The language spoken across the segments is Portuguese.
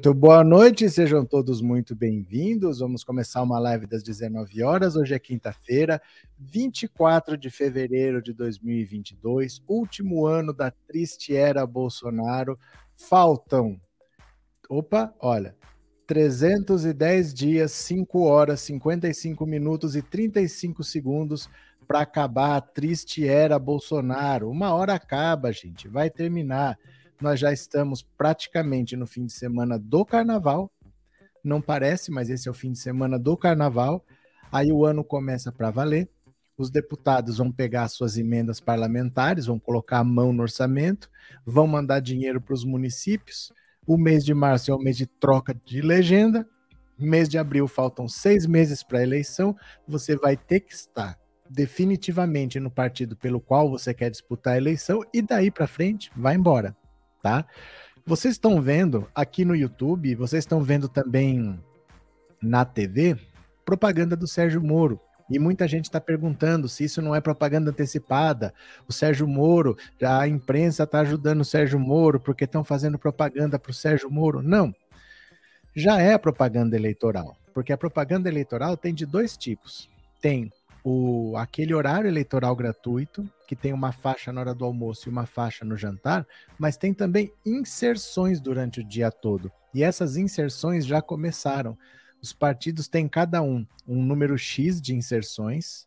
Muito boa noite, sejam todos muito bem-vindos. Vamos começar uma live das 19 horas. Hoje é quinta-feira, 24 de fevereiro de 2022, último ano da triste era Bolsonaro. Faltam, opa, olha, 310 dias, 5 horas, 55 minutos e 35 segundos para acabar a triste era Bolsonaro. Uma hora acaba, gente, vai terminar nós já estamos praticamente no fim de semana do carnaval. Não parece, mas esse é o fim de semana do carnaval. Aí o ano começa para valer. Os deputados vão pegar suas emendas parlamentares, vão colocar a mão no orçamento, vão mandar dinheiro para os municípios. O mês de março é o mês de troca de legenda. Mês de abril faltam seis meses para a eleição. Você vai ter que estar definitivamente no partido pelo qual você quer disputar a eleição e daí para frente vai embora tá? Vocês estão vendo aqui no YouTube, vocês estão vendo também na TV propaganda do Sérgio Moro. E muita gente está perguntando se isso não é propaganda antecipada. O Sérgio Moro, a imprensa está ajudando o Sérgio Moro porque estão fazendo propaganda para o Sérgio Moro. Não. Já é propaganda eleitoral. Porque a propaganda eleitoral tem de dois tipos. Tem o, aquele horário eleitoral gratuito, que tem uma faixa na hora do almoço e uma faixa no jantar, mas tem também inserções durante o dia todo. E essas inserções já começaram. Os partidos têm cada um um número X de inserções.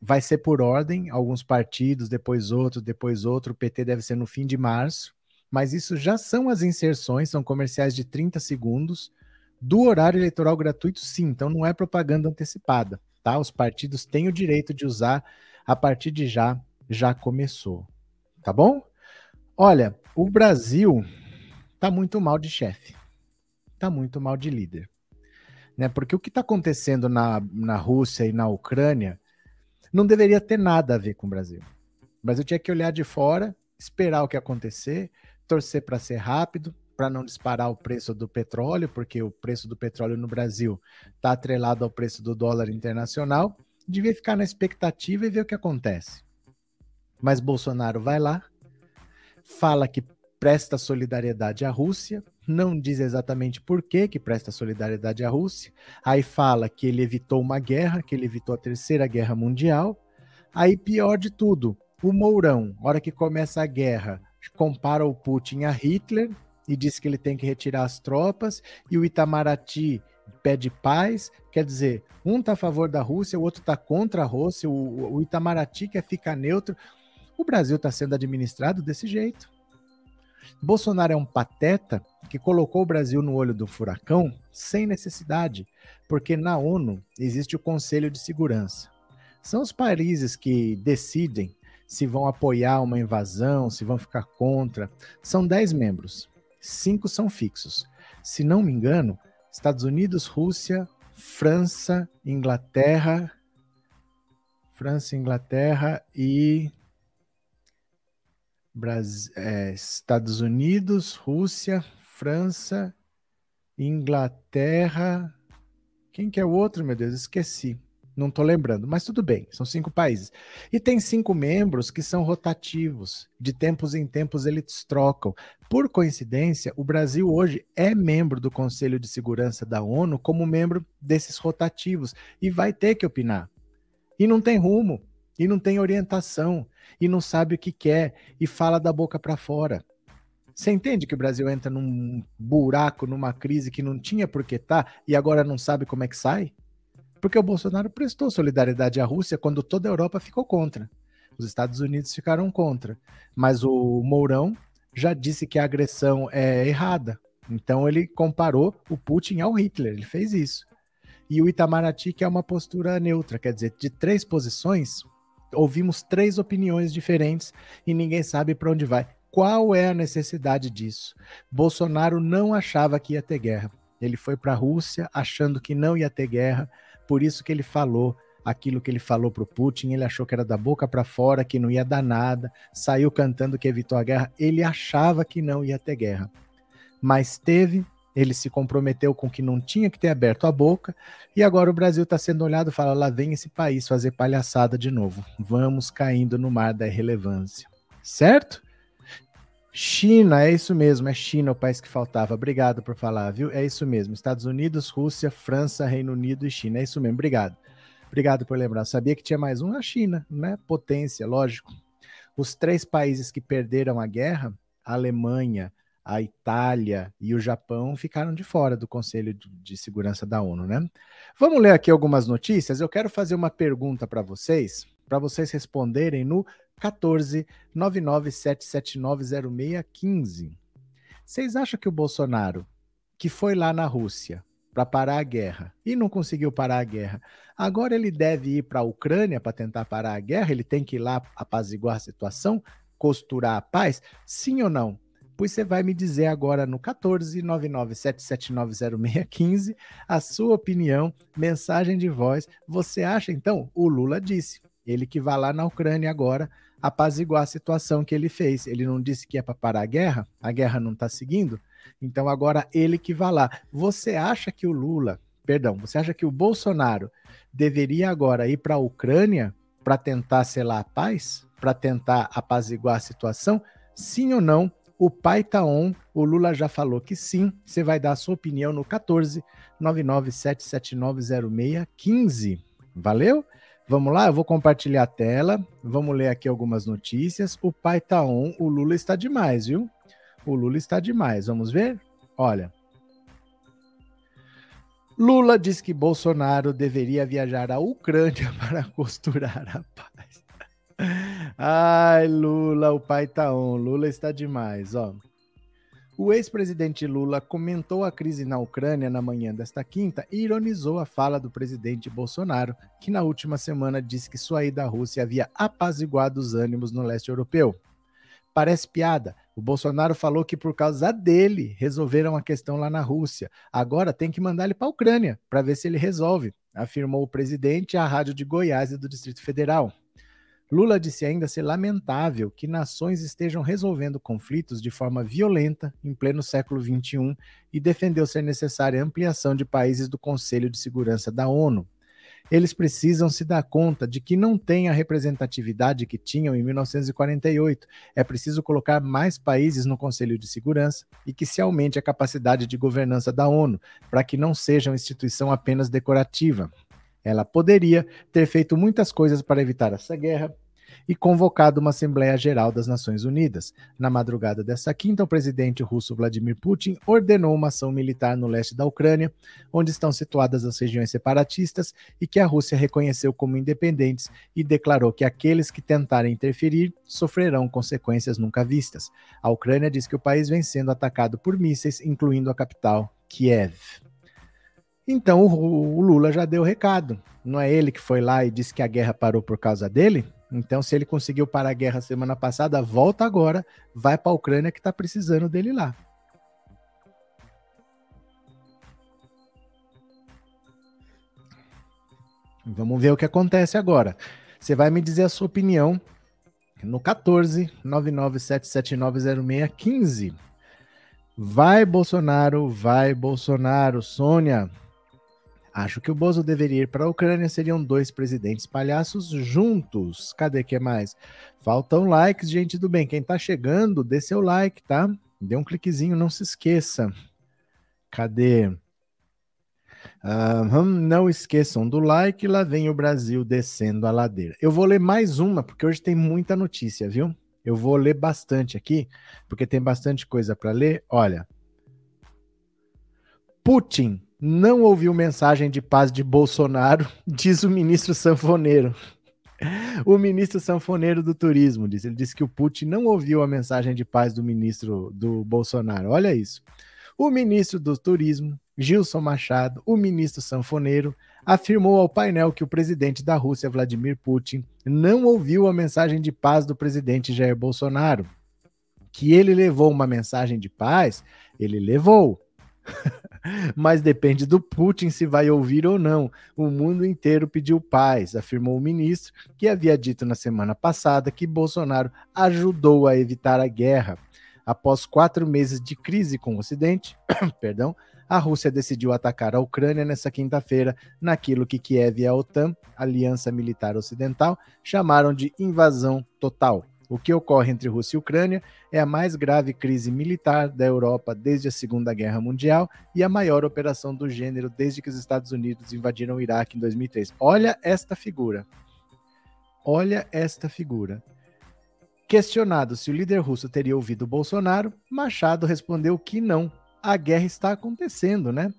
Vai ser por ordem, alguns partidos, depois outro, depois outro. O PT deve ser no fim de março. Mas isso já são as inserções, são comerciais de 30 segundos do horário eleitoral gratuito, sim. Então não é propaganda antecipada tá? Os partidos têm o direito de usar a partir de já, já começou, tá bom? Olha, o Brasil tá muito mal de chefe, tá muito mal de líder, né? Porque o que está acontecendo na, na Rússia e na Ucrânia não deveria ter nada a ver com o Brasil. O Brasil tinha que olhar de fora, esperar o que acontecer, torcer para ser rápido, para não disparar o preço do petróleo, porque o preço do petróleo no Brasil está atrelado ao preço do dólar internacional, devia ficar na expectativa e ver o que acontece. Mas Bolsonaro vai lá, fala que presta solidariedade à Rússia, não diz exatamente por que, que presta solidariedade à Rússia, aí fala que ele evitou uma guerra, que ele evitou a terceira guerra mundial, aí pior de tudo, o Mourão, hora que começa a guerra, compara o Putin a Hitler, e diz que ele tem que retirar as tropas, e o Itamaraty pede paz, quer dizer, um está a favor da Rússia, o outro está contra a Rússia, o, o Itamaraty quer ficar neutro. O Brasil está sendo administrado desse jeito. Bolsonaro é um pateta que colocou o Brasil no olho do furacão sem necessidade, porque na ONU existe o Conselho de Segurança. São os países que decidem se vão apoiar uma invasão, se vão ficar contra. São dez membros cinco são fixos. Se não me engano, Estados Unidos, Rússia, França, Inglaterra, França, Inglaterra e Brasil, é, Estados Unidos, Rússia, França, Inglaterra. Quem que é o outro, meu Deus? Esqueci não estou lembrando, mas tudo bem, são cinco países. E tem cinco membros que são rotativos, de tempos em tempos eles trocam. Por coincidência, o Brasil hoje é membro do Conselho de Segurança da ONU como membro desses rotativos e vai ter que opinar. E não tem rumo, e não tem orientação, e não sabe o que quer, e fala da boca para fora. Você entende que o Brasil entra num buraco, numa crise que não tinha por que estar tá, e agora não sabe como é que sai? Porque o Bolsonaro prestou solidariedade à Rússia quando toda a Europa ficou contra. Os Estados Unidos ficaram contra. Mas o Mourão já disse que a agressão é errada. Então ele comparou o Putin ao Hitler, ele fez isso. E o Itamaraty, que é uma postura neutra, quer dizer, de três posições, ouvimos três opiniões diferentes e ninguém sabe para onde vai. Qual é a necessidade disso? Bolsonaro não achava que ia ter guerra. Ele foi para a Rússia achando que não ia ter guerra por isso que ele falou aquilo que ele falou para o Putin, ele achou que era da boca para fora, que não ia dar nada, saiu cantando que evitou a guerra, ele achava que não ia ter guerra. Mas teve, ele se comprometeu com que não tinha que ter aberto a boca, e agora o Brasil está sendo olhado fala: lá vem esse país fazer palhaçada de novo. Vamos caindo no mar da irrelevância. Certo? China, é isso mesmo, é China o país que faltava. Obrigado por falar, viu? É isso mesmo. Estados Unidos, Rússia, França, Reino Unido e China. É isso mesmo, obrigado. Obrigado por lembrar. sabia que tinha mais um, a China, né? Potência, lógico. Os três países que perderam a guerra, a Alemanha, a Itália e o Japão ficaram de fora do Conselho de Segurança da ONU, né? Vamos ler aqui algumas notícias. Eu quero fazer uma pergunta para vocês, para vocês responderem no 14 997790615. Vocês acham que o Bolsonaro, que foi lá na Rússia para parar a guerra e não conseguiu parar a guerra, agora ele deve ir para a Ucrânia para tentar parar a guerra? Ele tem que ir lá apaziguar a situação, costurar a paz? Sim ou não? Pois você vai me dizer agora no 14 997790615 a sua opinião, mensagem de voz. Você acha então? O Lula disse, ele que vai lá na Ucrânia agora apaziguar a situação que ele fez. Ele não disse que é para parar a guerra, a guerra não está seguindo, então agora ele que vai lá. Você acha que o Lula, perdão, você acha que o Bolsonaro deveria agora ir para a Ucrânia para tentar selar a paz? Para tentar apaziguar a situação? Sim ou não? O pai tá on, o Lula já falou que sim. Você vai dar a sua opinião no 14 997790615. Valeu? Vamos lá, eu vou compartilhar a tela. Vamos ler aqui algumas notícias. O pai tá on, o Lula está demais, viu? O Lula está demais. Vamos ver? Olha. Lula diz que Bolsonaro deveria viajar à Ucrânia para costurar a paz. Ai, Lula, o pai tá on. Lula está demais, ó. O ex-presidente Lula comentou a crise na Ucrânia na manhã desta quinta e ironizou a fala do presidente Bolsonaro, que na última semana disse que sua ida à Rússia havia apaziguado os ânimos no leste europeu. Parece piada. O Bolsonaro falou que por causa dele resolveram a questão lá na Rússia. Agora tem que mandar ele para a Ucrânia para ver se ele resolve, afirmou o presidente à rádio de Goiás e do Distrito Federal. Lula disse ainda ser lamentável que nações estejam resolvendo conflitos de forma violenta em pleno século XXI e defendeu ser necessária a ampliação de países do Conselho de Segurança da ONU. Eles precisam se dar conta de que não têm a representatividade que tinham em 1948. É preciso colocar mais países no Conselho de Segurança e que se aumente a capacidade de governança da ONU, para que não seja uma instituição apenas decorativa. Ela poderia ter feito muitas coisas para evitar essa guerra e convocado uma Assembleia Geral das Nações Unidas. Na madrugada desta quinta, o presidente russo Vladimir Putin ordenou uma ação militar no leste da Ucrânia, onde estão situadas as regiões separatistas e que a Rússia reconheceu como independentes e declarou que aqueles que tentarem interferir sofrerão consequências nunca vistas. A Ucrânia diz que o país vem sendo atacado por mísseis, incluindo a capital, Kiev. Então o, Lula já deu o recado. Não é ele que foi lá e disse que a guerra parou por causa dele? Então, se ele conseguiu parar a guerra semana passada, volta agora, vai para a Ucrânia que está precisando dele lá. Vamos ver o que acontece agora. Você vai me dizer a sua opinião no 14 997790615. Vai Bolsonaro, vai Bolsonaro, Sônia. Acho que o Bozo deveria ir para a Ucrânia, seriam dois presidentes palhaços juntos. Cadê que mais? Faltam likes, gente do bem. Quem tá chegando, dê seu like, tá? Dê um cliquezinho, não se esqueça. Cadê? Uhum, não esqueçam do like, lá vem o Brasil descendo a ladeira. Eu vou ler mais uma, porque hoje tem muita notícia, viu? Eu vou ler bastante aqui, porque tem bastante coisa para ler. Olha, Putin não ouviu mensagem de paz de Bolsonaro, diz o ministro sanfoneiro. O ministro sanfoneiro do turismo diz, ele disse que o Putin não ouviu a mensagem de paz do ministro do Bolsonaro. Olha isso. O ministro do turismo, Gilson Machado, o ministro sanfoneiro, afirmou ao painel que o presidente da Rússia, Vladimir Putin, não ouviu a mensagem de paz do presidente Jair Bolsonaro. Que ele levou uma mensagem de paz, ele levou. Mas depende do Putin se vai ouvir ou não. O mundo inteiro pediu paz, afirmou o ministro, que havia dito na semana passada que Bolsonaro ajudou a evitar a guerra. Após quatro meses de crise com o Ocidente, perdão, a Rússia decidiu atacar a Ucrânia nessa quinta-feira, naquilo que Kiev e a OTAN, Aliança Militar Ocidental, chamaram de invasão total. O que ocorre entre Rússia e Ucrânia é a mais grave crise militar da Europa desde a Segunda Guerra Mundial e a maior operação do gênero desde que os Estados Unidos invadiram o Iraque em 2003. Olha esta figura. Olha esta figura. Questionado se o líder russo teria ouvido Bolsonaro, Machado respondeu que não. A guerra está acontecendo, né?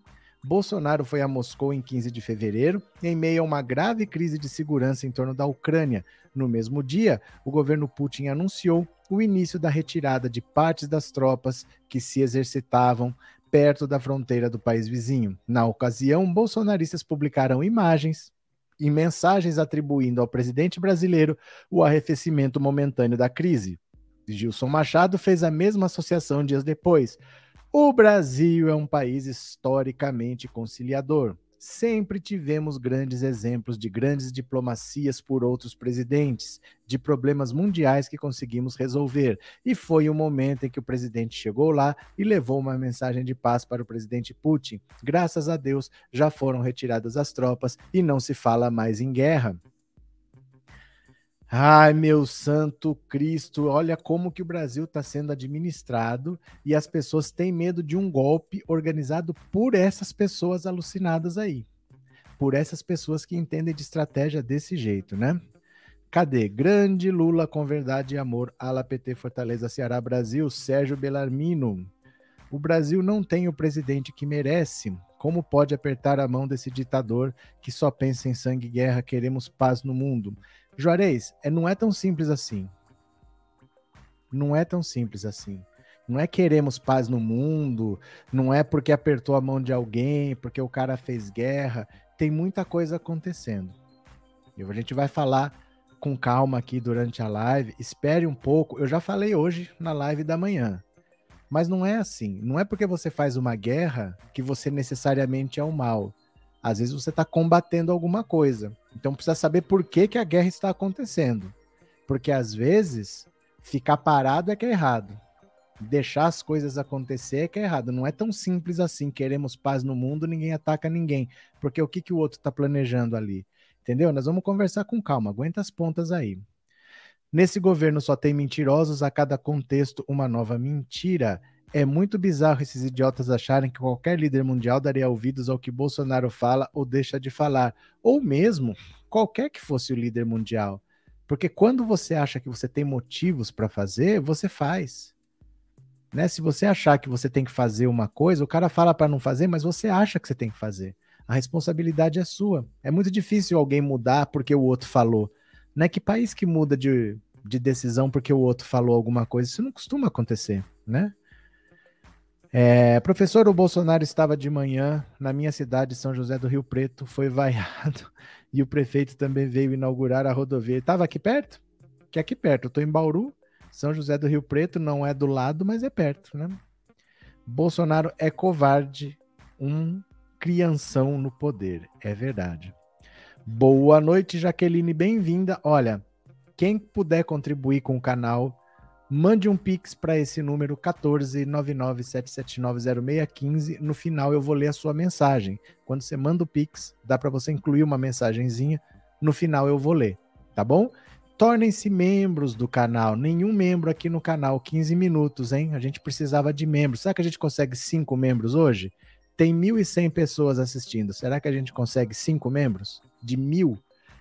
Bolsonaro foi a Moscou em 15 de fevereiro, em meio a uma grave crise de segurança em torno da Ucrânia. No mesmo dia, o governo Putin anunciou o início da retirada de partes das tropas que se exercitavam perto da fronteira do país vizinho. Na ocasião, bolsonaristas publicaram imagens e mensagens atribuindo ao presidente brasileiro o arrefecimento momentâneo da crise. Gilson Machado fez a mesma associação dias depois. O Brasil é um país historicamente conciliador. Sempre tivemos grandes exemplos de grandes diplomacias por outros presidentes, de problemas mundiais que conseguimos resolver. E foi o momento em que o presidente chegou lá e levou uma mensagem de paz para o presidente Putin. Graças a Deus, já foram retiradas as tropas e não se fala mais em guerra. Ai, meu santo Cristo, olha como que o Brasil está sendo administrado e as pessoas têm medo de um golpe organizado por essas pessoas alucinadas aí. Por essas pessoas que entendem de estratégia desse jeito, né? Cadê? Grande Lula com verdade e amor. Ala PT Fortaleza Ceará Brasil. Sérgio Belarmino. O Brasil não tem o presidente que merece. Como pode apertar a mão desse ditador que só pensa em sangue e guerra? Queremos paz no mundo. Juarez, é, não é tão simples assim. Não é tão simples assim. Não é queremos paz no mundo, não é porque apertou a mão de alguém, porque o cara fez guerra. Tem muita coisa acontecendo. E a gente vai falar com calma aqui durante a live. Espere um pouco. Eu já falei hoje na live da manhã. Mas não é assim. Não é porque você faz uma guerra que você necessariamente é o mal. Às vezes você está combatendo alguma coisa. Então precisa saber por que, que a guerra está acontecendo. Porque às vezes ficar parado é que é errado. Deixar as coisas acontecer é que é errado. Não é tão simples assim. Queremos paz no mundo, ninguém ataca ninguém. Porque o que, que o outro está planejando ali? Entendeu? Nós vamos conversar com calma. Aguenta as pontas aí. Nesse governo só tem mentirosos, a cada contexto uma nova mentira. É muito bizarro esses idiotas acharem que qualquer líder mundial daria ouvidos ao que Bolsonaro fala ou deixa de falar, ou mesmo qualquer que fosse o líder mundial. Porque quando você acha que você tem motivos para fazer, você faz. Né? Se você achar que você tem que fazer uma coisa, o cara fala para não fazer, mas você acha que você tem que fazer. A responsabilidade é sua. É muito difícil alguém mudar porque o outro falou. Né? Que país que muda de, de decisão porque o outro falou alguma coisa? Isso não costuma acontecer, né? É, professor, o Bolsonaro estava de manhã na minha cidade, São José do Rio Preto, foi vaiado e o prefeito também veio inaugurar a rodovia. Estava aqui perto? Que é aqui perto. Eu estou em Bauru, São José do Rio Preto, não é do lado, mas é perto, né? Bolsonaro é covarde, um crianção no poder. É verdade. Boa noite, Jaqueline, bem-vinda. Olha, quem puder contribuir com o canal, mande um pix para esse número 14997790615. No final eu vou ler a sua mensagem. Quando você manda o pix, dá para você incluir uma mensagenzinha. No final eu vou ler, tá bom? Tornem-se membros do canal. Nenhum membro aqui no canal, 15 minutos, hein? A gente precisava de membros. Será que a gente consegue cinco membros hoje? Tem 1.100 pessoas assistindo. Será que a gente consegue cinco membros? De mil?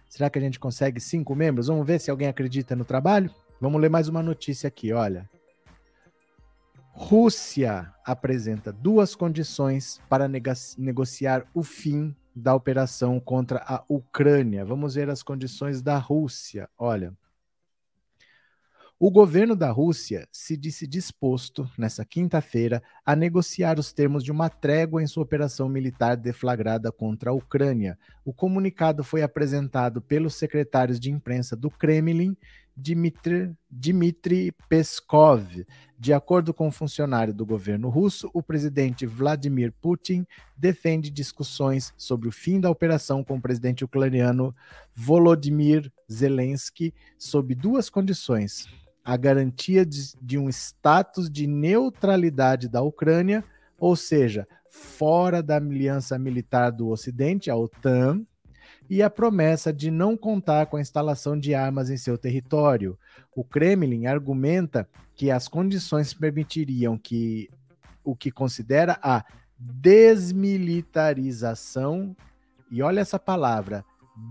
Será que a gente consegue cinco membros? Vamos ver se alguém acredita no trabalho? Vamos ler mais uma notícia aqui, olha. Rússia apresenta duas condições para negociar o fim da operação contra a Ucrânia. Vamos ver as condições da Rússia. Olha, o governo da Rússia se disse disposto, nessa quinta-feira, a negociar os termos de uma trégua em sua operação militar deflagrada contra a Ucrânia. O comunicado foi apresentado pelos secretários de imprensa do Kremlin, Dmitry, Dmitry Peskov. De acordo com um funcionário do governo russo, o presidente Vladimir Putin defende discussões sobre o fim da operação com o presidente ucraniano Volodymyr Zelensky sob duas condições a garantia de, de um status de neutralidade da Ucrânia, ou seja, fora da aliança militar do Ocidente, a OTAN, e a promessa de não contar com a instalação de armas em seu território. O Kremlin argumenta que as condições permitiriam que o que considera a desmilitarização, e olha essa palavra,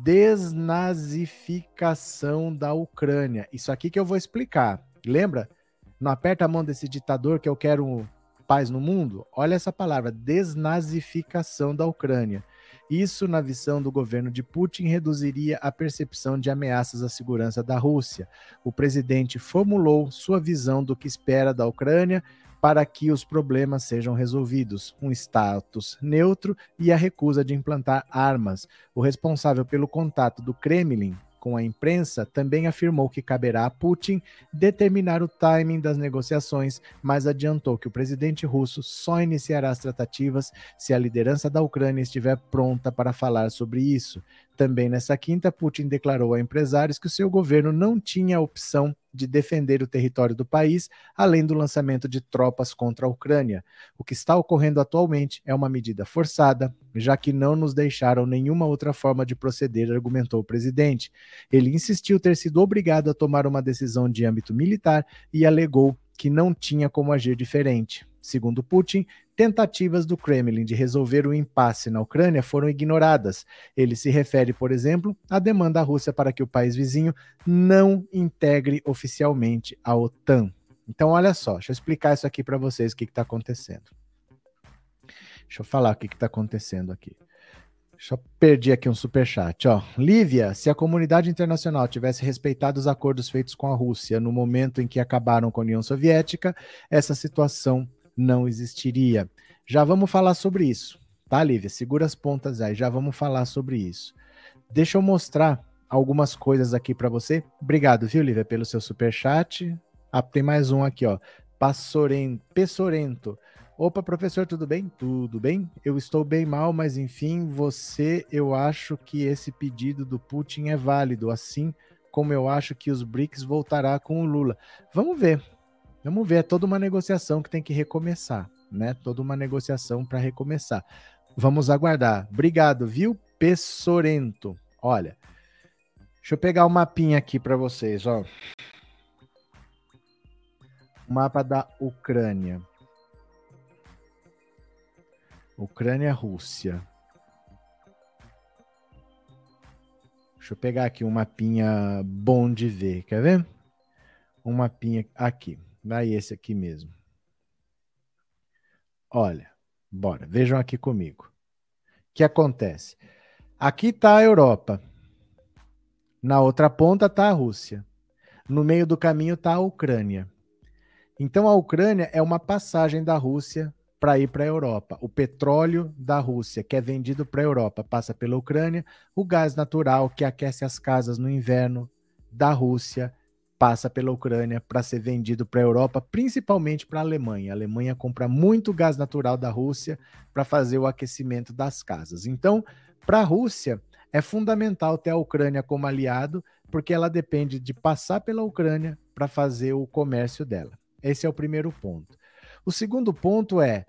desnazificação da Ucrânia. Isso aqui que eu vou explicar. Lembra? Não aperta a mão desse ditador que eu quero paz no mundo? Olha essa palavra, desnazificação da Ucrânia. Isso, na visão do governo de Putin, reduziria a percepção de ameaças à segurança da Rússia. O presidente formulou sua visão do que espera da Ucrânia para que os problemas sejam resolvidos, um status neutro e a recusa de implantar armas. O responsável pelo contato do Kremlin com a imprensa, também afirmou que caberá a Putin determinar o timing das negociações, mas adiantou que o presidente russo só iniciará as tratativas se a liderança da Ucrânia estiver pronta para falar sobre isso. Também nessa quinta, Putin declarou a empresários que o seu governo não tinha a opção de defender o território do país, além do lançamento de tropas contra a Ucrânia. O que está ocorrendo atualmente é uma medida forçada, já que não nos deixaram nenhuma outra forma de proceder, argumentou o presidente. Ele insistiu ter sido obrigado a tomar uma decisão de âmbito militar e alegou que não tinha como agir diferente. Segundo Putin, tentativas do Kremlin de resolver o impasse na Ucrânia foram ignoradas. Ele se refere, por exemplo, à demanda da Rússia para que o país vizinho não integre oficialmente a OTAN. Então, olha só, deixa eu explicar isso aqui para vocês, o que está acontecendo. Deixa eu falar o que está acontecendo aqui. Deixa eu perder aqui um super chat, ó. Lívia, se a comunidade internacional tivesse respeitado os acordos feitos com a Rússia no momento em que acabaram com a União Soviética, essa situação não existiria. Já vamos falar sobre isso, tá, Lívia? Segura as pontas aí, já vamos falar sobre isso. Deixa eu mostrar algumas coisas aqui para você. Obrigado, viu, Lívia, pelo seu super chat. Ah, tem mais um aqui, ó. Passorento, Pessorento. Opa, professor, tudo bem? Tudo bem? Eu estou bem mal, mas enfim, você, eu acho que esse pedido do Putin é válido, assim como eu acho que os BRICS voltará com o Lula. Vamos ver. Vamos ver, é toda uma negociação que tem que recomeçar, né? Toda uma negociação para recomeçar. Vamos aguardar. Obrigado, viu, Pessorento? Olha, deixa eu pegar o um mapinha aqui para vocês, ó. Mapa da Ucrânia. Ucrânia, Rússia. Deixa eu pegar aqui um mapinha bom de ver, quer ver? Um mapinha aqui. Vai esse aqui mesmo. Olha, bora, vejam aqui comigo. O que acontece? Aqui está a Europa. Na outra ponta está a Rússia. No meio do caminho está a Ucrânia. Então a Ucrânia é uma passagem da Rússia para ir para a Europa. O petróleo da Rússia, que é vendido para a Europa, passa pela Ucrânia. O gás natural, que aquece as casas no inverno, da Rússia, passa pela Ucrânia para ser vendido para a Europa, principalmente para a Alemanha. A Alemanha compra muito gás natural da Rússia para fazer o aquecimento das casas. Então, para a Rússia, é fundamental ter a Ucrânia como aliado, porque ela depende de passar pela Ucrânia para fazer o comércio dela. Esse é o primeiro ponto. O segundo ponto é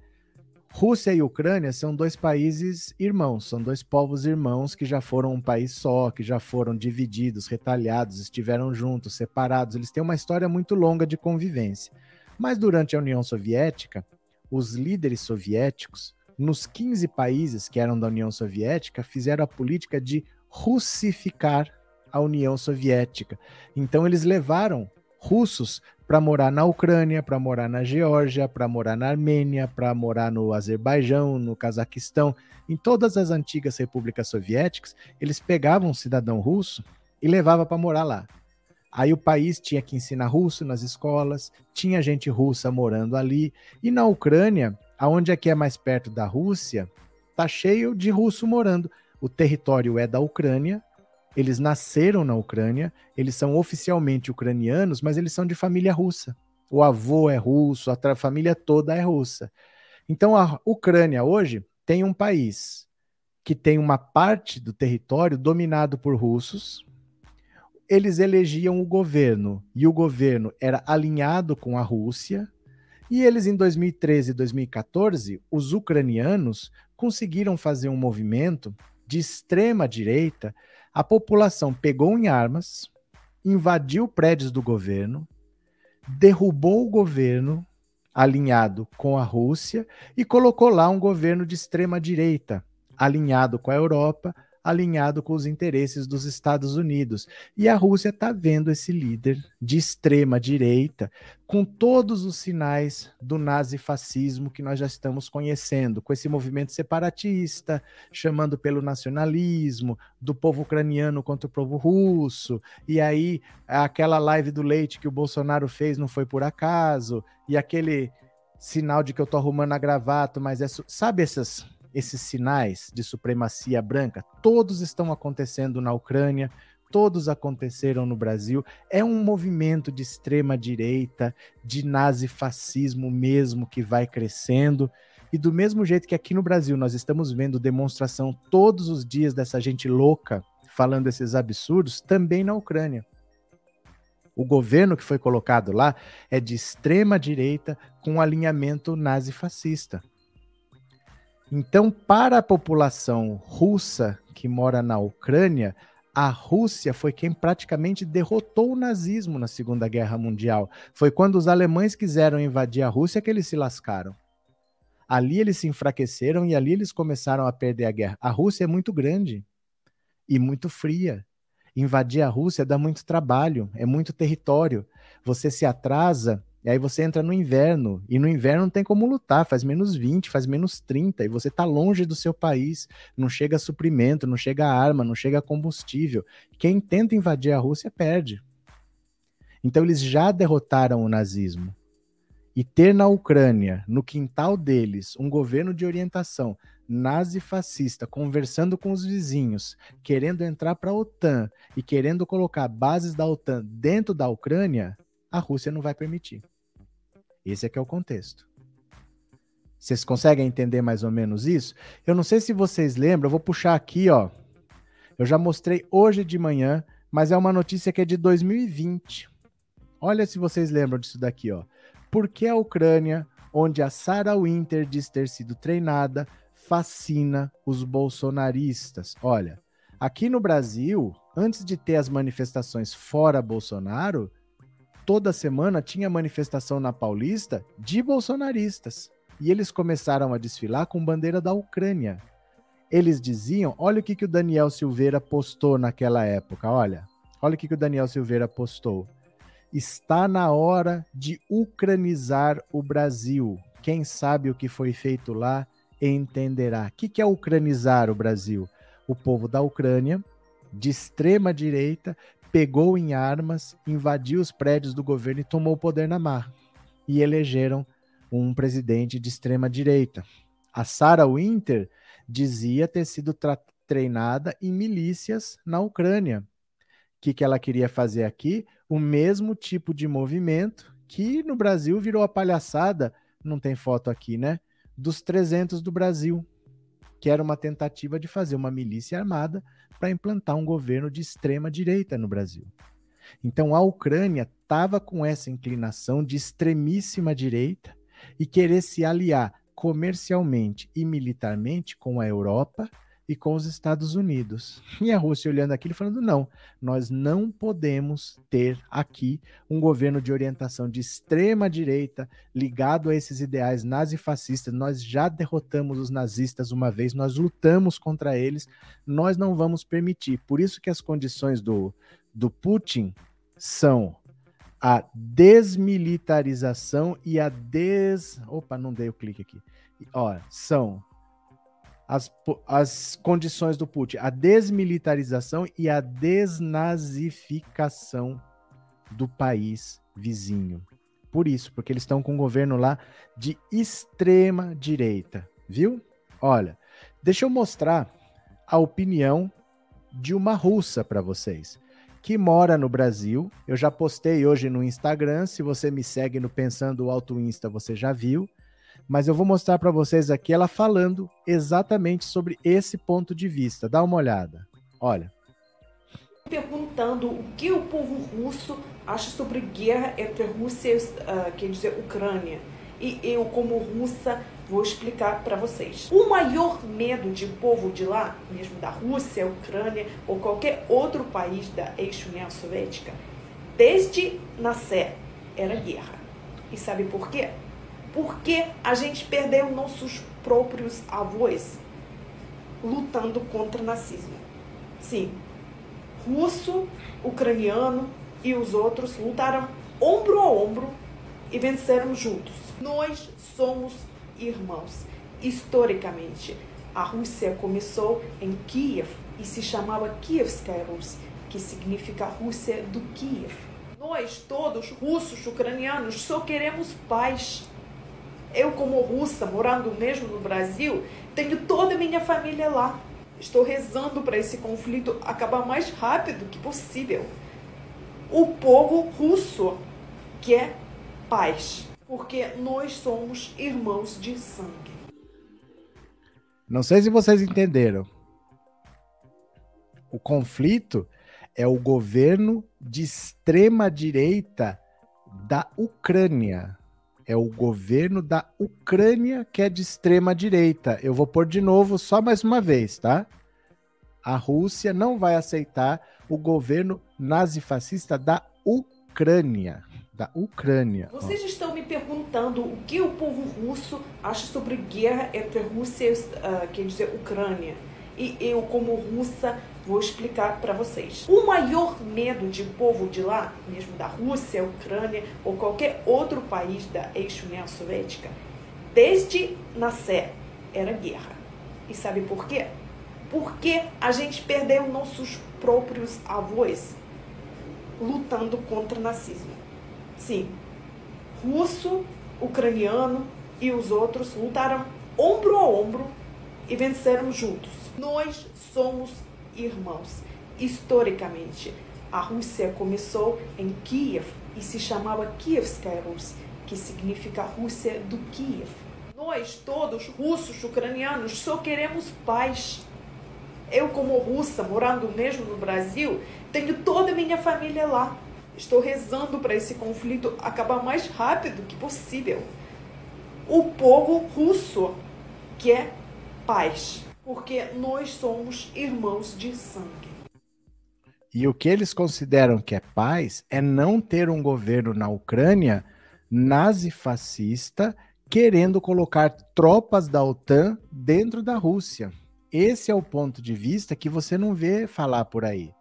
Rússia e Ucrânia são dois países irmãos, são dois povos irmãos que já foram um país só, que já foram divididos, retalhados, estiveram juntos, separados. Eles têm uma história muito longa de convivência. Mas durante a União Soviética, os líderes soviéticos, nos 15 países que eram da União Soviética, fizeram a política de russificar a União Soviética. Então eles levaram russos para morar na Ucrânia, para morar na Geórgia, para morar na Armênia, para morar no Azerbaijão, no Cazaquistão, em todas as antigas repúblicas soviéticas, eles pegavam um cidadão russo e levavam para morar lá. Aí o país tinha que ensinar russo nas escolas, tinha gente russa morando ali, e na Ucrânia, aonde é que é mais perto da Rússia, tá cheio de russo morando. O território é da Ucrânia, eles nasceram na Ucrânia, eles são oficialmente ucranianos, mas eles são de família russa. O avô é russo, a família toda é russa. Então a Ucrânia hoje tem um país que tem uma parte do território dominado por russos. Eles elegiam o governo e o governo era alinhado com a Rússia. E eles em 2013 e 2014, os ucranianos conseguiram fazer um movimento de extrema direita, a população pegou em armas, invadiu prédios do governo, derrubou o governo alinhado com a Rússia e colocou lá um governo de extrema direita, alinhado com a Europa, alinhado com os interesses dos Estados Unidos. E a Rússia está vendo esse líder de extrema direita com todos os sinais do nazifascismo que nós já estamos conhecendo, com esse movimento separatista, chamando pelo nacionalismo, do povo ucraniano contra o povo russo, e aí aquela live do leite que o Bolsonaro fez não foi por acaso, e aquele sinal de que eu tô arrumando a gravata, mas é. Sabe essas esses sinais de supremacia branca, todos estão acontecendo na Ucrânia, todos aconteceram no Brasil. É um movimento de extrema direita, de nazifascismo mesmo que vai crescendo. E do mesmo jeito que aqui no Brasil nós estamos vendo demonstração todos os dias dessa gente louca falando esses absurdos, também na Ucrânia. O governo que foi colocado lá é de extrema direita com alinhamento nazifascista. Então, para a população russa que mora na Ucrânia, a Rússia foi quem praticamente derrotou o nazismo na Segunda Guerra Mundial. Foi quando os alemães quiseram invadir a Rússia que eles se lascaram. Ali eles se enfraqueceram e ali eles começaram a perder a guerra. A Rússia é muito grande e muito fria. Invadir a Rússia dá muito trabalho, é muito território. Você se atrasa, e aí você entra no inverno, e no inverno não tem como lutar, faz menos 20, faz menos 30, e você está longe do seu país, não chega suprimento, não chega arma, não chega combustível. Quem tenta invadir a Rússia perde. Então eles já derrotaram o nazismo. E ter na Ucrânia, no quintal deles, um governo de orientação nazi-fascista conversando com os vizinhos, querendo entrar para a OTAN e querendo colocar bases da OTAN dentro da Ucrânia, a Rússia não vai permitir. Esse é que é o contexto. Vocês conseguem entender mais ou menos isso? Eu não sei se vocês lembram, eu vou puxar aqui, ó. Eu já mostrei hoje de manhã, mas é uma notícia que é de 2020. Olha se vocês lembram disso daqui, ó. Por que a Ucrânia, onde a Sarah Winter diz ter sido treinada, fascina os bolsonaristas? Olha, aqui no Brasil, antes de ter as manifestações fora Bolsonaro, toda semana tinha manifestação na Paulista de bolsonaristas. E eles começaram a desfilar com bandeira da Ucrânia. Eles diziam: olha o que, que o Daniel Silveira postou naquela época, olha. Olha o que, que o Daniel Silveira postou. Está na hora de ucranizar o Brasil. Quem sabe o que foi feito lá entenderá. O que, que é ucranizar o Brasil? O povo da Ucrânia, de extrema direita, pegou em armas, invadiu os prédios do governo e tomou o poder na mar. E elegeram um presidente de extrema direita. A Sarah Winter dizia ter sido treinada em milícias na Ucrânia. O que, que ela queria fazer aqui? O mesmo tipo de movimento que no Brasil virou a palhaçada, não tem foto aqui, né? Dos 300 do Brasil, que era uma tentativa de fazer uma milícia armada para implantar um governo de extrema direita no Brasil. Então a Ucrânia estava com essa inclinação de extremíssima direita e querer se aliar comercialmente e militarmente com a Europa e com os Estados Unidos. E a Rússia olhando aquilo falando: não, nós não podemos ter aqui um governo de orientação de extrema direita ligado a esses ideais nazifascistas. Nós já derrotamos os nazistas uma vez, nós lutamos contra eles, nós não vamos permitir. Por isso que as condições do, do Putin são a desmilitarização e a des. Opa, não dei o clique aqui. Ó, são as, as condições do Putin, a desmilitarização e a desnazificação do país vizinho. Por isso, porque eles estão com um governo lá de extrema direita, viu? Olha, deixa eu mostrar a opinião de uma russa para vocês, que mora no Brasil. Eu já postei hoje no Instagram, se você me segue no Pensando Alto Insta, você já viu mas eu vou mostrar para vocês aqui ela falando exatamente sobre esse ponto de vista. Dá uma olhada. Olha. Perguntando o que o povo russo acha sobre guerra entre Rússia e uh, quer dizer, Ucrânia. E eu, como russa, vou explicar para vocês. O maior medo de povo de lá, mesmo da Rússia, Ucrânia ou qualquer outro país da ex-União Soviética, desde nascer, era guerra. E sabe por quê? Porque a gente perdeu nossos próprios avós lutando contra o nazismo. Sim, russo, ucraniano e os outros lutaram ombro a ombro e venceram juntos. Nós somos irmãos. Historicamente, a Rússia começou em Kiev e se chamava Kievskaya Rus, que significa Rússia do Kiev. Nós todos, russos, ucranianos, só queremos paz. Eu, como russa, morando mesmo no Brasil, tenho toda a minha família lá. Estou rezando para esse conflito acabar mais rápido que possível. O povo russo quer paz, porque nós somos irmãos de sangue. Não sei se vocês entenderam. O conflito é o governo de extrema direita da Ucrânia é o governo da Ucrânia que é de extrema direita. Eu vou pôr de novo só mais uma vez, tá? A Rússia não vai aceitar o governo nazifascista da Ucrânia. Da Ucrânia. Vocês estão me perguntando o que o povo russo acha sobre guerra entre Rússia e, uh, quer dizer, Ucrânia. E eu, como russa, Vou explicar para vocês. O maior medo de povo de lá, mesmo da Rússia, Ucrânia ou qualquer outro país da ex-União Soviética, desde nascer, era guerra. E sabe por quê? Porque a gente perdeu nossos próprios avós lutando contra o nazismo. Sim, russo, ucraniano e os outros lutaram ombro a ombro e venceram juntos. Nós somos irmãos. Historicamente, a Rússia começou em Kiev e se chamava Kievskaya Rus, que significa Rússia do Kiev. Nós todos, russos, ucranianos, só queremos paz. Eu, como russa, morando mesmo no Brasil, tenho toda a minha família lá. Estou rezando para esse conflito acabar mais rápido que possível. O povo russo quer paz porque nós somos irmãos de sangue. E o que eles consideram que é paz é não ter um governo na Ucrânia nazifascista querendo colocar tropas da OTAN dentro da Rússia. Esse é o ponto de vista que você não vê falar por aí.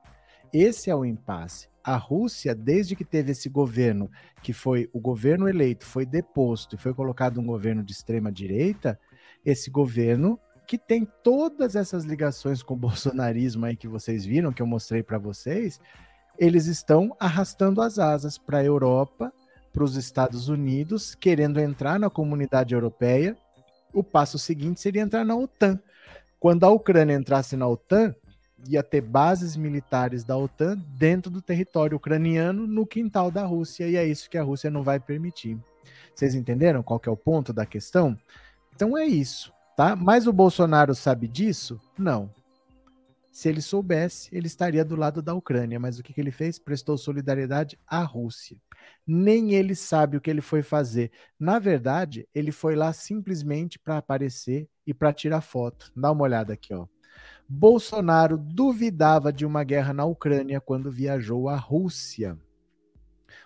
Esse é o impasse. A Rússia, desde que teve esse governo, que foi o governo eleito, foi deposto e foi colocado um governo de extrema direita, esse governo que tem todas essas ligações com o bolsonarismo aí que vocês viram, que eu mostrei para vocês, eles estão arrastando as asas para a Europa, para os Estados Unidos, querendo entrar na comunidade europeia. O passo seguinte seria entrar na OTAN. Quando a Ucrânia entrasse na OTAN, ia ter bases militares da OTAN dentro do território ucraniano, no quintal da Rússia, e é isso que a Rússia não vai permitir. Vocês entenderam qual é o ponto da questão? Então é isso tá? Mas o Bolsonaro sabe disso? Não. Se ele soubesse, ele estaria do lado da Ucrânia. Mas o que, que ele fez? Prestou solidariedade à Rússia. Nem ele sabe o que ele foi fazer. Na verdade, ele foi lá simplesmente para aparecer e para tirar foto. Dá uma olhada aqui, ó. Bolsonaro duvidava de uma guerra na Ucrânia quando viajou à Rússia.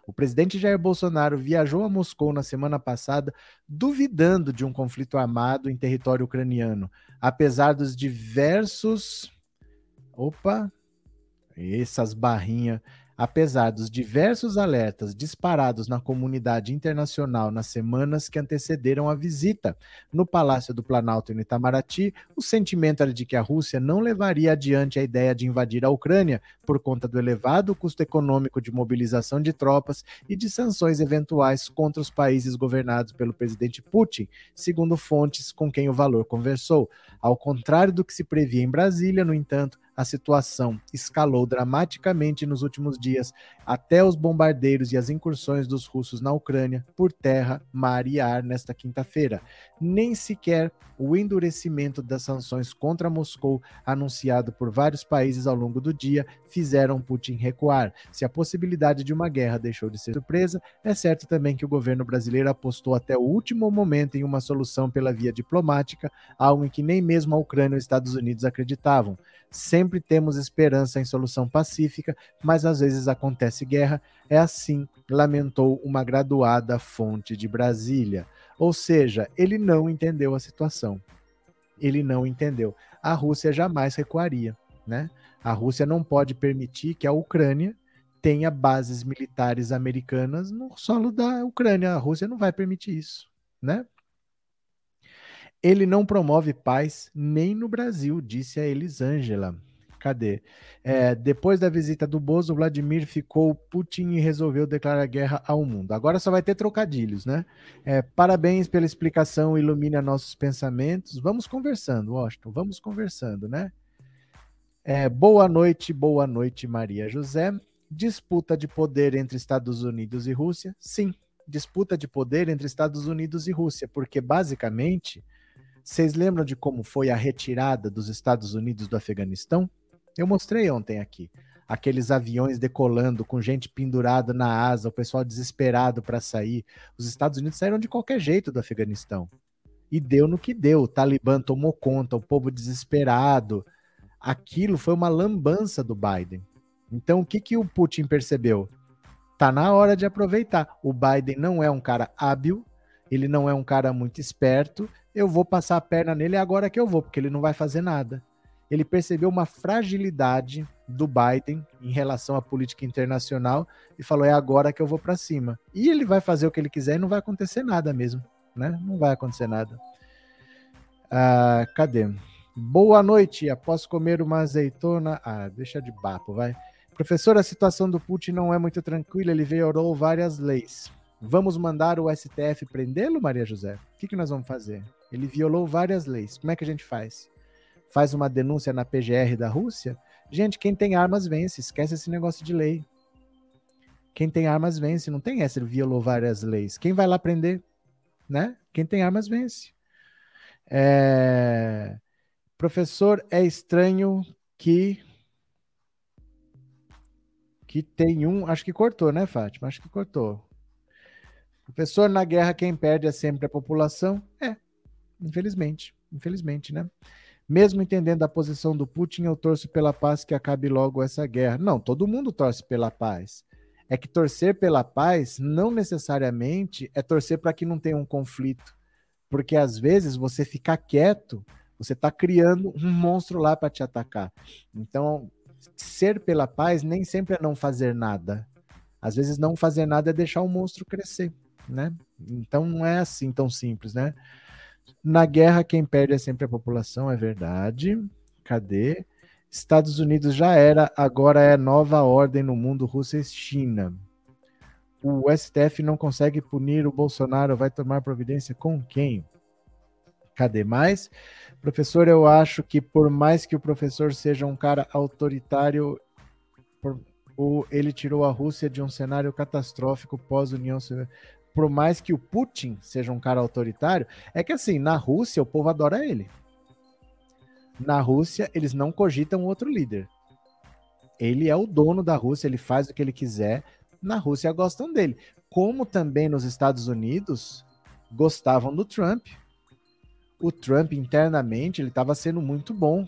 O presidente Jair Bolsonaro viajou a Moscou na semana passada duvidando de um conflito armado em território ucraniano, apesar dos diversos. Opa! Essas barrinhas Apesar dos diversos alertas disparados na comunidade internacional nas semanas que antecederam a visita no Palácio do Planalto em Itamaraty, o sentimento era de que a Rússia não levaria adiante a ideia de invadir a Ucrânia por conta do elevado custo econômico de mobilização de tropas e de sanções eventuais contra os países governados pelo presidente Putin, segundo fontes com quem o valor conversou. Ao contrário do que se previa em Brasília, no entanto, a situação escalou dramaticamente nos últimos dias, até os bombardeiros e as incursões dos russos na Ucrânia por terra, mar e ar nesta quinta-feira. Nem sequer o endurecimento das sanções contra Moscou, anunciado por vários países ao longo do dia, fizeram Putin recuar. Se a possibilidade de uma guerra deixou de ser surpresa, é certo também que o governo brasileiro apostou até o último momento em uma solução pela via diplomática, algo em que nem mesmo a Ucrânia e os Estados Unidos acreditavam. Sempre temos esperança em solução pacífica, mas às vezes acontece guerra. É assim, lamentou uma graduada fonte de Brasília. Ou seja, ele não entendeu a situação. Ele não entendeu. A Rússia jamais recuaria, né? A Rússia não pode permitir que a Ucrânia tenha bases militares americanas no solo da Ucrânia. A Rússia não vai permitir isso, né? Ele não promove paz nem no Brasil, disse a Elisângela. Cadê? É, depois da visita do Bozo, Vladimir ficou Putin e resolveu declarar guerra ao mundo. Agora só vai ter trocadilhos, né? É, parabéns pela explicação, ilumina nossos pensamentos. Vamos conversando, Washington, vamos conversando, né? É, boa noite, boa noite, Maria José. Disputa de poder entre Estados Unidos e Rússia? Sim, disputa de poder entre Estados Unidos e Rússia, porque basicamente vocês lembram de como foi a retirada dos Estados Unidos do Afeganistão? Eu mostrei ontem aqui. Aqueles aviões decolando com gente pendurada na asa, o pessoal desesperado para sair. Os Estados Unidos saíram de qualquer jeito do Afeganistão. E deu no que deu. O Talibã tomou conta, o povo desesperado. Aquilo foi uma lambança do Biden. Então, o que, que o Putin percebeu? Tá na hora de aproveitar. O Biden não é um cara hábil, ele não é um cara muito esperto, eu vou passar a perna nele agora que eu vou, porque ele não vai fazer nada. Ele percebeu uma fragilidade do Biden em relação à política internacional e falou: é agora que eu vou para cima. E ele vai fazer o que ele quiser e não vai acontecer nada mesmo, né? Não vai acontecer nada. Ah, cadê? Boa noite. Após comer uma azeitona. Ah, deixa de papo, vai. Professor, a situação do Putin não é muito tranquila. Ele violou várias leis. Vamos mandar o STF prendê-lo, Maria José? O que, que nós vamos fazer? Ele violou várias leis. Como é que a gente faz? Faz uma denúncia na PGR da Rússia? Gente, quem tem armas vence. Esquece esse negócio de lei. Quem tem armas vence. Não tem essa, violou várias leis. Quem vai lá prender? Né? Quem tem armas vence. É... Professor, é estranho que que tem um, acho que cortou, né, Fátima? Acho que cortou. Professor, na guerra quem perde é sempre a população? É, Infelizmente, infelizmente, né? Mesmo entendendo a posição do Putin, eu torço pela paz que acabe logo essa guerra. Não, todo mundo torce pela paz. É que torcer pela paz não necessariamente é torcer para que não tenha um conflito. Porque às vezes você ficar quieto, você está criando um monstro lá para te atacar. Então, ser pela paz nem sempre é não fazer nada. Às vezes não fazer nada é deixar o monstro crescer, né? Então não é assim tão simples, né? Na guerra, quem perde é sempre a população, é verdade. Cadê? Estados Unidos já era, agora é nova ordem no mundo, Rússia e China. O STF não consegue punir o Bolsonaro, vai tomar providência com quem? Cadê mais? Professor, eu acho que por mais que o professor seja um cara autoritário, por, o, ele tirou a Rússia de um cenário catastrófico pós-União por mais que o Putin seja um cara autoritário, é que assim, na Rússia o povo adora ele. Na Rússia, eles não cogitam outro líder. Ele é o dono da Rússia, ele faz o que ele quiser. Na Rússia gostam dele. Como também nos Estados Unidos gostavam do Trump. O Trump internamente ele estava sendo muito bom.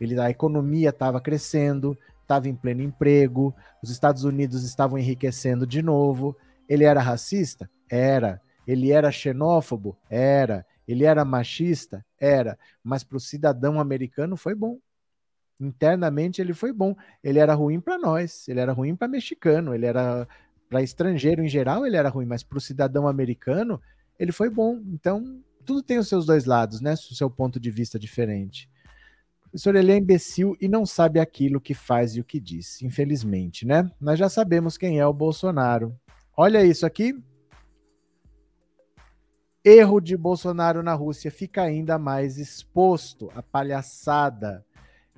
Ele, a economia estava crescendo, estava em pleno emprego, os Estados Unidos estavam enriquecendo de novo. Ele era racista? Era. Ele era xenófobo? Era. Ele era machista? Era. Mas para o cidadão americano foi bom. Internamente ele foi bom. Ele era ruim para nós. Ele era ruim para mexicano. Ele era para estrangeiro em geral. Ele era ruim, mas para o cidadão americano ele foi bom. Então tudo tem os seus dois lados, né? O seu ponto de vista diferente. O senhor ele é imbecil e não sabe aquilo que faz e o que diz, infelizmente, né? Nós já sabemos quem é o Bolsonaro. Olha isso aqui. Erro de Bolsonaro na Rússia fica ainda mais exposto. A palhaçada.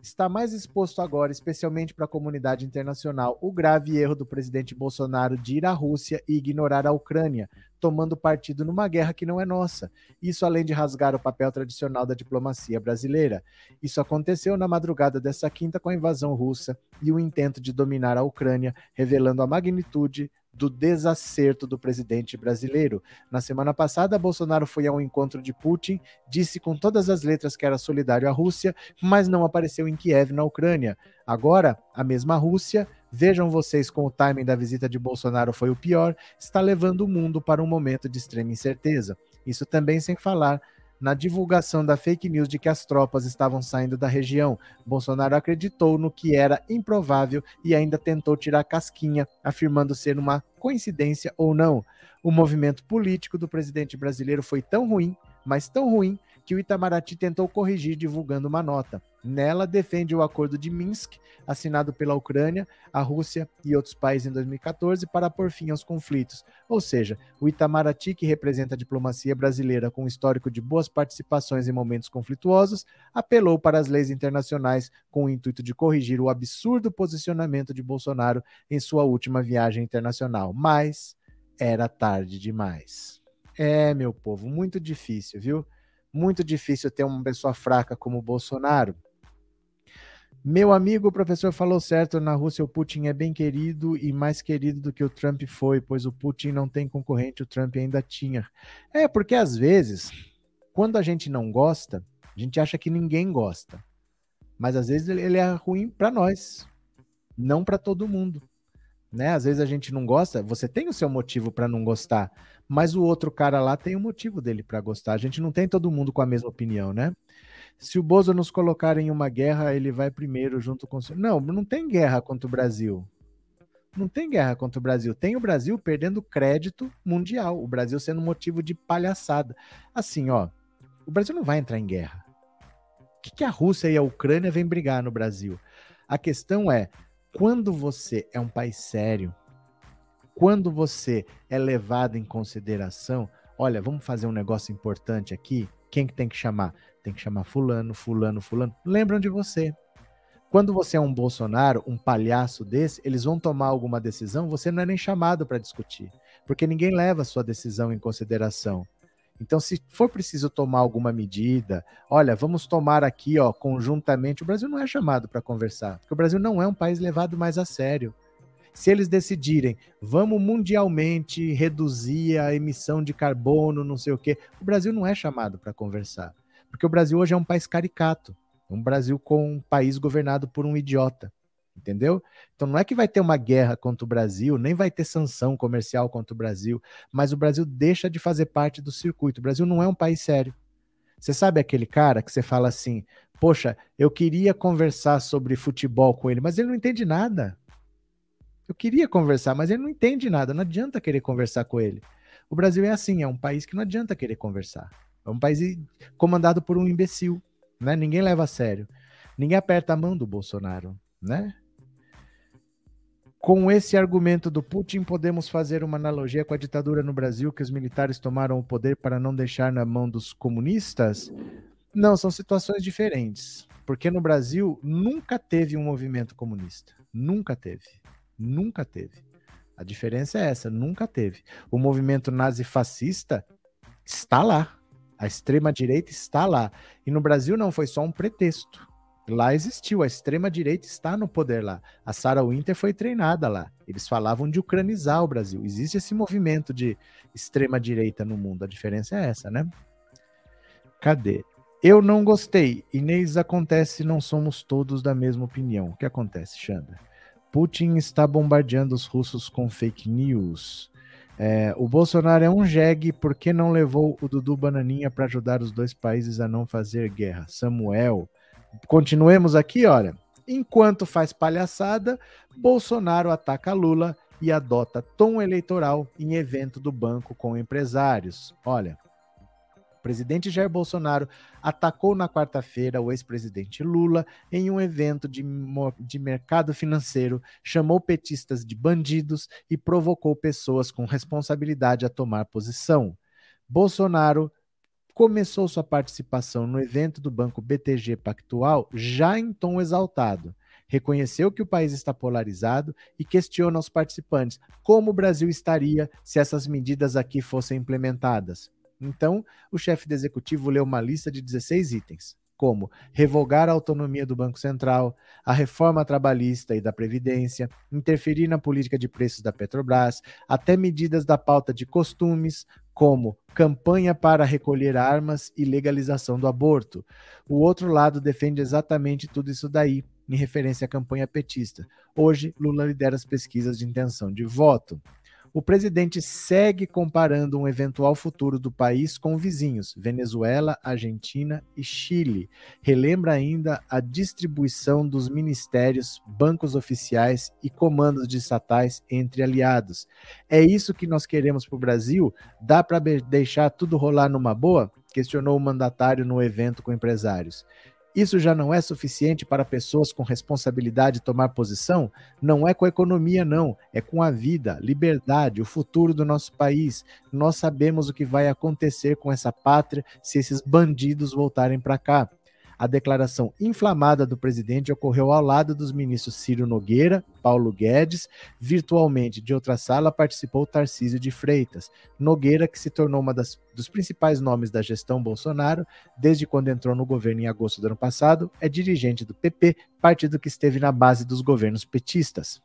está mais exposto agora, especialmente para a comunidade internacional, o grave erro do presidente Bolsonaro de ir à Rússia e ignorar a Ucrânia, tomando partido numa guerra que não é nossa. Isso além de rasgar o papel tradicional da diplomacia brasileira. Isso aconteceu na madrugada dessa quinta com a invasão russa e o intento de dominar a Ucrânia, revelando a magnitude do desacerto do presidente brasileiro. Na semana passada, Bolsonaro foi a um encontro de Putin, disse com todas as letras que era solidário à Rússia, mas não apareceu em Kiev, na Ucrânia. Agora, a mesma Rússia, vejam vocês como o timing da visita de Bolsonaro foi o pior, está levando o mundo para um momento de extrema incerteza. Isso também sem falar na divulgação da fake news de que as tropas estavam saindo da região. Bolsonaro acreditou no que era improvável e ainda tentou tirar casquinha, afirmando ser uma coincidência ou não. O movimento político do presidente brasileiro foi tão ruim, mas tão ruim, que o Itamaraty tentou corrigir divulgando uma nota. Nela, defende o acordo de Minsk, assinado pela Ucrânia, a Rússia e outros países em 2014, para pôr fim aos conflitos. Ou seja, o Itamaraty, que representa a diplomacia brasileira com um histórico de boas participações em momentos conflituosos, apelou para as leis internacionais com o intuito de corrigir o absurdo posicionamento de Bolsonaro em sua última viagem internacional. Mas era tarde demais. É, meu povo, muito difícil, viu? Muito difícil ter uma pessoa fraca como o Bolsonaro. Meu amigo, o professor falou certo, na Rússia o Putin é bem querido e mais querido do que o Trump foi, pois o Putin não tem concorrente, o Trump ainda tinha. É, porque às vezes, quando a gente não gosta, a gente acha que ninguém gosta. Mas às vezes ele é ruim para nós, não para todo mundo. Né? Às vezes a gente não gosta, você tem o seu motivo para não gostar, mas o outro cara lá tem o motivo dele para gostar. A gente não tem todo mundo com a mesma opinião, né? Se o Bozo nos colocar em uma guerra, ele vai primeiro junto com. Não, não tem guerra contra o Brasil. Não tem guerra contra o Brasil. Tem o Brasil perdendo crédito mundial. O Brasil sendo motivo de palhaçada. Assim, ó. O Brasil não vai entrar em guerra. O que, que a Rússia e a Ucrânia vêm brigar no Brasil? A questão é: quando você é um país sério, quando você é levado em consideração, olha, vamos fazer um negócio importante aqui. Quem que tem que chamar? Tem que chamar fulano, fulano, fulano. Lembram de você. Quando você é um Bolsonaro, um palhaço desse, eles vão tomar alguma decisão, você não é nem chamado para discutir, porque ninguém leva a sua decisão em consideração. Então, se for preciso tomar alguma medida, olha, vamos tomar aqui, ó, conjuntamente. O Brasil não é chamado para conversar, porque o Brasil não é um país levado mais a sério. Se eles decidirem, vamos mundialmente reduzir a emissão de carbono, não sei o quê, o Brasil não é chamado para conversar. Porque o Brasil hoje é um país caricato, um Brasil com um país governado por um idiota entendeu? Então não é que vai ter uma guerra contra o Brasil, nem vai ter sanção comercial contra o Brasil, mas o Brasil deixa de fazer parte do circuito. O Brasil não é um país sério. Você sabe aquele cara que você fala assim: "Poxa, eu queria conversar sobre futebol com ele, mas ele não entende nada". Eu queria conversar, mas ele não entende nada, não adianta querer conversar com ele. O Brasil é assim, é um país que não adianta querer conversar. É um país comandado por um imbecil, né? Ninguém leva a sério. Ninguém aperta a mão do Bolsonaro, né? Com esse argumento do Putin, podemos fazer uma analogia com a ditadura no Brasil, que os militares tomaram o poder para não deixar na mão dos comunistas? Não, são situações diferentes. Porque no Brasil nunca teve um movimento comunista. Nunca teve. Nunca teve. A diferença é essa, nunca teve. O movimento nazifascista está lá. A extrema-direita está lá. E no Brasil não foi só um pretexto. Lá existiu, a extrema-direita está no poder lá. A Sarah Winter foi treinada lá. Eles falavam de ucranizar o Brasil. Existe esse movimento de extrema-direita no mundo. A diferença é essa, né? Cadê? Eu não gostei. Inês, acontece, não somos todos da mesma opinião. O que acontece, Xanda? Putin está bombardeando os russos com fake news. É, o Bolsonaro é um jegue, por que não levou o Dudu Bananinha para ajudar os dois países a não fazer guerra? Samuel, Continuemos aqui, olha. Enquanto faz palhaçada, Bolsonaro ataca Lula e adota tom eleitoral em evento do banco com empresários. Olha, presidente Jair Bolsonaro atacou na quarta-feira o ex-presidente Lula em um evento de, de mercado financeiro, chamou petistas de bandidos e provocou pessoas com responsabilidade a tomar posição. Bolsonaro começou sua participação no evento do Banco BTG Pactual já em tom exaltado. Reconheceu que o país está polarizado e questiona aos participantes como o Brasil estaria se essas medidas aqui fossem implementadas. Então, o chefe do executivo leu uma lista de 16 itens como revogar a autonomia do Banco Central, a reforma trabalhista e da Previdência, interferir na política de preços da Petrobras, até medidas da pauta de costumes, como campanha para recolher armas e legalização do aborto. O outro lado defende exatamente tudo isso daí, em referência à campanha petista. Hoje, Lula lidera as pesquisas de intenção de voto o presidente segue comparando um eventual futuro do país com vizinhos, Venezuela, Argentina e Chile. Relembra ainda a distribuição dos ministérios, bancos oficiais e comandos de estatais entre aliados. É isso que nós queremos para o Brasil? Dá para deixar tudo rolar numa boa? Questionou o mandatário no evento com empresários. Isso já não é suficiente para pessoas com responsabilidade tomar posição? Não é com a economia, não. É com a vida, liberdade, o futuro do nosso país. Nós sabemos o que vai acontecer com essa pátria se esses bandidos voltarem para cá. A declaração inflamada do presidente ocorreu ao lado dos ministros Ciro Nogueira, Paulo Guedes. Virtualmente, de outra sala, participou Tarcísio de Freitas. Nogueira, que se tornou uma das, dos principais nomes da gestão Bolsonaro desde quando entrou no governo em agosto do ano passado, é dirigente do PP, partido que esteve na base dos governos petistas.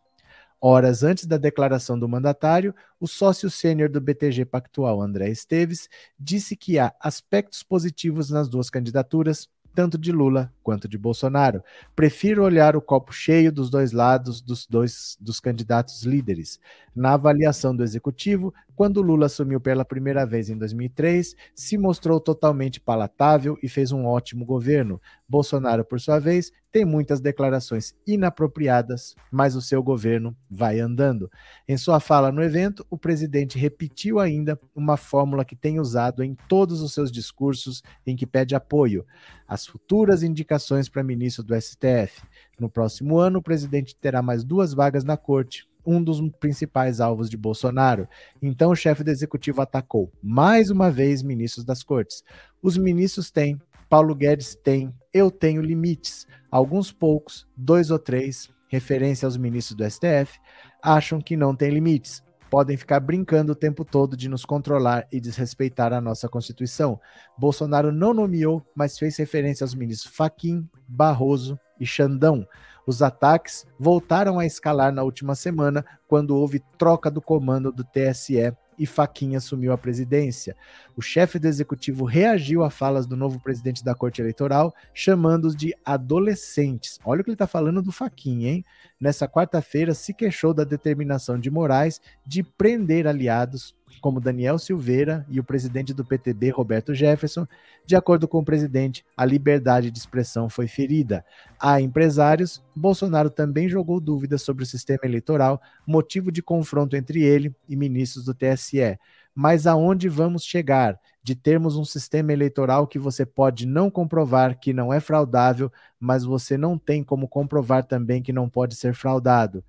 Horas antes da declaração do mandatário, o sócio sênior do BTG Pactual, André Esteves, disse que há aspectos positivos nas duas candidaturas, tanto de Lula quanto de Bolsonaro. Prefiro olhar o copo cheio dos dois lados dos dois dos candidatos líderes. Na avaliação do executivo, quando Lula assumiu pela primeira vez em 2003, se mostrou totalmente palatável e fez um ótimo governo. Bolsonaro, por sua vez, tem muitas declarações inapropriadas, mas o seu governo vai andando. Em sua fala no evento, o presidente repetiu ainda uma fórmula que tem usado em todos os seus discursos em que pede apoio: as futuras indicações para ministro do STF. No próximo ano, o presidente terá mais duas vagas na corte, um dos principais alvos de Bolsonaro. Então, o chefe do executivo atacou mais uma vez ministros das cortes. Os ministros têm, Paulo Guedes tem, eu tenho limites. Alguns poucos, dois ou três, referência aos ministros do STF, acham que não tem limites podem ficar brincando o tempo todo de nos controlar e desrespeitar a nossa Constituição. Bolsonaro não nomeou, mas fez referência aos ministros Faquim, Barroso e Xandão. Os ataques voltaram a escalar na última semana, quando houve troca do comando do TSE e Faquinha assumiu a presidência. O chefe do executivo reagiu a falas do novo presidente da Corte Eleitoral, chamando-os de adolescentes. Olha o que ele está falando do Faquinha, hein? Nessa quarta-feira, se queixou da determinação de Moraes de prender aliados como Daniel Silveira e o presidente do PTB, Roberto Jefferson. De acordo com o presidente, a liberdade de expressão foi ferida. A empresários, Bolsonaro também jogou dúvidas sobre o sistema eleitoral, motivo de confronto entre ele e ministros do TSE. Mas aonde vamos chegar? De termos um sistema eleitoral que você pode não comprovar que não é fraudável, mas você não tem como comprovar também que não pode ser fraudado.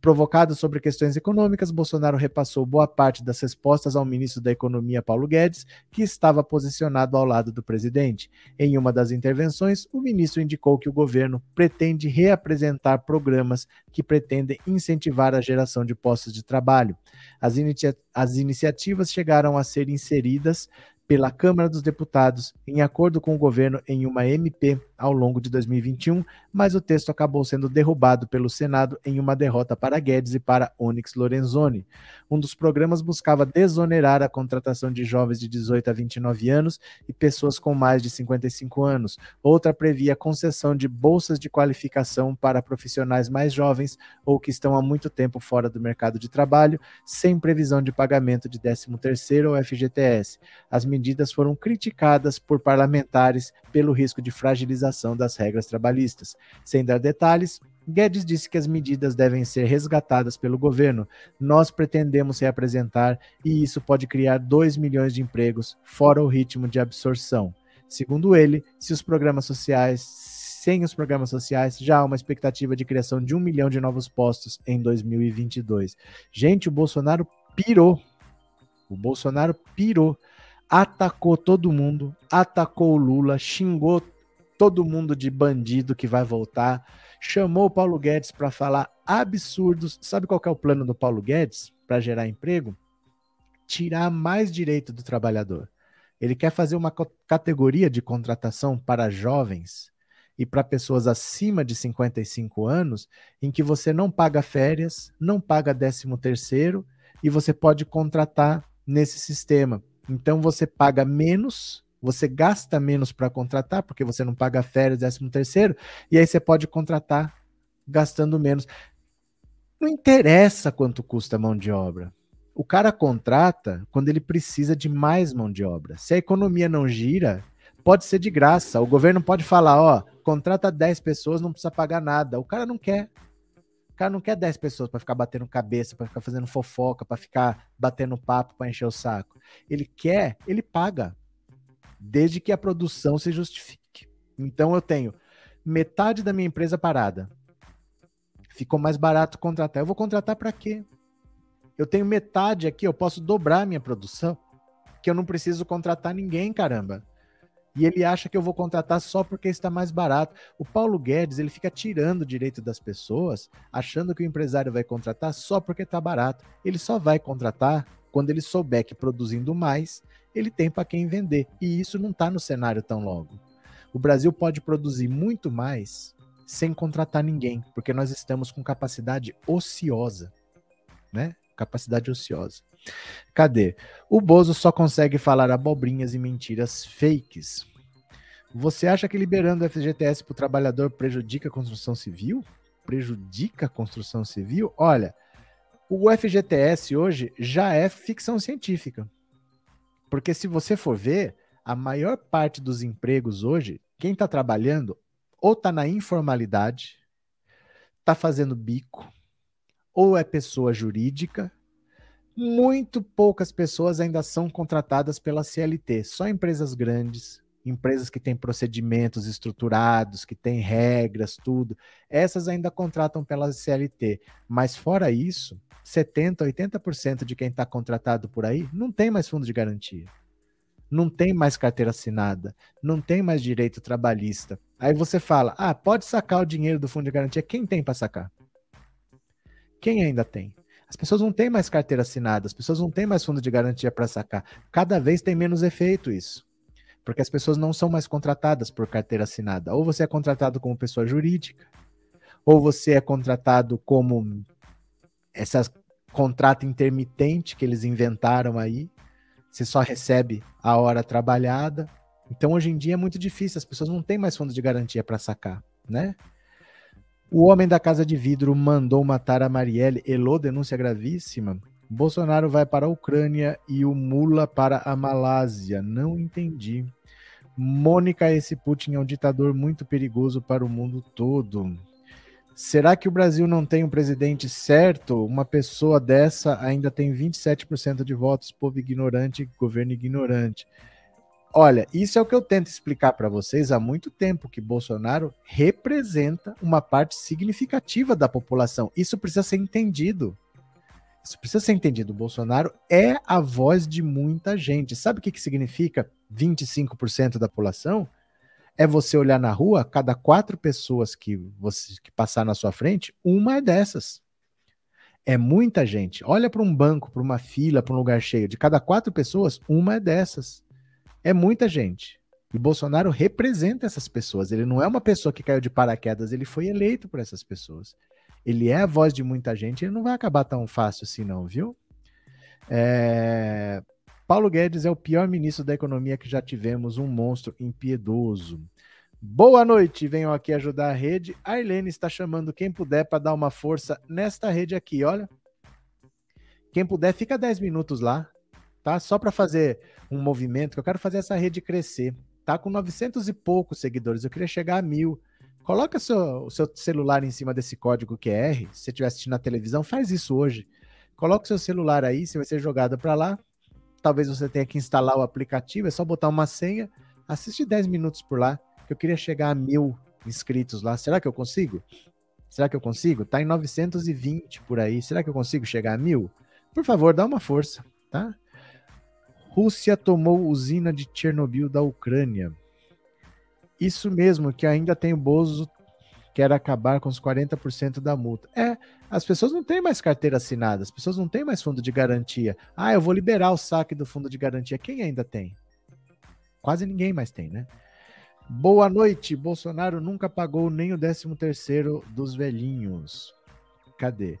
Provocado sobre questões econômicas, Bolsonaro repassou boa parte das respostas ao ministro da Economia, Paulo Guedes, que estava posicionado ao lado do presidente. Em uma das intervenções, o ministro indicou que o governo pretende reapresentar programas que pretendem incentivar a geração de postos de trabalho. As, inicia as iniciativas chegaram a ser inseridas pela Câmara dos Deputados, em acordo com o governo, em uma MP ao longo de 2021, mas o texto acabou sendo derrubado pelo Senado em uma derrota para Guedes e para Onyx Lorenzoni. Um dos programas buscava desonerar a contratação de jovens de 18 a 29 anos e pessoas com mais de 55 anos. Outra previa concessão de bolsas de qualificação para profissionais mais jovens ou que estão há muito tempo fora do mercado de trabalho, sem previsão de pagamento de 13º ou FGTS. As medidas foram criticadas por parlamentares pelo risco de fragilização das regras trabalhistas. Sem dar detalhes, Guedes disse que as medidas devem ser resgatadas pelo governo. Nós pretendemos reapresentar e isso pode criar 2 milhões de empregos, fora o ritmo de absorção. Segundo ele, se os programas sociais, sem os programas sociais, já há uma expectativa de criação de um milhão de novos postos em 2022. Gente, o Bolsonaro pirou. O Bolsonaro pirou. atacou todo mundo, atacou o Lula, xingou todo mundo de bandido que vai voltar, chamou o Paulo Guedes para falar absurdos. Sabe qual é o plano do Paulo Guedes para gerar emprego? Tirar mais direito do trabalhador. Ele quer fazer uma categoria de contratação para jovens e para pessoas acima de 55 anos, em que você não paga férias, não paga 13 terceiro e você pode contratar nesse sistema. Então você paga menos, você gasta menos para contratar, porque você não paga férias, 13 terceiro, e aí você pode contratar gastando menos. Não interessa quanto custa a mão de obra. O cara contrata quando ele precisa de mais mão de obra. Se a economia não gira, pode ser de graça. O governo pode falar, ó, contrata 10 pessoas, não precisa pagar nada. O cara não quer. O cara não quer 10 pessoas para ficar batendo cabeça, para ficar fazendo fofoca, para ficar batendo papo, para encher o saco. Ele quer, ele paga. Desde que a produção se justifique. Então eu tenho metade da minha empresa parada. Ficou mais barato contratar. Eu vou contratar para quê? Eu tenho metade aqui, eu posso dobrar a minha produção, que eu não preciso contratar ninguém, caramba. E ele acha que eu vou contratar só porque está mais barato. O Paulo Guedes, ele fica tirando o direito das pessoas, achando que o empresário vai contratar só porque está barato. Ele só vai contratar quando ele souber que produzindo mais, ele tem para quem vender. E isso não está no cenário tão logo. O Brasil pode produzir muito mais sem contratar ninguém, porque nós estamos com capacidade ociosa, né? capacidade ociosa. Cadê? O Bozo só consegue falar abobrinhas e mentiras fakes. Você acha que liberando o FGTS para o trabalhador prejudica a construção civil? Prejudica a construção civil? Olha, o FGTS hoje já é ficção científica. Porque se você for ver, a maior parte dos empregos hoje, quem está trabalhando ou está na informalidade, está fazendo bico, ou é pessoa jurídica. Muito poucas pessoas ainda são contratadas pela CLT, só empresas grandes, empresas que têm procedimentos estruturados, que têm regras, tudo. Essas ainda contratam pela CLT. Mas fora isso, 70, 80% de quem está contratado por aí não tem mais fundo de garantia. Não tem mais carteira assinada, não tem mais direito trabalhista. Aí você fala: ah, pode sacar o dinheiro do fundo de garantia. Quem tem para sacar? Quem ainda tem? As pessoas não têm mais carteira assinada, as pessoas não têm mais fundo de garantia para sacar. Cada vez tem menos efeito isso. Porque as pessoas não são mais contratadas por carteira assinada. Ou você é contratado como pessoa jurídica, ou você é contratado como essa contrato intermitente que eles inventaram aí. Você só recebe a hora trabalhada. Então hoje em dia é muito difícil, as pessoas não têm mais fundo de garantia para sacar, né? O homem da casa de vidro mandou matar a Marielle. Elô, denúncia gravíssima. Bolsonaro vai para a Ucrânia e o Mula para a Malásia. Não entendi. Mônica, esse Putin é um ditador muito perigoso para o mundo todo. Será que o Brasil não tem um presidente certo? Uma pessoa dessa ainda tem 27% de votos, povo ignorante, governo ignorante. Olha, isso é o que eu tento explicar para vocês há muito tempo, que Bolsonaro representa uma parte significativa da população. Isso precisa ser entendido. Isso precisa ser entendido. O Bolsonaro é a voz de muita gente. Sabe o que, que significa 25% da população? É você olhar na rua, cada quatro pessoas que você que passar na sua frente, uma é dessas. É muita gente. Olha para um banco, para uma fila, para um lugar cheio. De cada quatro pessoas, uma é dessas. É muita gente. E Bolsonaro representa essas pessoas. Ele não é uma pessoa que caiu de paraquedas, ele foi eleito por essas pessoas. Ele é a voz de muita gente, ele não vai acabar tão fácil assim, não, viu? É... Paulo Guedes é o pior ministro da economia que já tivemos, um monstro impiedoso. Boa noite, venham aqui ajudar a rede. A Helene está chamando quem puder para dar uma força nesta rede aqui, olha. Quem puder, fica 10 minutos lá tá? Só para fazer um movimento, que eu quero fazer essa rede crescer. Tá com 900 e poucos seguidores, eu queria chegar a mil. Coloca seu, o seu celular em cima desse código QR. Se você estiver assistindo na televisão, faz isso hoje. Coloca o seu celular aí, você vai ser jogado para lá. Talvez você tenha que instalar o aplicativo, é só botar uma senha. Assiste 10 minutos por lá, que eu queria chegar a mil inscritos lá. Será que eu consigo? Será que eu consigo? Tá em 920 por aí. Será que eu consigo chegar a mil? Por favor, dá uma força, tá? Rússia tomou usina de Chernobyl da Ucrânia. Isso mesmo, que ainda tem o Bozo quer acabar com os 40% da multa. É, as pessoas não têm mais carteira assinada, as pessoas não têm mais fundo de garantia. Ah, eu vou liberar o saque do fundo de garantia. Quem ainda tem? Quase ninguém mais tem, né? Boa noite. Bolsonaro nunca pagou nem o 13 terceiro dos velhinhos. Cadê?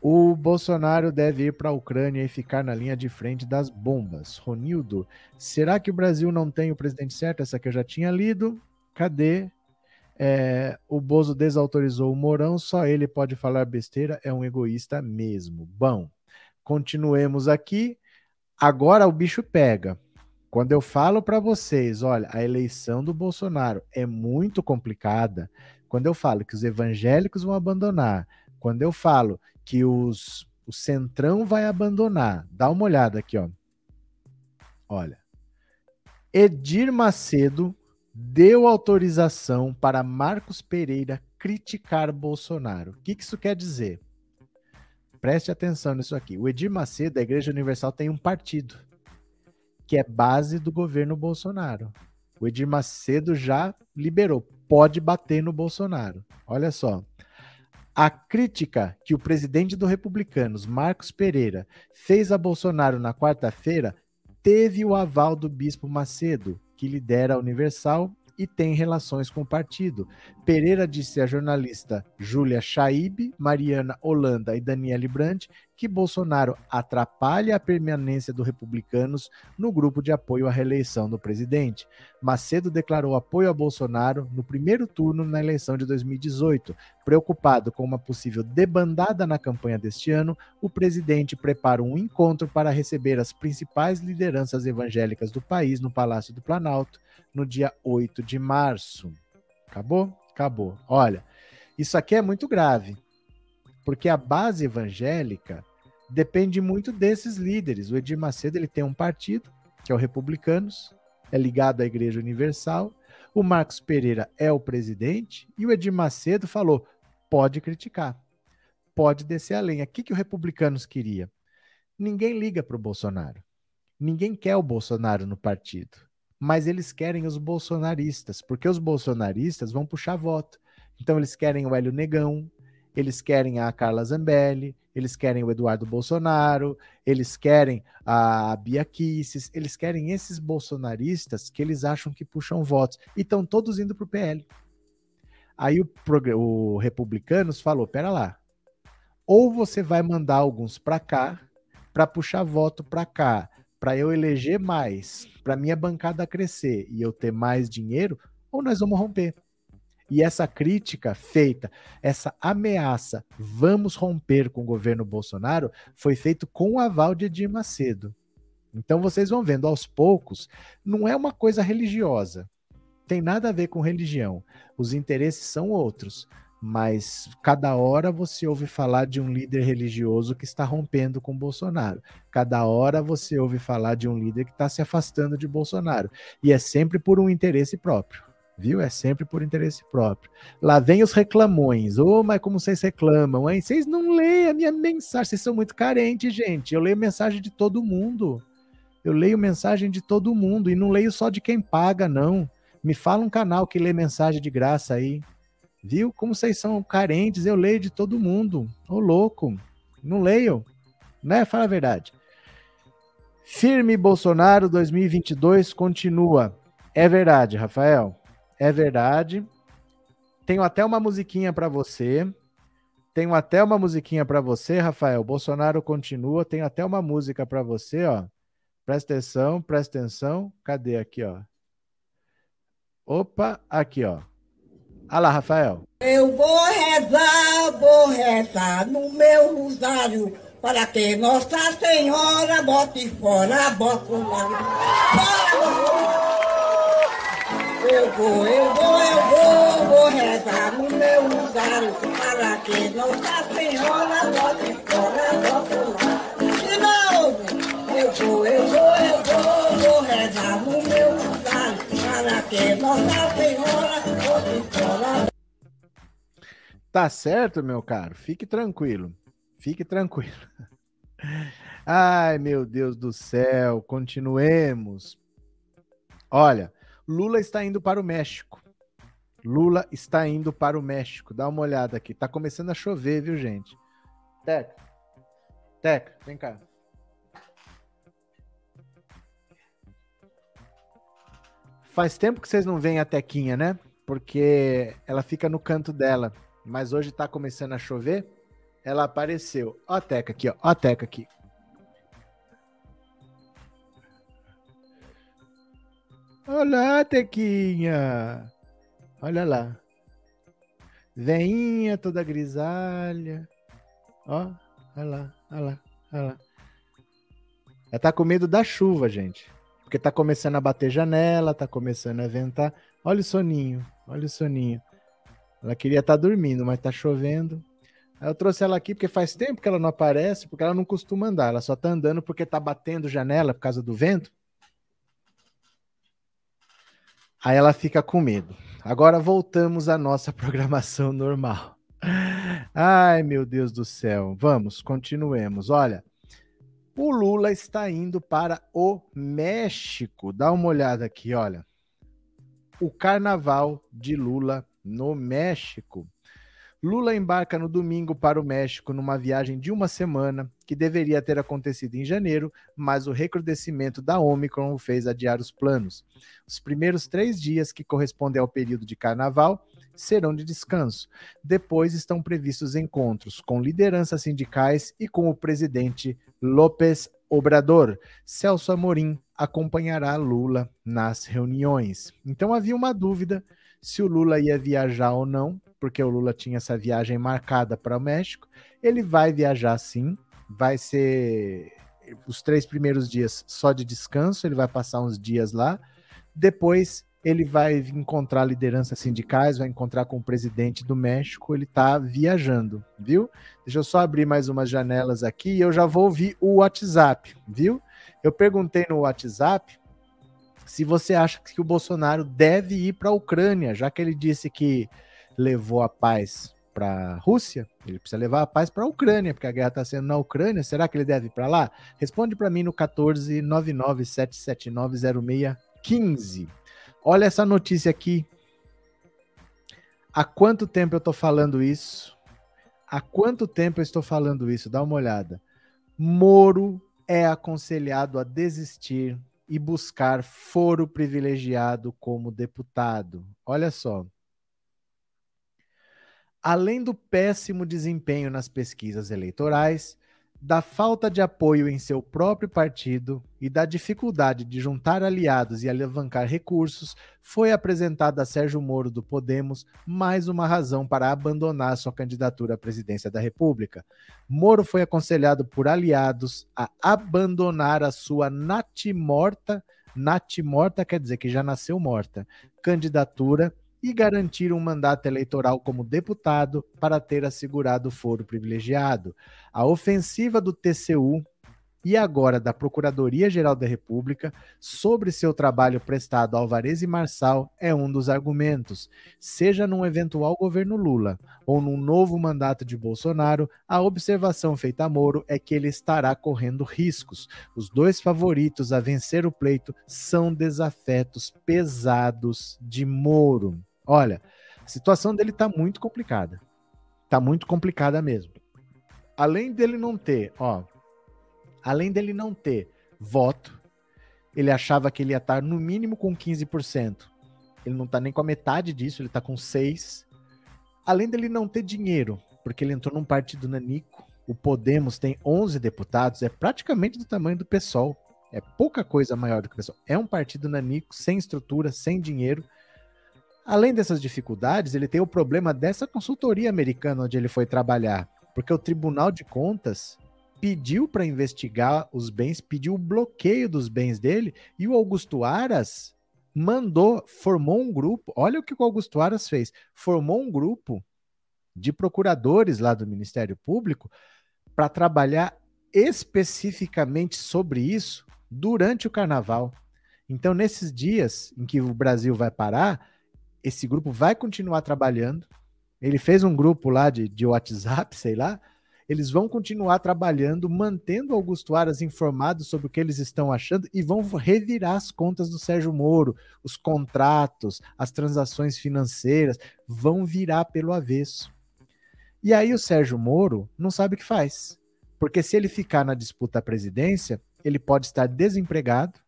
O Bolsonaro deve ir para a Ucrânia e ficar na linha de frente das bombas. Ronildo, será que o Brasil não tem o presidente certo? Essa que eu já tinha lido. Cadê? É, o Bozo desautorizou o Mourão, só ele pode falar besteira, é um egoísta mesmo. Bom, continuemos aqui. Agora o bicho pega. Quando eu falo para vocês, olha, a eleição do Bolsonaro é muito complicada. Quando eu falo que os evangélicos vão abandonar, quando eu falo que os, o Centrão vai abandonar, dá uma olhada aqui, ó. Olha. Edir Macedo deu autorização para Marcos Pereira criticar Bolsonaro. O que, isso quer dizer? Preste atenção nisso aqui. O Edir Macedo, da Igreja Universal, tem um partido que é base do governo Bolsonaro. O Edir Macedo já liberou, pode bater no Bolsonaro. Olha só. A crítica que o presidente do Republicanos, Marcos Pereira, fez a Bolsonaro na quarta-feira teve o aval do bispo Macedo, que lidera a Universal e tem relações com o partido. Pereira disse à jornalista Júlia Chaib, Mariana Holanda e Daniele Brandt que Bolsonaro atrapalha a permanência dos republicanos no grupo de apoio à reeleição do presidente. Macedo declarou apoio a Bolsonaro no primeiro turno na eleição de 2018. Preocupado com uma possível debandada na campanha deste ano, o presidente prepara um encontro para receber as principais lideranças evangélicas do país no Palácio do Planalto no dia 8 de março. Acabou? Acabou. Olha, isso aqui é muito grave, porque a base evangélica depende muito desses líderes. O Edir Macedo ele tem um partido, que é o Republicanos, é ligado à Igreja Universal. O Marcos Pereira é o presidente e o Edir Macedo falou: pode criticar, pode descer a lenha. O que, que o Republicanos queria? Ninguém liga para o Bolsonaro. Ninguém quer o Bolsonaro no partido. Mas eles querem os bolsonaristas, porque os bolsonaristas vão puxar voto. Então eles querem o Hélio Negão, eles querem a Carla Zambelli, eles querem o Eduardo Bolsonaro, eles querem a Bia Kicis, eles querem esses bolsonaristas que eles acham que puxam votos e estão todos indo para o PL. Aí o, o Republicanos falou: pera lá, ou você vai mandar alguns para cá para puxar voto para cá, para eu eleger mais, para minha bancada crescer e eu ter mais dinheiro, ou nós vamos romper. E essa crítica feita, essa ameaça, vamos romper com o governo Bolsonaro, foi feito com o aval de Edir Macedo. Então vocês vão vendo aos poucos, não é uma coisa religiosa. Tem nada a ver com religião. Os interesses são outros, mas cada hora você ouve falar de um líder religioso que está rompendo com Bolsonaro. Cada hora você ouve falar de um líder que está se afastando de Bolsonaro. E é sempre por um interesse próprio viu? É sempre por interesse próprio. Lá vem os reclamões. Ô, oh, mas como vocês reclamam, hein? Vocês não leem a minha mensagem, vocês são muito carentes, gente. Eu leio mensagem de todo mundo. Eu leio mensagem de todo mundo e não leio só de quem paga, não. Me fala um canal que lê mensagem de graça aí. Viu? Como vocês são carentes, eu leio de todo mundo. Ô, louco. Não leio. Né? Fala a verdade. Firme Bolsonaro 2022 continua. É verdade, Rafael. É verdade. Tenho até uma musiquinha para você. Tenho até uma musiquinha para você, Rafael. Bolsonaro continua. Tenho até uma música para você, ó. Presta atenção, presta atenção. Cadê aqui, ó? Opa, aqui, ó. Olha lá, Rafael. Eu vou rezar, vou rezar no meu rosário para que Nossa Senhora bote fora Bolsonaro. Bora, eu vou, eu vou, eu vou, vou rezar no meu lugar para que Nossa Senhora bote fora nosso lar. De novo, eu vou, eu vou, eu vou, vou rezar no meu lugar para que Nossa Senhora bote fora Tá certo, meu caro. Fique tranquilo. Fique tranquilo. Ai, meu Deus do céu, continuemos. Olha, Lula está indo para o México. Lula está indo para o México. Dá uma olhada aqui. Tá começando a chover, viu, gente? Teca. Teca, vem cá. Faz tempo que vocês não veem a Tequinha, né? Porque ela fica no canto dela. Mas hoje tá começando a chover. Ela apareceu. Ó a Teca aqui, ó. Ó a Teca aqui. Olá, Tequinha. Olha lá. Veinha toda grisalha. Ó, olha lá, olha lá, olha lá. Ela tá com medo da chuva, gente. Porque tá começando a bater janela, tá começando a ventar. Olha o soninho, olha o soninho. Ela queria estar tá dormindo, mas tá chovendo. Eu trouxe ela aqui porque faz tempo que ela não aparece, porque ela não costuma andar. Ela só tá andando porque tá batendo janela por causa do vento. Aí ela fica com medo. Agora voltamos à nossa programação normal. Ai, meu Deus do céu. Vamos, continuemos. Olha, o Lula está indo para o México. Dá uma olhada aqui, olha. O carnaval de Lula no México. Lula embarca no domingo para o México numa viagem de uma semana que deveria ter acontecido em janeiro, mas o recrudescimento da Omicron o fez adiar os planos. Os primeiros três dias, que correspondem ao período de carnaval, serão de descanso. Depois estão previstos encontros com lideranças sindicais e com o presidente López Obrador. Celso Amorim acompanhará Lula nas reuniões. Então havia uma dúvida se o Lula ia viajar ou não, porque o Lula tinha essa viagem marcada para o México. Ele vai viajar sim, vai ser os três primeiros dias só de descanso, ele vai passar uns dias lá. Depois ele vai encontrar lideranças sindicais, vai encontrar com o presidente do México, ele está viajando, viu? Deixa eu só abrir mais umas janelas aqui e eu já vou ouvir o WhatsApp, viu? Eu perguntei no WhatsApp se você acha que o Bolsonaro deve ir para a Ucrânia, já que ele disse que levou a paz para a Rússia, ele precisa levar a paz para a Ucrânia, porque a guerra está sendo na Ucrânia. Será que ele deve ir para lá? Responde para mim no 14 997790615. Olha essa notícia aqui. Há quanto tempo eu estou falando isso? Há quanto tempo eu estou falando isso? Dá uma olhada. Moro é aconselhado a desistir e buscar foro privilegiado como deputado. Olha só. Além do péssimo desempenho nas pesquisas eleitorais, da falta de apoio em seu próprio partido e da dificuldade de juntar aliados e alavancar recursos, foi apresentada a Sérgio Moro do Podemos mais uma razão para abandonar sua candidatura à presidência da República. Moro foi aconselhado por aliados a abandonar a sua natimorta, natimorta quer dizer que já nasceu morta, candidatura e garantir um mandato eleitoral como deputado para ter assegurado o foro privilegiado. A ofensiva do TCU e agora da Procuradoria-Geral da República sobre seu trabalho prestado a Alvarez e Marçal é um dos argumentos. Seja num eventual governo Lula ou num novo mandato de Bolsonaro, a observação feita a Moro é que ele estará correndo riscos. Os dois favoritos a vencer o pleito são desafetos pesados de Moro. Olha, a situação dele tá muito complicada. Tá muito complicada mesmo. Além dele não ter, ó, além dele não ter voto, ele achava que ele ia estar no mínimo com 15%. Ele não tá nem com a metade disso, ele tá com 6. Além dele não ter dinheiro, porque ele entrou num partido nanico, o Podemos tem 11 deputados, é praticamente do tamanho do PSOL. É pouca coisa maior do que o PSOL. É um partido nanico, sem estrutura, sem dinheiro. Além dessas dificuldades, ele tem o problema dessa consultoria americana onde ele foi trabalhar, porque o Tribunal de Contas pediu para investigar os bens, pediu o bloqueio dos bens dele, e o Augusto Aras mandou, formou um grupo. Olha o que o Augusto Aras fez: formou um grupo de procuradores lá do Ministério Público para trabalhar especificamente sobre isso durante o carnaval. Então, nesses dias em que o Brasil vai parar, esse grupo vai continuar trabalhando. Ele fez um grupo lá de, de WhatsApp, sei lá, eles vão continuar trabalhando, mantendo Augusto Aras informado sobre o que eles estão achando e vão revirar as contas do Sérgio Moro, os contratos, as transações financeiras, vão virar pelo avesso. E aí o Sérgio Moro não sabe o que faz. Porque se ele ficar na disputa à presidência, ele pode estar desempregado,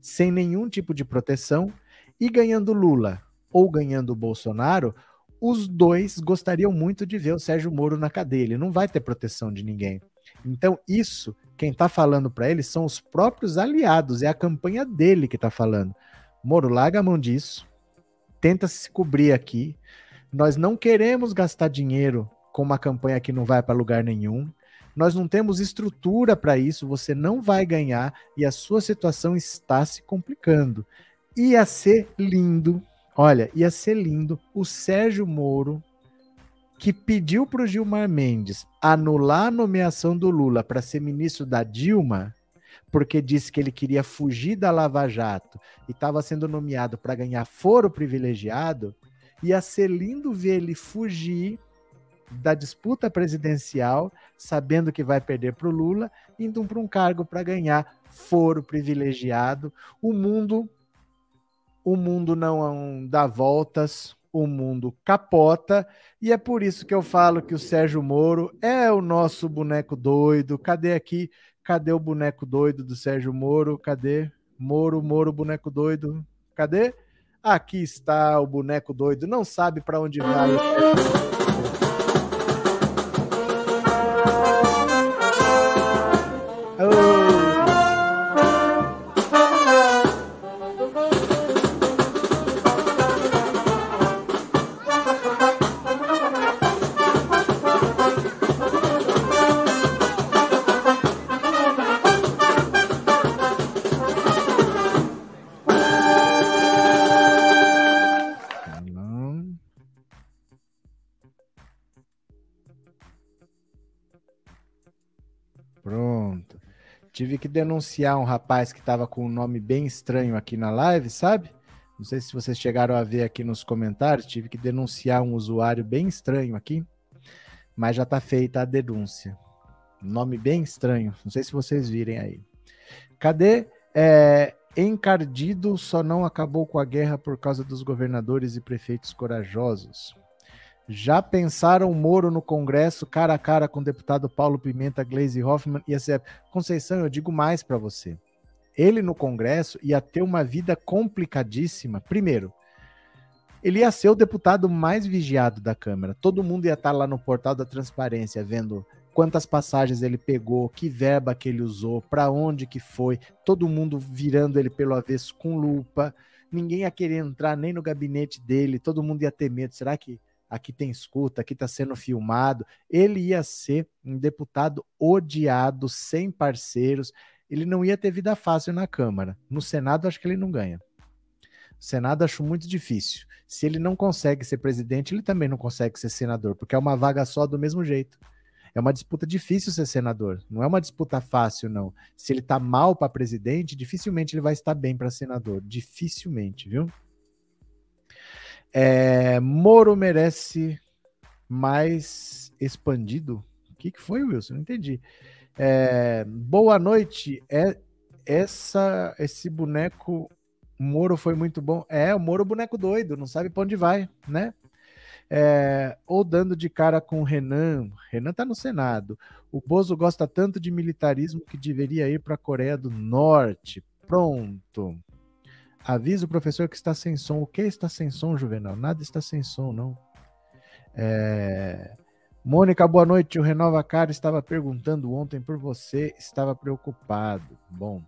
sem nenhum tipo de proteção, e ganhando Lula ou ganhando Bolsonaro, os dois gostariam muito de ver o Sérgio Moro na cadeia. Ele não vai ter proteção de ninguém. Então, isso, quem está falando para ele são os próprios aliados, é a campanha dele que está falando. Moro, larga a mão disso, tenta se cobrir aqui. Nós não queremos gastar dinheiro com uma campanha que não vai para lugar nenhum. Nós não temos estrutura para isso, você não vai ganhar e a sua situação está se complicando. Ia ser lindo Olha, ia ser lindo o Sérgio Moro, que pediu para o Gilmar Mendes anular a nomeação do Lula para ser ministro da Dilma, porque disse que ele queria fugir da Lava Jato e estava sendo nomeado para ganhar foro privilegiado, ia ser lindo ver ele fugir da disputa presidencial, sabendo que vai perder para o Lula, indo para um cargo para ganhar foro privilegiado. O mundo o mundo não dá voltas, o mundo capota, e é por isso que eu falo que o Sérgio Moro é o nosso boneco doido. Cadê aqui? Cadê o boneco doido do Sérgio Moro? Cadê? Moro, Moro, boneco doido. Cadê? Aqui está o boneco doido, não sabe para onde vai. Tive que denunciar um rapaz que estava com um nome bem estranho aqui na live, sabe? Não sei se vocês chegaram a ver aqui nos comentários. Tive que denunciar um usuário bem estranho aqui, mas já está feita a denúncia. Nome bem estranho. Não sei se vocês virem aí. Cadê? É, encardido só não acabou com a guerra por causa dos governadores e prefeitos corajosos. Já pensaram Moro no Congresso, cara a cara com o deputado Paulo Pimenta, Gleisi Hoffmann e a Conceição, eu digo mais para você. Ele no Congresso ia ter uma vida complicadíssima. Primeiro, ele ia ser o deputado mais vigiado da Câmara. Todo mundo ia estar lá no portal da transparência vendo quantas passagens ele pegou, que verba que ele usou, para onde que foi, todo mundo virando ele pelo avesso com lupa. Ninguém ia querer entrar nem no gabinete dele, todo mundo ia ter medo. Será que aqui tem escuta, aqui está sendo filmado. Ele ia ser um deputado odiado, sem parceiros. Ele não ia ter vida fácil na Câmara. No Senado, acho que ele não ganha. O Senado acho muito difícil. Se ele não consegue ser presidente, ele também não consegue ser senador, porque é uma vaga só do mesmo jeito. É uma disputa difícil ser senador. Não é uma disputa fácil, não. Se ele tá mal para presidente, dificilmente ele vai estar bem para senador. Dificilmente, viu? É, Moro merece mais expandido. O que, que foi, Wilson? Não entendi. É, boa noite. É essa esse boneco Moro foi muito bom. É, o Moro boneco doido, não sabe para onde vai, né? É, ou dando de cara com o Renan. Renan tá no Senado. O Bozo gosta tanto de militarismo que deveria ir para a Coreia do Norte. Pronto. Avisa o professor que está sem som. O que está sem som, Juvenal? Nada está sem som, não. É... Mônica, boa noite. O Renova Cara estava perguntando ontem por você, estava preocupado. Bom,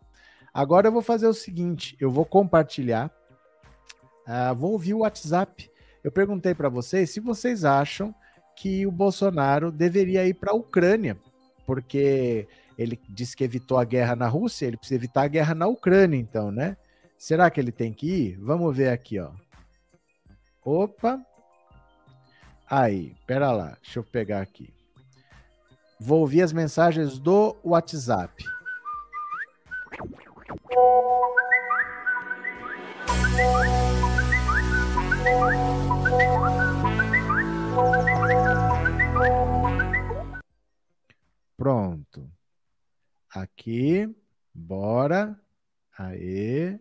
agora eu vou fazer o seguinte: eu vou compartilhar, uh, vou ouvir o WhatsApp. Eu perguntei para vocês se vocês acham que o Bolsonaro deveria ir para a Ucrânia, porque ele disse que evitou a guerra na Rússia, ele precisa evitar a guerra na Ucrânia, então, né? Será que ele tem que ir? Vamos ver aqui, ó. Opa. Aí, pera lá, deixa eu pegar aqui. Vou ouvir as mensagens do WhatsApp. aqui. Bora. Aê.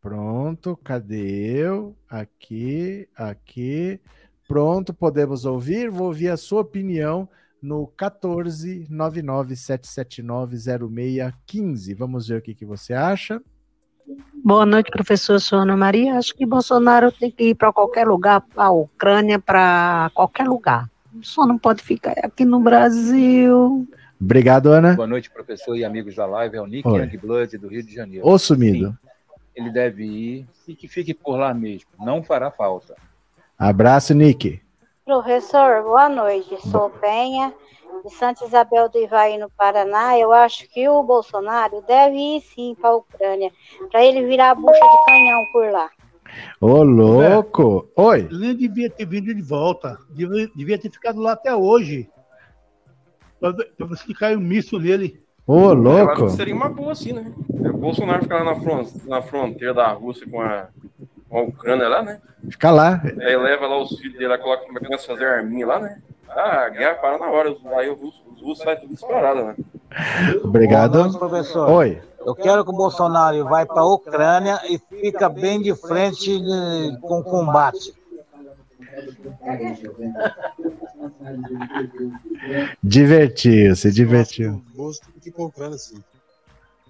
Pronto. Cadê eu? Aqui, aqui. Pronto, podemos ouvir. Vou ouvir a sua opinião no 14 997790615. Vamos ver o que, que você acha. Boa noite, professor Sônia Maria. Acho que Bolsonaro tem que ir para qualquer lugar, para a Ucrânia, para qualquer lugar. Só não pode ficar aqui no Brasil. Obrigado, Ana. Boa noite, professor e amigos da live. É o Nick Youngblood, do Rio de Janeiro. Ô sumido. Sim, ele deve ir e que fique por lá mesmo. Não fará falta. Abraço, Nick. Professor, boa noite. Sou Penha, de Santa Isabel do Ivaí, no Paraná. Eu acho que o Bolsonaro deve ir sim para a Ucrânia, para ele virar a bucha de canhão por lá. Ô, louco! É, Oi! Ele nem devia ter vindo de volta. Devia, devia ter ficado lá até hoje. Para você caiu um misto nele. Ô, louco! Seria uma boa, assim, né? O Bolsonaro ficar lá na, front, na fronteira da Rússia com a, com a Ucrânia lá, né? Fica lá. Aí leva lá os filhos dele, coloca como é que fazer arminha lá, né? Ah, a guerra para na hora. Aí os, os russos saem tudo disparado, né? Obrigado. Noite, professor. Oi. Eu quero que o Bolsonaro vá para a Ucrânia e fica bem de frente de, com o combate. Divertiu, se divertiu. O Bolsonaro tem que ir para a Ucrânia, sim.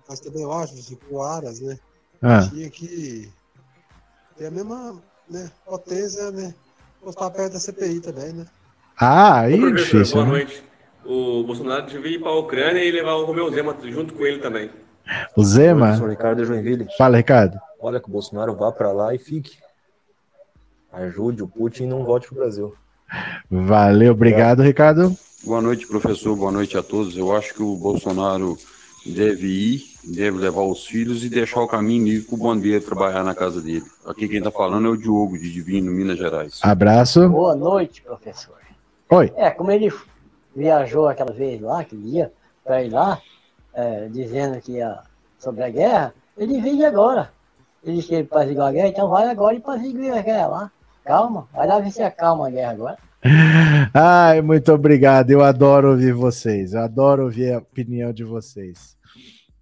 Mas também eu acho, assim, o Aras, né? Ah. Tinha que ter a mesma né, potência, né? Postar perto da CPI também, né? Ah, aí é difícil. Boa né? noite. O Bolsonaro devia ir para a Ucrânia e levar o Romeu Zema junto com ele também. O Zema? Sou Ricardo Joinville. Fala, Ricardo. Olha que o Bolsonaro vá para lá e fique. Ajude o Putin e não volte para o Brasil. Valeu, obrigado, Ricardo. Boa noite, professor. Boa noite a todos. Eu acho que o Bolsonaro deve ir, deve levar os filhos e deixar o caminho livre para o bombeiro trabalhar na casa dele. Aqui quem está falando é o Diogo, de Divino, Minas Gerais. Abraço. Boa noite, professor. Oi. É, como ele viajou aquela vez lá, aquele dia, para ir lá, é, dizendo que ia sobre a guerra, ele vem agora. Ele disse que ele apaziguou a guerra, então vai agora e apazigua a guerra lá. Calma, vai lá ver se acalma a guerra agora. Ai, muito obrigado. Eu adoro ouvir vocês. Eu adoro ouvir a opinião de vocês.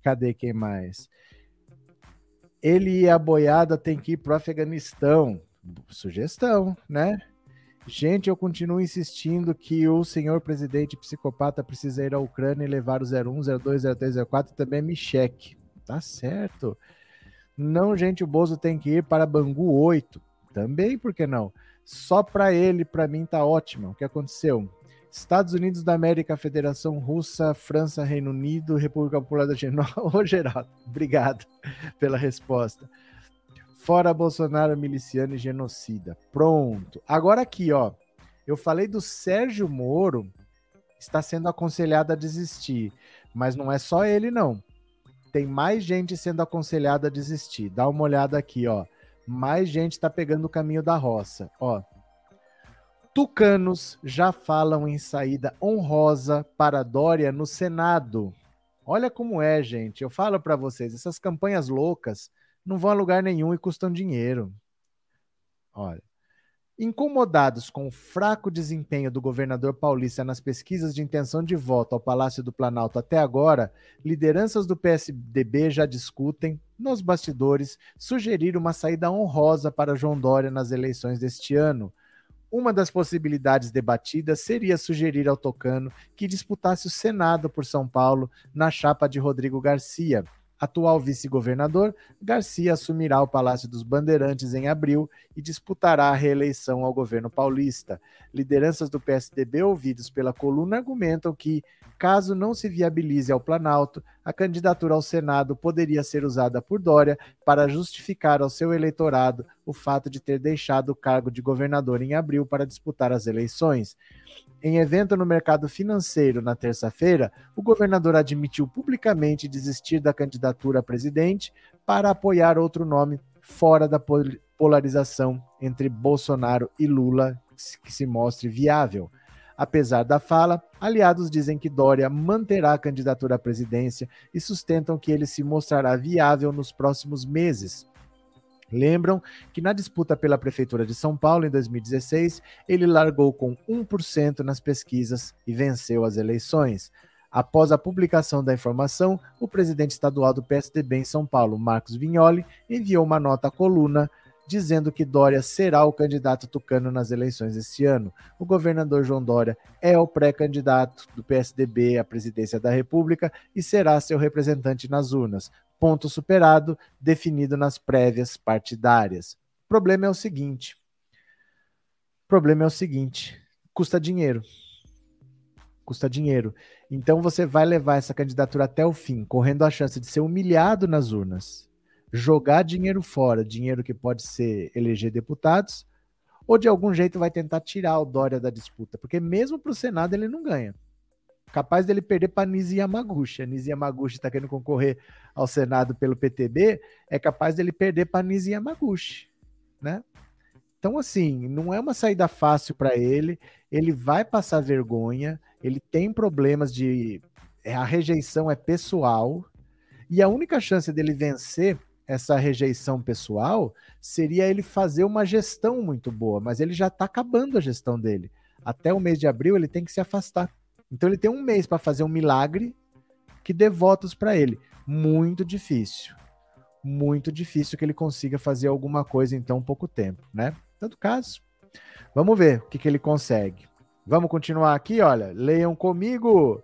Cadê quem mais? Ele e a boiada tem que ir para o Afeganistão. Sugestão, né? Gente, eu continuo insistindo que o senhor presidente psicopata precisa ir à Ucrânia e levar o 01, 02, 03, 04 e também me cheque. Tá certo. Não, gente, o Bozo tem que ir para Bangu 8. Também, por que não? Só para ele, para mim, tá ótimo. O que aconteceu? Estados Unidos da América, Federação Russa, França, Reino Unido, República Popular da China. Ô, Geraldo, obrigado pela resposta. Fora Bolsonaro, miliciano e genocida. Pronto. Agora aqui, ó. Eu falei do Sérgio Moro, está sendo aconselhado a desistir. Mas não é só ele, não. Tem mais gente sendo aconselhada a desistir. Dá uma olhada aqui, ó. Mais gente está pegando o caminho da roça. Ó. Tucanos já falam em saída honrosa para Dória no Senado. Olha como é, gente. Eu falo para vocês, essas campanhas loucas não vão a lugar nenhum e custam dinheiro. Olha. Incomodados com o fraco desempenho do governador paulista nas pesquisas de intenção de voto ao Palácio do Planalto até agora, lideranças do PSDB já discutem, nos bastidores, sugerir uma saída honrosa para João Dória nas eleições deste ano. Uma das possibilidades debatidas seria sugerir ao Tocano que disputasse o Senado por São Paulo na chapa de Rodrigo Garcia. Atual vice-governador, Garcia assumirá o Palácio dos Bandeirantes em abril e disputará a reeleição ao governo paulista. Lideranças do PSDB ouvidos pela coluna argumentam que, caso não se viabilize ao Planalto, a candidatura ao Senado poderia ser usada por Dória para justificar ao seu eleitorado o fato de ter deixado o cargo de governador em abril para disputar as eleições. Em evento no mercado financeiro na terça-feira, o governador admitiu publicamente desistir da candidatura a presidente para apoiar outro nome fora da polarização entre Bolsonaro e Lula que se mostre viável. Apesar da fala, aliados dizem que Dória manterá a candidatura à presidência e sustentam que ele se mostrará viável nos próximos meses. Lembram que na disputa pela Prefeitura de São Paulo em 2016, ele largou com 1% nas pesquisas e venceu as eleições. Após a publicação da informação, o presidente estadual do PSDB em São Paulo, Marcos Vignoli, enviou uma nota à coluna dizendo que Dória será o candidato tucano nas eleições este ano. O governador João Dória é o pré-candidato do PSDB à presidência da República e será seu representante nas urnas. Ponto superado, definido nas prévias partidárias. O problema é o seguinte: o problema é o seguinte: custa dinheiro. Custa dinheiro. Então você vai levar essa candidatura até o fim, correndo a chance de ser humilhado nas urnas, jogar dinheiro fora, dinheiro que pode ser eleger deputados, ou de algum jeito vai tentar tirar o Dória da disputa, porque mesmo para o Senado ele não ganha. Capaz dele perder para Nisi Yamaguchi. A Nisi Yamaguchi está querendo concorrer ao Senado pelo PTB, é capaz dele perder para Nisi Yamaguchi, né? Então, assim, não é uma saída fácil para ele. Ele vai passar vergonha. Ele tem problemas de. é, A rejeição é pessoal. E a única chance dele vencer essa rejeição pessoal seria ele fazer uma gestão muito boa. Mas ele já está acabando a gestão dele. Até o mês de abril ele tem que se afastar. Então ele tem um mês para fazer um milagre que dê votos para ele. Muito difícil. Muito difícil que ele consiga fazer alguma coisa em tão pouco tempo, né? Tanto caso. Vamos ver o que, que ele consegue. Vamos continuar aqui, olha. Leiam comigo.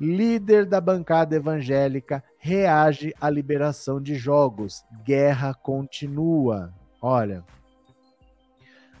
Líder da bancada evangélica reage à liberação de jogos. Guerra continua. Olha.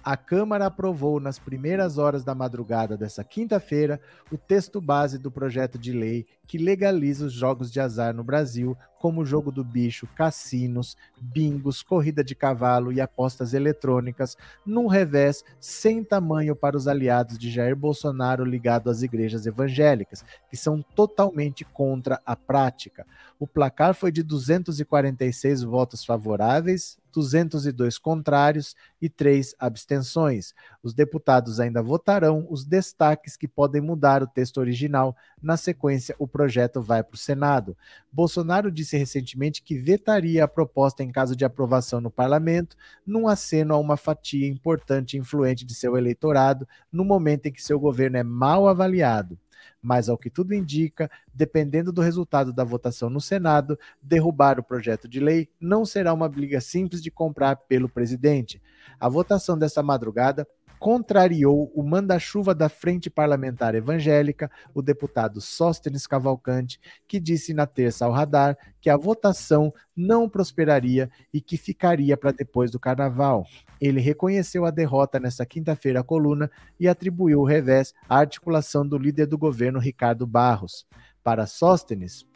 A Câmara aprovou nas primeiras horas da madrugada dessa quinta-feira o texto base do projeto de lei que legaliza os jogos de azar no Brasil, como o jogo do bicho, cassinos, bingos, corrida de cavalo e apostas eletrônicas, num revés sem tamanho para os aliados de Jair Bolsonaro ligado às igrejas evangélicas, que são totalmente contra a prática. O placar foi de 246 votos favoráveis, 202 contrários e 3 abstenções. Os deputados ainda votarão os destaques que podem mudar o texto original. Na sequência, o projeto vai para o Senado. Bolsonaro disse recentemente que vetaria a proposta em caso de aprovação no parlamento, num aceno a uma fatia importante e influente de seu eleitorado, no momento em que seu governo é mal avaliado mas ao que tudo indica, dependendo do resultado da votação no Senado, derrubar o projeto de lei não será uma briga simples de comprar pelo presidente. A votação dessa madrugada contrariou o manda-chuva da Frente Parlamentar Evangélica, o deputado Sóstenes Cavalcante, que disse na terça ao radar que a votação não prosperaria e que ficaria para depois do carnaval. Ele reconheceu a derrota nesta quinta-feira à coluna e atribuiu o revés à articulação do líder do governo, Ricardo Barros. Para Sóstenes,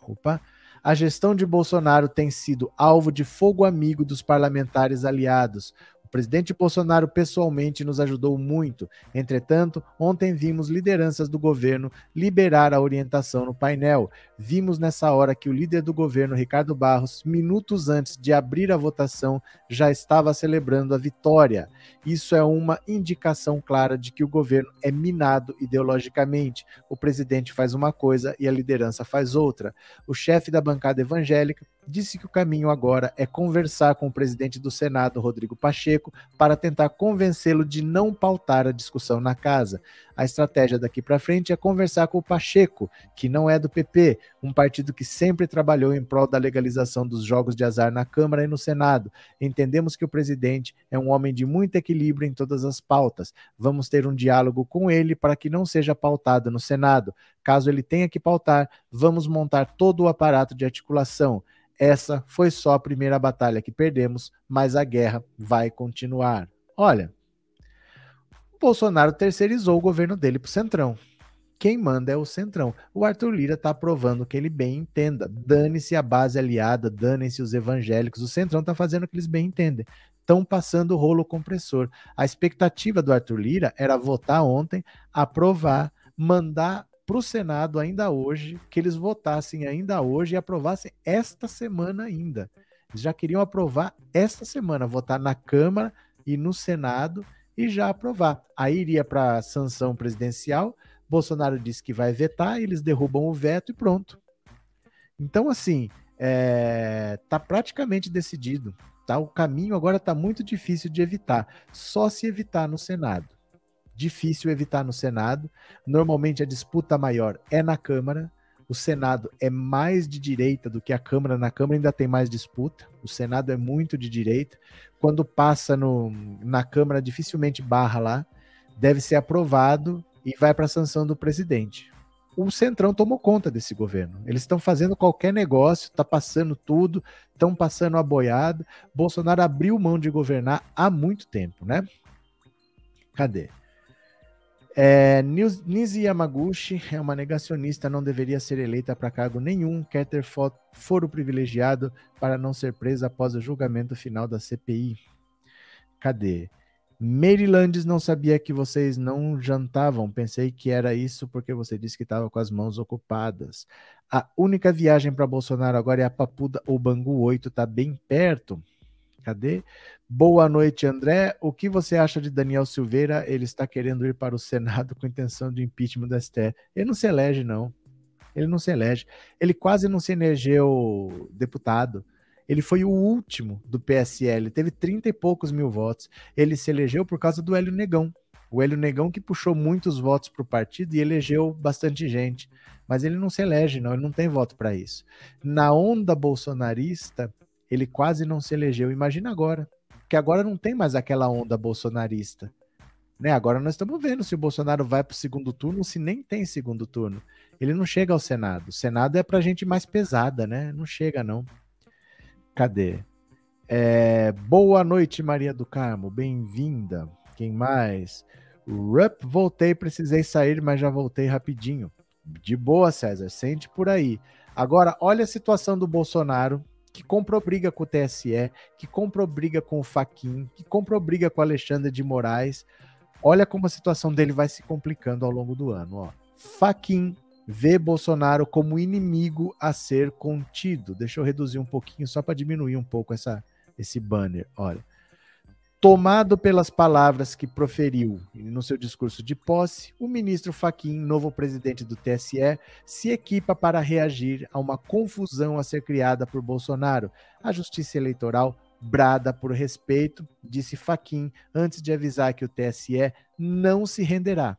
opa, a gestão de Bolsonaro tem sido alvo de fogo amigo dos parlamentares aliados, presidente Bolsonaro pessoalmente nos ajudou muito. Entretanto, ontem vimos lideranças do governo liberar a orientação no painel. Vimos nessa hora que o líder do governo, Ricardo Barros, minutos antes de abrir a votação, já estava celebrando a vitória. Isso é uma indicação clara de que o governo é minado ideologicamente. O presidente faz uma coisa e a liderança faz outra. O chefe da bancada evangélica disse que o caminho agora é conversar com o presidente do Senado, Rodrigo Pacheco, para tentar convencê-lo de não pautar a discussão na casa. A estratégia daqui para frente é conversar com o Pacheco, que não é do PP, um partido que sempre trabalhou em prol da legalização dos jogos de azar na Câmara e no Senado. Entendemos que o presidente é um homem de muito equilíbrio em todas as pautas. Vamos ter um diálogo com ele para que não seja pautado no Senado. Caso ele tenha que pautar, vamos montar todo o aparato de articulação. Essa foi só a primeira batalha que perdemos, mas a guerra vai continuar. Olha, o Bolsonaro terceirizou o governo dele para o Centrão. Quem manda é o Centrão. O Arthur Lira está provando que ele bem entenda. Dane-se a base aliada, dane-se os evangélicos. O Centrão está fazendo o que eles bem entendem. Estão passando rolo compressor. A expectativa do Arthur Lira era votar ontem, aprovar, mandar para o Senado ainda hoje, que eles votassem ainda hoje e aprovassem esta semana ainda. Eles já queriam aprovar esta semana, votar na Câmara e no Senado e já aprovar. Aí iria para a sanção presidencial. Bolsonaro disse que vai vetar, eles derrubam o veto e pronto. Então, assim, é, tá praticamente decidido. Tá? O caminho agora está muito difícil de evitar. Só se evitar no Senado. Difícil evitar no Senado. Normalmente a disputa maior é na Câmara. O Senado é mais de direita do que a Câmara. Na Câmara ainda tem mais disputa. O Senado é muito de direita. Quando passa no, na Câmara, dificilmente barra lá. Deve ser aprovado e vai para a sanção do presidente. O Centrão tomou conta desse governo. Eles estão fazendo qualquer negócio, está passando tudo, estão passando a boiada. Bolsonaro abriu mão de governar há muito tempo, né? Cadê? É, Nizi Yamaguchi é uma negacionista, não deveria ser eleita para cargo nenhum, quer ter foro privilegiado para não ser presa após o julgamento final da CPI. Cadê? Marylandes não sabia que vocês não jantavam. Pensei que era isso porque você disse que estava com as mãos ocupadas. A única viagem para Bolsonaro agora é a Papuda ou Bangu 8, tá bem perto. Cadê? Boa noite, André. O que você acha de Daniel Silveira? Ele está querendo ir para o Senado com intenção de impeachment da STF. Ele não se elege, não. Ele não se elege. Ele quase não se elegeu deputado. Ele foi o último do PSL, teve 30 e poucos mil votos. Ele se elegeu por causa do Hélio Negão. O Hélio Negão que puxou muitos votos para o partido e elegeu bastante gente. Mas ele não se elege, não, ele não tem voto para isso. Na onda bolsonarista, ele quase não se elegeu. Imagina agora, que agora não tem mais aquela onda bolsonarista. Né? Agora nós estamos vendo se o Bolsonaro vai para o segundo turno, se nem tem segundo turno. Ele não chega ao Senado. O Senado é para gente mais pesada, né? Não chega, não. Cadê? É, boa noite, Maria do Carmo. Bem-vinda. Quem mais? Rup, voltei, precisei sair, mas já voltei rapidinho. De boa, César. Sente por aí. Agora, olha a situação do Bolsonaro, que comprou briga com o TSE, que comprou briga com o Faquin, que comprou briga com o Alexandre de Moraes. Olha como a situação dele vai se complicando ao longo do ano. Faquin vê Bolsonaro como inimigo a ser contido. Deixa eu reduzir um pouquinho só para diminuir um pouco essa, esse banner. Olha. Tomado pelas palavras que proferiu no seu discurso de posse, o ministro Faquim, novo presidente do TSE, se equipa para reagir a uma confusão a ser criada por Bolsonaro. A Justiça Eleitoral brada por respeito, disse Faquim, antes de avisar que o TSE não se renderá.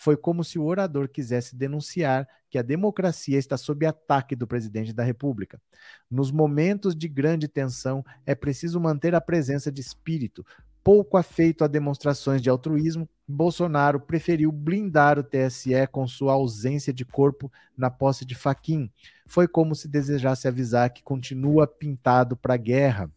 Foi como se o orador quisesse denunciar que a democracia está sob ataque do presidente da República. Nos momentos de grande tensão, é preciso manter a presença de espírito. Pouco afeito a demonstrações de altruísmo, Bolsonaro preferiu blindar o TSE com sua ausência de corpo na posse de Faquim. Foi como se desejasse avisar que continua pintado para a guerra.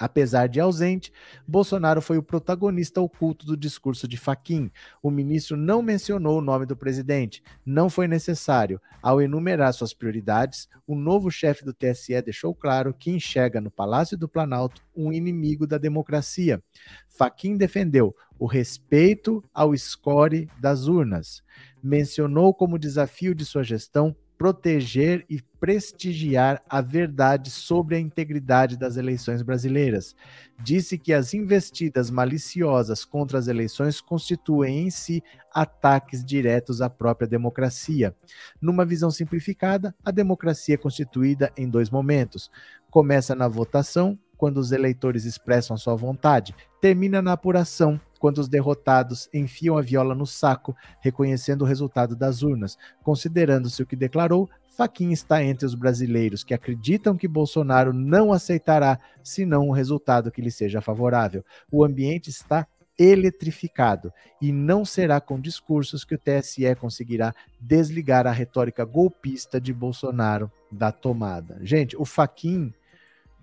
Apesar de ausente, Bolsonaro foi o protagonista oculto do discurso de Faquim. O ministro não mencionou o nome do presidente. Não foi necessário. Ao enumerar suas prioridades, o novo chefe do TSE deixou claro que enxerga no Palácio do Planalto um inimigo da democracia. Faquim defendeu o respeito ao score das urnas. Mencionou como desafio de sua gestão proteger e prestigiar a verdade sobre a integridade das eleições brasileiras. Disse que as investidas maliciosas contra as eleições constituem em si ataques diretos à própria democracia. Numa visão simplificada, a democracia é constituída em dois momentos. Começa na votação, quando os eleitores expressam sua vontade, termina na apuração, quando os derrotados enfiam a viola no saco, reconhecendo o resultado das urnas. Considerando-se o que declarou, Faquin está entre os brasileiros que acreditam que Bolsonaro não aceitará senão um resultado que lhe seja favorável. O ambiente está eletrificado e não será com discursos que o TSE conseguirá desligar a retórica golpista de Bolsonaro da tomada. Gente, o Faquin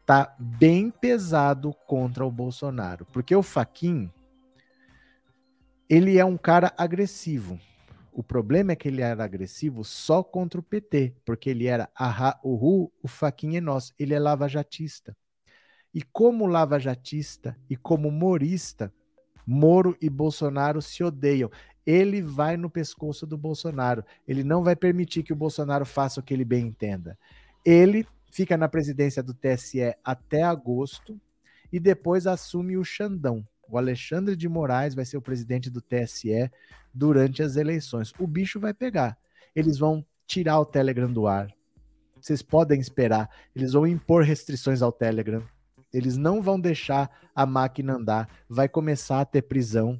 tá bem pesado contra o Bolsonaro, porque o Faquin ele é um cara agressivo. O problema é que ele era agressivo só contra o PT, porque ele era ahá, uhu, o Faquin é nosso. Ele é lavajatista. E como lavajatista e como morista, Moro e Bolsonaro se odeiam. Ele vai no pescoço do Bolsonaro. Ele não vai permitir que o Bolsonaro faça o que ele bem entenda. Ele fica na presidência do TSE até agosto e depois assume o Xandão. O Alexandre de Moraes vai ser o presidente do TSE durante as eleições. O bicho vai pegar. Eles vão tirar o Telegram do ar. Vocês podem esperar. Eles vão impor restrições ao Telegram. Eles não vão deixar a máquina andar. Vai começar a ter prisão.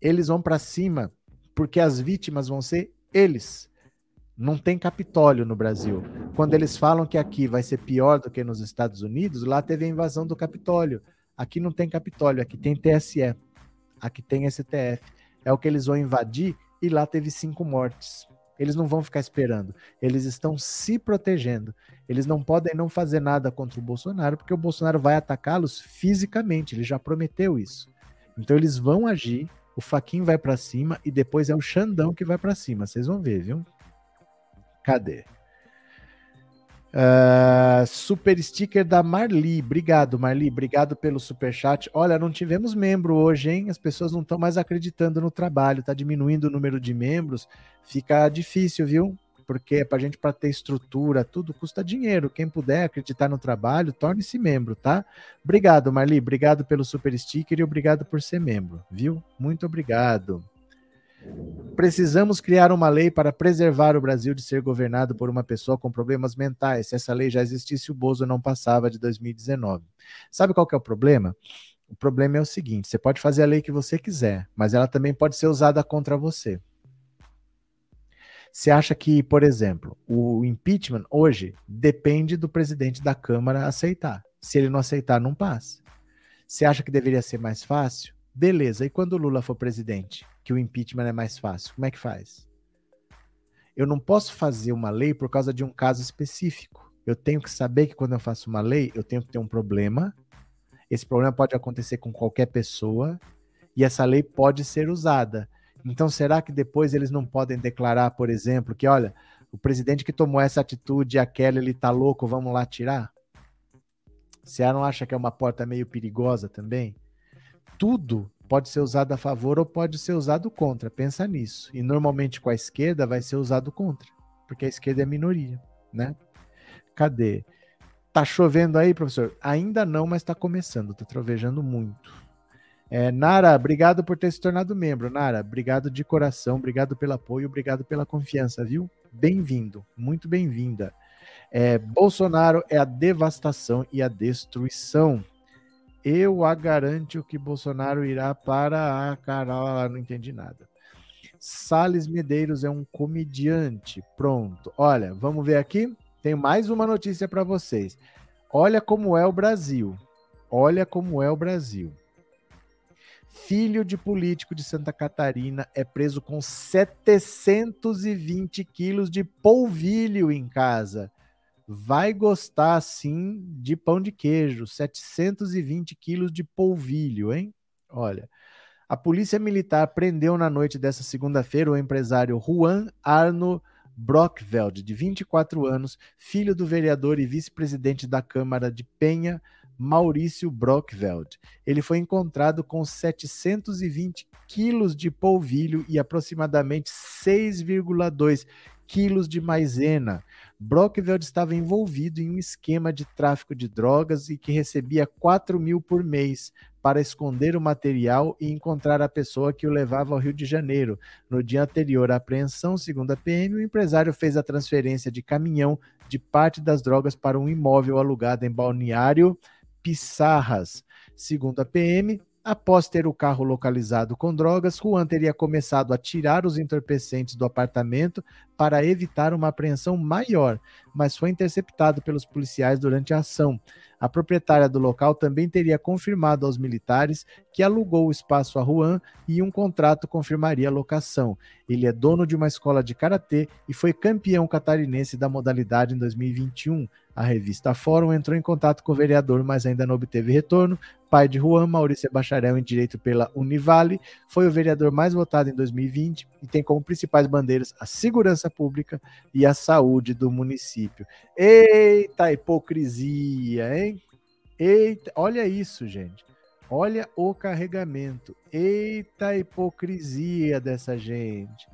eles vão para cima porque as vítimas vão ser eles. Não tem Capitólio no Brasil. Quando eles falam que aqui vai ser pior do que nos Estados Unidos, lá teve a invasão do Capitólio. Aqui não tem Capitólio, aqui tem TSE, aqui tem STF. É o que eles vão invadir e lá teve cinco mortes. Eles não vão ficar esperando. Eles estão se protegendo. Eles não podem não fazer nada contra o Bolsonaro, porque o Bolsonaro vai atacá-los fisicamente. Ele já prometeu isso. Então eles vão agir. O Faquin vai para cima e depois é o Xandão que vai para cima. Vocês vão ver, viu? Cadê? Uh, super sticker da Marli. Obrigado, Marli. Obrigado pelo super chat. Olha, não tivemos membro hoje, hein? As pessoas não estão mais acreditando no trabalho. Tá diminuindo o número de membros. Fica difícil, viu? Porque para gente para ter estrutura, tudo custa dinheiro. Quem puder acreditar no trabalho, torne-se membro, tá? Obrigado, Marli. Obrigado pelo super sticker e obrigado por ser membro, viu? Muito obrigado. Precisamos criar uma lei para preservar o Brasil de ser governado por uma pessoa com problemas mentais. Se essa lei já existisse, o Bozo não passava de 2019. Sabe qual que é o problema? O problema é o seguinte: você pode fazer a lei que você quiser, mas ela também pode ser usada contra você. Você acha que, por exemplo, o impeachment hoje depende do presidente da Câmara aceitar. Se ele não aceitar, não passa. Você acha que deveria ser mais fácil? Beleza. E quando o Lula for presidente? que o impeachment é mais fácil. Como é que faz? Eu não posso fazer uma lei por causa de um caso específico. Eu tenho que saber que quando eu faço uma lei, eu tenho que ter um problema. Esse problema pode acontecer com qualquer pessoa e essa lei pode ser usada. Então, será que depois eles não podem declarar, por exemplo, que olha, o presidente que tomou essa atitude, aquela, ele tá louco, vamos lá tirar? Você não acha que é uma porta meio perigosa também? Tudo pode ser usado a favor ou pode ser usado contra. Pensa nisso. E normalmente com a esquerda vai ser usado contra, porque a esquerda é minoria, né? Cadê? Tá chovendo aí, professor? Ainda não, mas tá começando. Tá trovejando muito. É, Nara, obrigado por ter se tornado membro. Nara, obrigado de coração, obrigado pelo apoio, obrigado pela confiança, viu? Bem-vindo, muito bem-vinda. É, Bolsonaro é a devastação e a destruição. Eu a garanto que Bolsonaro irá para a Carol. Não entendi nada. Sales Medeiros é um comediante. Pronto. Olha, vamos ver aqui. Tenho mais uma notícia para vocês. Olha como é o Brasil. Olha como é o Brasil. Filho de político de Santa Catarina é preso com 720 quilos de polvilho em casa vai gostar sim de pão de queijo, 720 quilos de polvilho, hein? Olha, a polícia militar prendeu na noite dessa segunda-feira o empresário Juan Arno Brockveld, de 24 anos, filho do vereador e vice-presidente da Câmara de Penha, Maurício Brockveld. Ele foi encontrado com 720 quilos de polvilho e aproximadamente 6,2 quilos de maisena. Brockveld estava envolvido em um esquema de tráfico de drogas e que recebia 4 mil por mês para esconder o material e encontrar a pessoa que o levava ao Rio de Janeiro. No dia anterior à apreensão, segundo a PM, o empresário fez a transferência de caminhão de parte das drogas para um imóvel alugado em Balneário Pissarras. Segundo a PM, Após ter o carro localizado com drogas, Juan teria começado a tirar os entorpecentes do apartamento para evitar uma apreensão maior, mas foi interceptado pelos policiais durante a ação. A proprietária do local também teria confirmado aos militares que alugou o espaço a Juan e um contrato confirmaria a locação. Ele é dono de uma escola de karatê e foi campeão catarinense da modalidade em 2021. A revista Fórum entrou em contato com o vereador, mas ainda não obteve retorno. Pai de Juan, Maurício bacharel em Direito pela Univale, foi o vereador mais votado em 2020 e tem como principais bandeiras a segurança pública e a saúde do município. Eita hipocrisia, hein? Eita, olha isso, gente. Olha o carregamento. Eita hipocrisia dessa gente.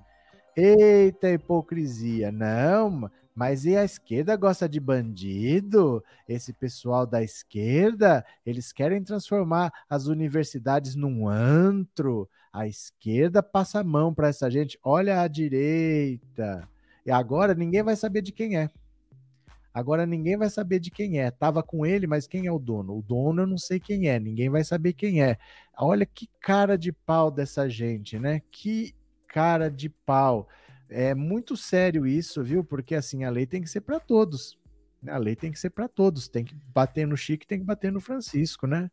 Eita hipocrisia. Não, mas e a esquerda gosta de bandido? Esse pessoal da esquerda, eles querem transformar as universidades num antro. A esquerda passa a mão para essa gente. Olha a direita. E agora ninguém vai saber de quem é. Agora ninguém vai saber de quem é. Tava com ele, mas quem é o dono? O dono eu não sei quem é, ninguém vai saber quem é. Olha que cara de pau dessa gente, né? Que cara de pau. É muito sério isso, viu? Porque assim, a lei tem que ser para todos. A lei tem que ser para todos. Tem que bater no Chico, tem que bater no Francisco, né?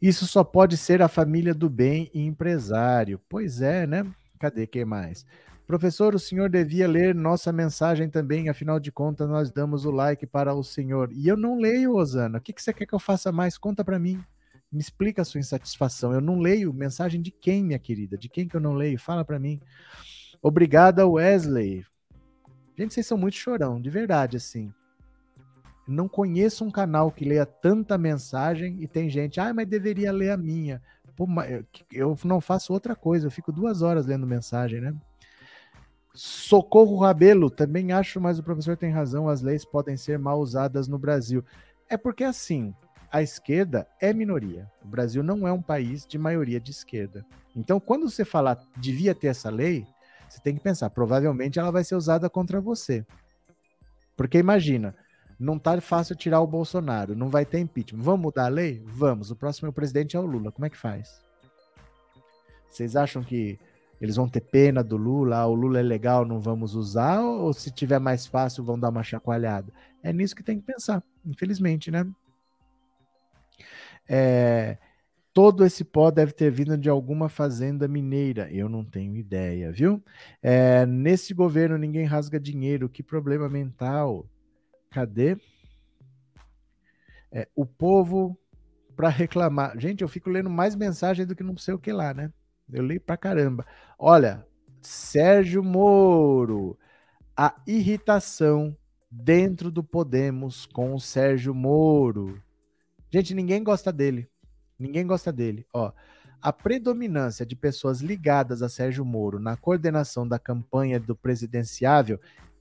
Isso só pode ser a família do bem e empresário. Pois é, né? Cadê quem mais? Professor, o senhor devia ler nossa mensagem também, afinal de contas, nós damos o like para o senhor. E eu não leio, Osana. O que, que você quer que eu faça mais? Conta para mim. Me explica a sua insatisfação. Eu não leio mensagem de quem, minha querida? De quem que eu não leio? Fala para mim. Obrigada, Wesley. Gente, vocês são muito chorão, de verdade, assim. Não conheço um canal que leia tanta mensagem e tem gente, ah, mas deveria ler a minha. Pô, eu não faço outra coisa, eu fico duas horas lendo mensagem, né? Socorro Rabelo, também acho, mas o professor tem razão, as leis podem ser mal usadas no Brasil. É porque assim, a esquerda é minoria. O Brasil não é um país de maioria de esquerda. Então, quando você falar devia ter essa lei, você tem que pensar, provavelmente ela vai ser usada contra você. Porque imagina, não tá fácil tirar o Bolsonaro, não vai ter impeachment. Vamos mudar a lei? Vamos. O próximo presidente é o Lula. Como é que faz? Vocês acham que eles vão ter pena do Lula, ah, o Lula é legal, não vamos usar, ou se tiver mais fácil, vão dar uma chacoalhada? É nisso que tem que pensar, infelizmente, né? É, todo esse pó deve ter vindo de alguma fazenda mineira. Eu não tenho ideia, viu? É, nesse governo ninguém rasga dinheiro. Que problema mental. Cadê? É, o povo para reclamar. Gente, eu fico lendo mais mensagem do que não sei o que lá, né? Eu leio pra caramba. Olha, Sérgio Moro, a irritação dentro do Podemos com o Sérgio Moro. Gente, ninguém gosta dele. Ninguém gosta dele. Ó, a predominância de pessoas ligadas a Sérgio Moro na coordenação da campanha do presidenciável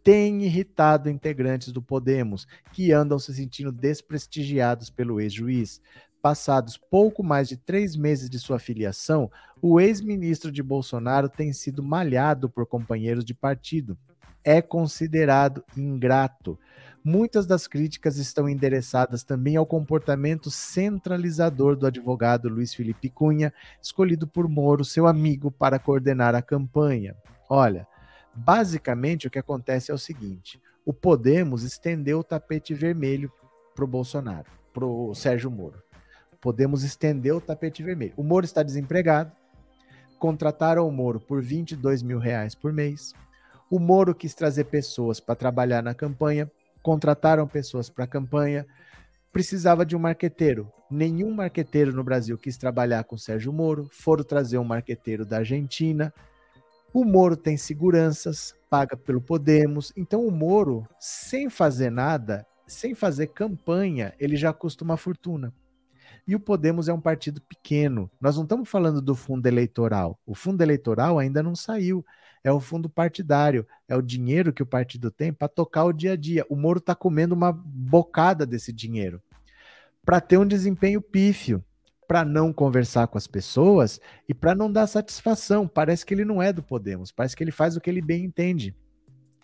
tem irritado integrantes do Podemos, que andam se sentindo desprestigiados pelo ex-juiz. Passados pouco mais de três meses de sua filiação, o ex-ministro de Bolsonaro tem sido malhado por companheiros de partido. É considerado ingrato. Muitas das críticas estão endereçadas também ao comportamento centralizador do advogado Luiz Felipe Cunha, escolhido por Moro, seu amigo, para coordenar a campanha. Olha, basicamente o que acontece é o seguinte: o Podemos estendeu o tapete vermelho para o Bolsonaro, para o Sérgio Moro podemos estender o tapete vermelho. O Moro está desempregado, contrataram o Moro por 22 mil reais por mês. O Moro quis trazer pessoas para trabalhar na campanha, contrataram pessoas para a campanha, precisava de um marqueteiro. Nenhum marqueteiro no Brasil quis trabalhar com Sérgio Moro, foram trazer um marqueteiro da Argentina. O Moro tem seguranças, paga pelo Podemos. Então o Moro, sem fazer nada, sem fazer campanha, ele já custa uma fortuna. E o Podemos é um partido pequeno. Nós não estamos falando do fundo eleitoral. O fundo eleitoral ainda não saiu. É o fundo partidário. É o dinheiro que o partido tem para tocar o dia a dia. O Moro está comendo uma bocada desse dinheiro para ter um desempenho pífio, para não conversar com as pessoas e para não dar satisfação. Parece que ele não é do Podemos. Parece que ele faz o que ele bem entende.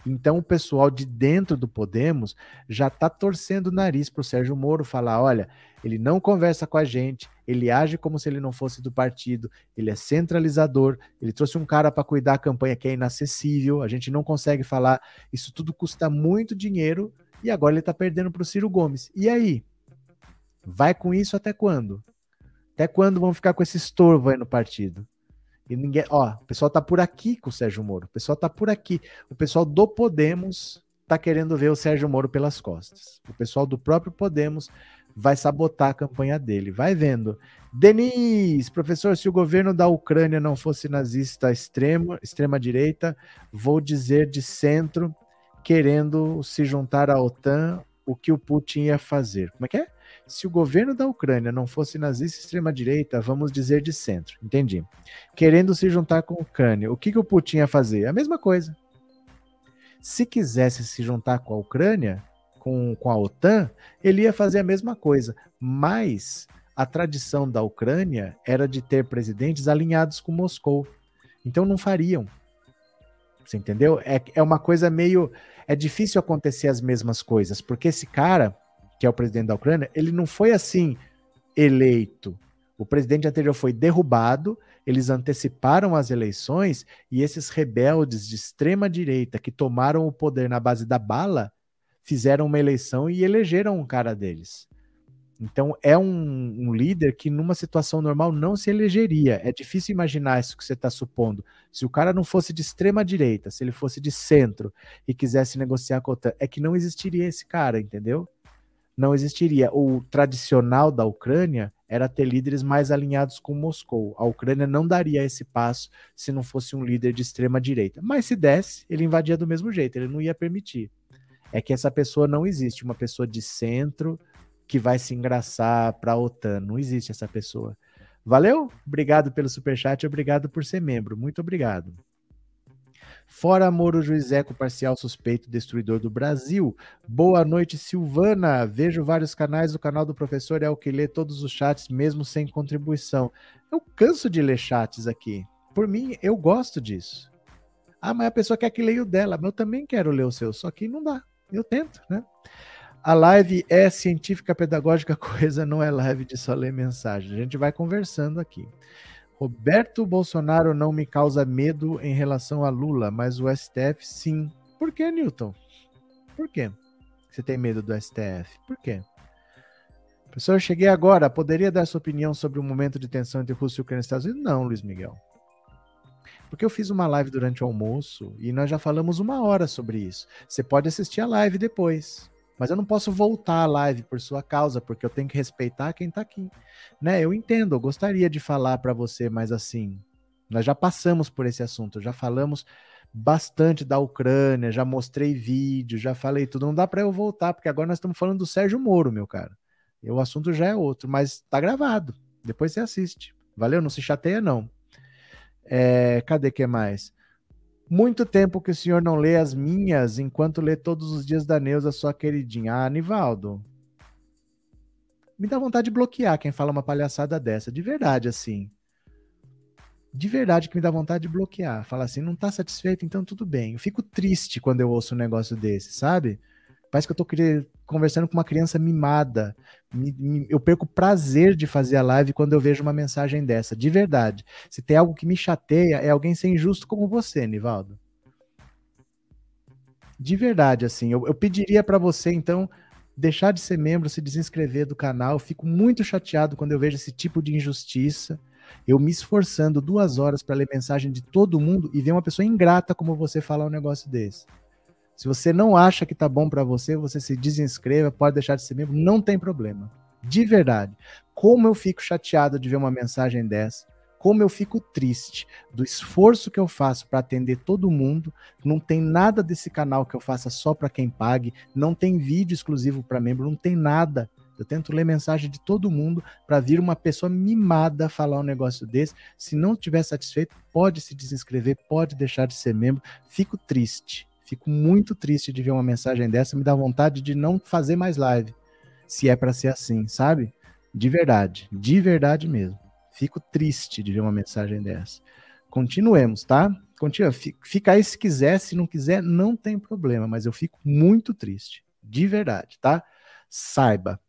Então o pessoal de dentro do Podemos já está torcendo o nariz para o Sérgio Moro falar: olha, ele não conversa com a gente, ele age como se ele não fosse do partido, ele é centralizador, ele trouxe um cara para cuidar da campanha que é inacessível, a gente não consegue falar, isso tudo custa muito dinheiro e agora ele está perdendo para o Ciro Gomes. E aí? Vai com isso até quando? Até quando vão ficar com esse estorvo aí no partido? E ninguém, ó, o pessoal tá por aqui com o Sérgio Moro. O pessoal tá por aqui. O pessoal do Podemos tá querendo ver o Sérgio Moro pelas costas. O pessoal do próprio Podemos vai sabotar a campanha dele. Vai vendo. Denis, professor, se o governo da Ucrânia não fosse nazista extremo, extrema direita, vou dizer de centro, querendo se juntar à OTAN, o que o Putin ia fazer. Como é que é? Se o governo da Ucrânia não fosse nazista extrema-direita, vamos dizer de centro, entendi. Querendo se juntar com a Ucrânia, o que, que o Putin ia fazer? A mesma coisa. Se quisesse se juntar com a Ucrânia, com, com a OTAN, ele ia fazer a mesma coisa. Mas a tradição da Ucrânia era de ter presidentes alinhados com Moscou. Então não fariam. Você entendeu? É, é uma coisa meio. É difícil acontecer as mesmas coisas, porque esse cara, que é o presidente da Ucrânia, ele não foi assim eleito. O presidente anterior foi derrubado, eles anteciparam as eleições e esses rebeldes de extrema direita que tomaram o poder na base da bala fizeram uma eleição e elegeram um cara deles. Então é um, um, líder que numa situação normal não se elegeria. É difícil imaginar isso que você está supondo. Se o cara não fosse de extrema direita, se ele fosse de centro e quisesse negociar com a OTAN, é que não existiria esse cara, entendeu? Não existiria. O tradicional da Ucrânia era ter líderes mais alinhados com Moscou. A Ucrânia não daria esse passo se não fosse um líder de extrema direita. Mas se desse, ele invadia do mesmo jeito, ele não ia permitir. É que essa pessoa não existe, uma pessoa de centro que vai se engraçar para a OTAN. Não existe essa pessoa. Valeu? Obrigado pelo superchat, obrigado por ser membro. Muito obrigado. Fora Moro Juizeco, parcial suspeito destruidor do Brasil. Boa noite, Silvana. Vejo vários canais. O canal do professor é o que lê todos os chats, mesmo sem contribuição. Eu canso de ler chats aqui. Por mim, eu gosto disso. Ah, mas a pessoa quer que leia o dela. Mas eu também quero ler o seu, só que não dá. Eu tento, né? A live é científica, pedagógica, coisa não é live de só ler mensagem. A gente vai conversando aqui. Roberto Bolsonaro não me causa medo em relação a Lula, mas o STF sim. Por que, Newton? Por quê? Você tem medo do STF? Por quê? Professor, cheguei agora. Poderia dar sua opinião sobre o momento de tensão entre Rússia e Ucrânia e Estados Unidos? Não, Luiz Miguel. Porque eu fiz uma live durante o almoço e nós já falamos uma hora sobre isso. Você pode assistir a live depois. Mas eu não posso voltar à live por sua causa, porque eu tenho que respeitar quem está aqui. Né? Eu entendo, eu gostaria de falar para você, mas assim, nós já passamos por esse assunto, já falamos bastante da Ucrânia, já mostrei vídeo, já falei tudo. Não dá para eu voltar, porque agora nós estamos falando do Sérgio Moro, meu cara. E o assunto já é outro, mas tá gravado. Depois você assiste. Valeu? Não se chateia, não. É, cadê que mais? Muito tempo que o senhor não lê as minhas, enquanto lê todos os dias da Neuza, sua queridinha. Ah, Anivaldo. Me dá vontade de bloquear quem fala uma palhaçada dessa. De verdade, assim. De verdade que me dá vontade de bloquear. Fala assim, não tá satisfeito, então tudo bem. Eu fico triste quando eu ouço um negócio desse, sabe? Parece que eu tô conversando com uma criança mimada. Eu perco prazer de fazer a live quando eu vejo uma mensagem dessa, de verdade. Se tem algo que me chateia, é alguém ser injusto como você, Nivaldo. De verdade, assim, eu, eu pediria para você, então, deixar de ser membro, se desinscrever do canal. Eu fico muito chateado quando eu vejo esse tipo de injustiça. Eu me esforçando duas horas para ler mensagem de todo mundo e ver uma pessoa ingrata como você falar um negócio desse. Se você não acha que tá bom para você, você se desinscreva, pode deixar de ser membro, não tem problema. De verdade. Como eu fico chateado de ver uma mensagem dessa, como eu fico triste do esforço que eu faço para atender todo mundo. Não tem nada desse canal que eu faça só para quem pague, não tem vídeo exclusivo para membro, não tem nada. Eu tento ler mensagem de todo mundo para vir uma pessoa mimada falar um negócio desse. Se não estiver satisfeito, pode se desinscrever, pode deixar de ser membro. Fico triste. Fico muito triste de ver uma mensagem dessa, me dá vontade de não fazer mais live, se é para ser assim, sabe? De verdade, de verdade mesmo. Fico triste de ver uma mensagem dessa. Continuemos, tá? Continua. Fica aí se quiser, se não quiser, não tem problema, mas eu fico muito triste, de verdade, tá? Saiba.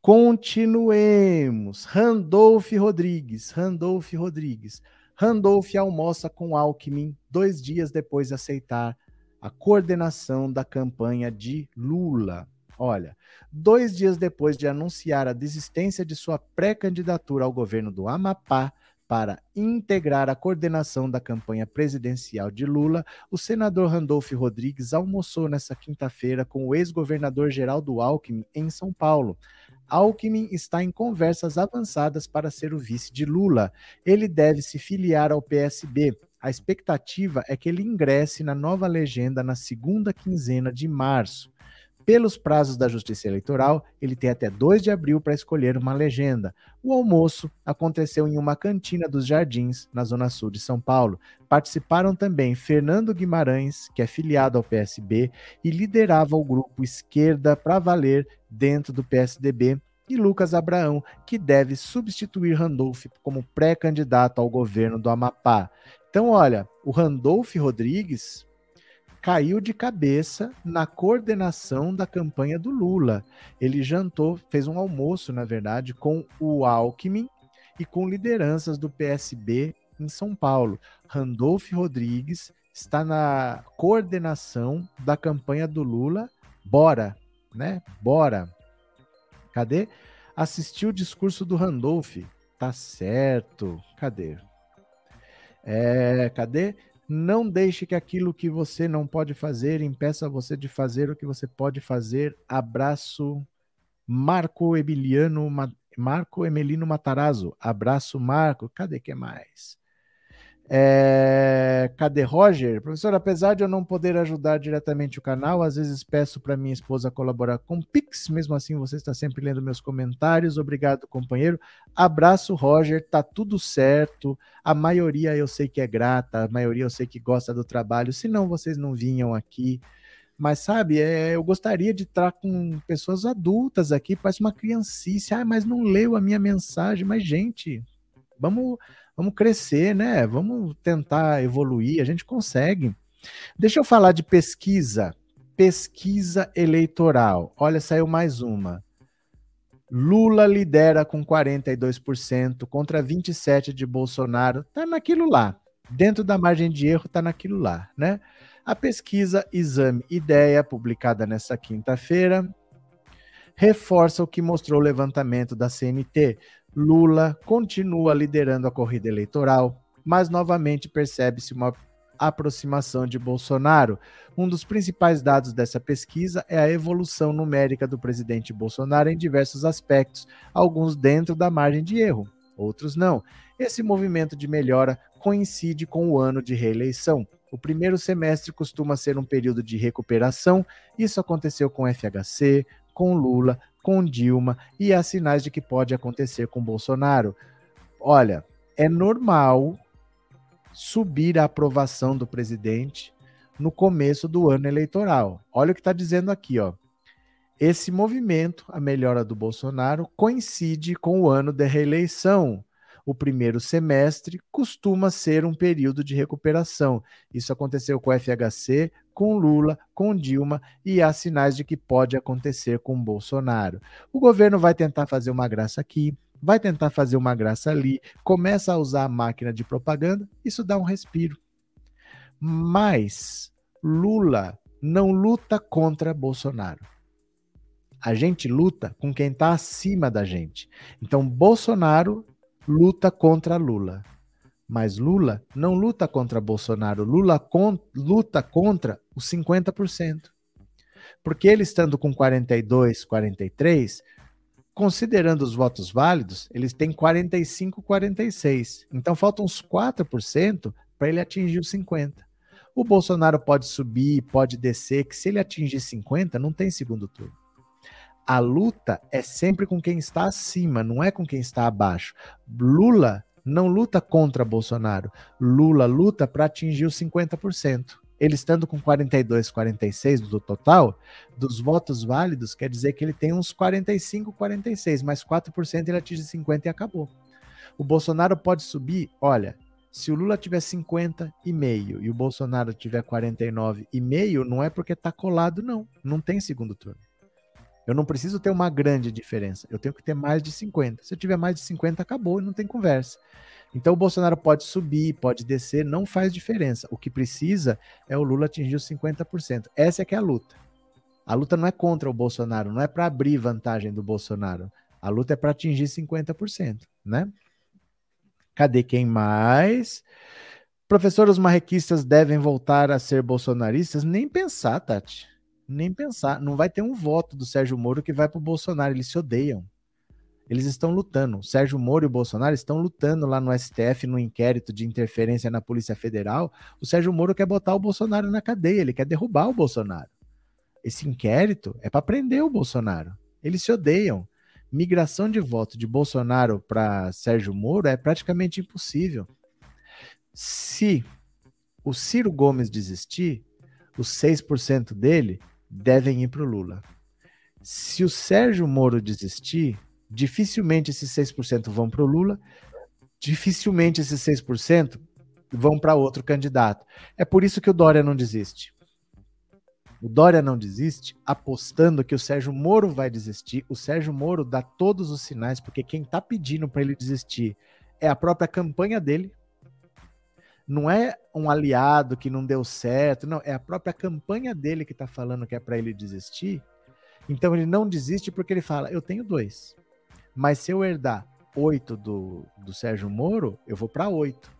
Continuemos. Randolph Rodrigues, Randolph Rodrigues. Randolph almoça com Alckmin dois dias depois de aceitar a coordenação da campanha de Lula. Olha, dois dias depois de anunciar a desistência de sua pré-candidatura ao governo do Amapá para integrar a coordenação da campanha presidencial de Lula, o senador Randolph Rodrigues almoçou nesta quinta-feira com o ex-governador Geraldo Alckmin em São Paulo. Alckmin está em conversas avançadas para ser o vice de Lula. Ele deve se filiar ao PSB. A expectativa é que ele ingresse na nova legenda na segunda quinzena de março. Pelos prazos da Justiça Eleitoral, ele tem até 2 de abril para escolher uma legenda. O almoço aconteceu em uma cantina dos Jardins, na Zona Sul de São Paulo. Participaram também Fernando Guimarães, que é filiado ao PSB e liderava o grupo Esquerda para Valer dentro do PSDB, e Lucas Abraão, que deve substituir Randolph como pré-candidato ao governo do Amapá. Então, olha, o Randolph Rodrigues caiu de cabeça na coordenação da campanha do Lula. Ele jantou, fez um almoço, na verdade, com o Alckmin e com lideranças do PSB em São Paulo. Randolph Rodrigues está na coordenação da campanha do Lula. Bora, né? Bora. Cadê? Assistiu o discurso do Randolph. Tá certo. Cadê? É, cadê? Não deixe que aquilo que você não pode fazer impeça você de fazer o que você pode fazer. Abraço, Marco Emiliano, Marco Emelino Matarazzo. Abraço, Marco. Cadê que mais? É... Cadê Roger? Professor, apesar de eu não poder ajudar diretamente o canal, às vezes peço para minha esposa colaborar com Pix, mesmo assim você está sempre lendo meus comentários. Obrigado, companheiro. Abraço, Roger. Tá tudo certo. A maioria eu sei que é grata, a maioria eu sei que gosta do trabalho, senão vocês não vinham aqui. Mas sabe, é, eu gostaria de estar com pessoas adultas aqui, parece uma criancice. Ah, mas não leu a minha mensagem. Mas, gente, vamos Vamos crescer, né? Vamos tentar evoluir, a gente consegue. Deixa eu falar de pesquisa. Pesquisa eleitoral. Olha, saiu mais uma. Lula lidera com 42% contra 27 de Bolsonaro. Tá naquilo lá. Dentro da margem de erro tá naquilo lá, né? A pesquisa Exame Ideia, publicada nessa quinta-feira, reforça o que mostrou o levantamento da CNT. Lula continua liderando a corrida eleitoral, mas novamente percebe-se uma aproximação de Bolsonaro. Um dos principais dados dessa pesquisa é a evolução numérica do presidente Bolsonaro em diversos aspectos, alguns dentro da margem de erro, outros não. Esse movimento de melhora coincide com o ano de reeleição. O primeiro semestre costuma ser um período de recuperação. Isso aconteceu com FHC, com Lula, com Dilma e há sinais de que pode acontecer com Bolsonaro. Olha, é normal subir a aprovação do presidente no começo do ano eleitoral. Olha o que está dizendo aqui, ó. Esse movimento, a melhora do Bolsonaro, coincide com o ano da reeleição o primeiro semestre costuma ser um período de recuperação. Isso aconteceu com o FHC, com Lula, com Dilma e há sinais de que pode acontecer com Bolsonaro. O governo vai tentar fazer uma graça aqui, vai tentar fazer uma graça ali, começa a usar a máquina de propaganda, isso dá um respiro. Mas Lula não luta contra Bolsonaro. A gente luta com quem está acima da gente. Então, Bolsonaro luta contra Lula. Mas Lula não luta contra Bolsonaro, Lula con luta contra os 50%. Porque ele estando com 42, 43, considerando os votos válidos, eles têm 45, 46. Então faltam uns 4% para ele atingir os 50. O Bolsonaro pode subir, pode descer, que se ele atingir 50, não tem segundo turno a luta é sempre com quem está acima, não é com quem está abaixo. Lula não luta contra Bolsonaro. Lula luta para atingir os 50%. Ele estando com 42, 46 do total, dos votos válidos, quer dizer que ele tem uns 45, 46, mais 4% ele atinge 50 e acabou. O Bolsonaro pode subir, olha, se o Lula tiver 50 e o Bolsonaro tiver 49 e meio, não é porque tá colado não, não tem segundo turno. Eu não preciso ter uma grande diferença. Eu tenho que ter mais de 50. Se eu tiver mais de 50, acabou e não tem conversa. Então o Bolsonaro pode subir, pode descer, não faz diferença. O que precisa é o Lula atingir os 50%. Essa é que é a luta. A luta não é contra o Bolsonaro, não é para abrir vantagem do Bolsonaro. A luta é para atingir 50%, né? Cadê quem mais? Professor, os marrequistas devem voltar a ser bolsonaristas? Nem pensar, Tati nem pensar. Não vai ter um voto do Sérgio Moro que vai para o Bolsonaro. Eles se odeiam. Eles estão lutando. O Sérgio Moro e o Bolsonaro estão lutando lá no STF, no inquérito de interferência na Polícia Federal. O Sérgio Moro quer botar o Bolsonaro na cadeia, ele quer derrubar o Bolsonaro. Esse inquérito é para prender o Bolsonaro. Eles se odeiam. Migração de voto de Bolsonaro para Sérgio Moro é praticamente impossível. Se o Ciro Gomes desistir, os 6% dele devem ir para o Lula. Se o Sérgio Moro desistir, Dificilmente esses 6% vão para o Lula, dificilmente esses 6% vão para outro candidato. É por isso que o Dória não desiste. O Dória não desiste apostando que o Sérgio Moro vai desistir. O Sérgio Moro dá todos os sinais, porque quem está pedindo para ele desistir é a própria campanha dele. Não é um aliado que não deu certo, não, é a própria campanha dele que está falando que é para ele desistir. Então ele não desiste porque ele fala: eu tenho dois, mas se eu herdar oito do, do Sérgio Moro, eu vou para oito,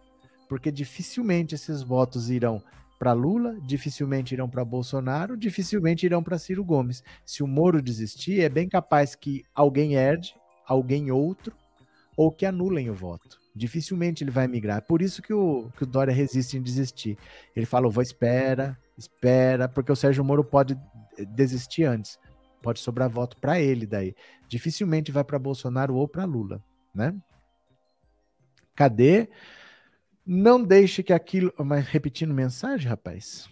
porque dificilmente esses votos irão para Lula, dificilmente irão para Bolsonaro, dificilmente irão para Ciro Gomes. Se o Moro desistir, é bem capaz que alguém herde, alguém outro, ou que anulem o voto. Dificilmente ele vai migrar. Por isso que o, que o Dória resiste em desistir. Ele falou: vou espera, espera, porque o Sérgio Moro pode desistir antes. Pode sobrar voto para ele daí. Dificilmente vai para Bolsonaro ou para Lula, né? Cadê? Não deixe que aquilo. Mas repetindo mensagem, rapaz.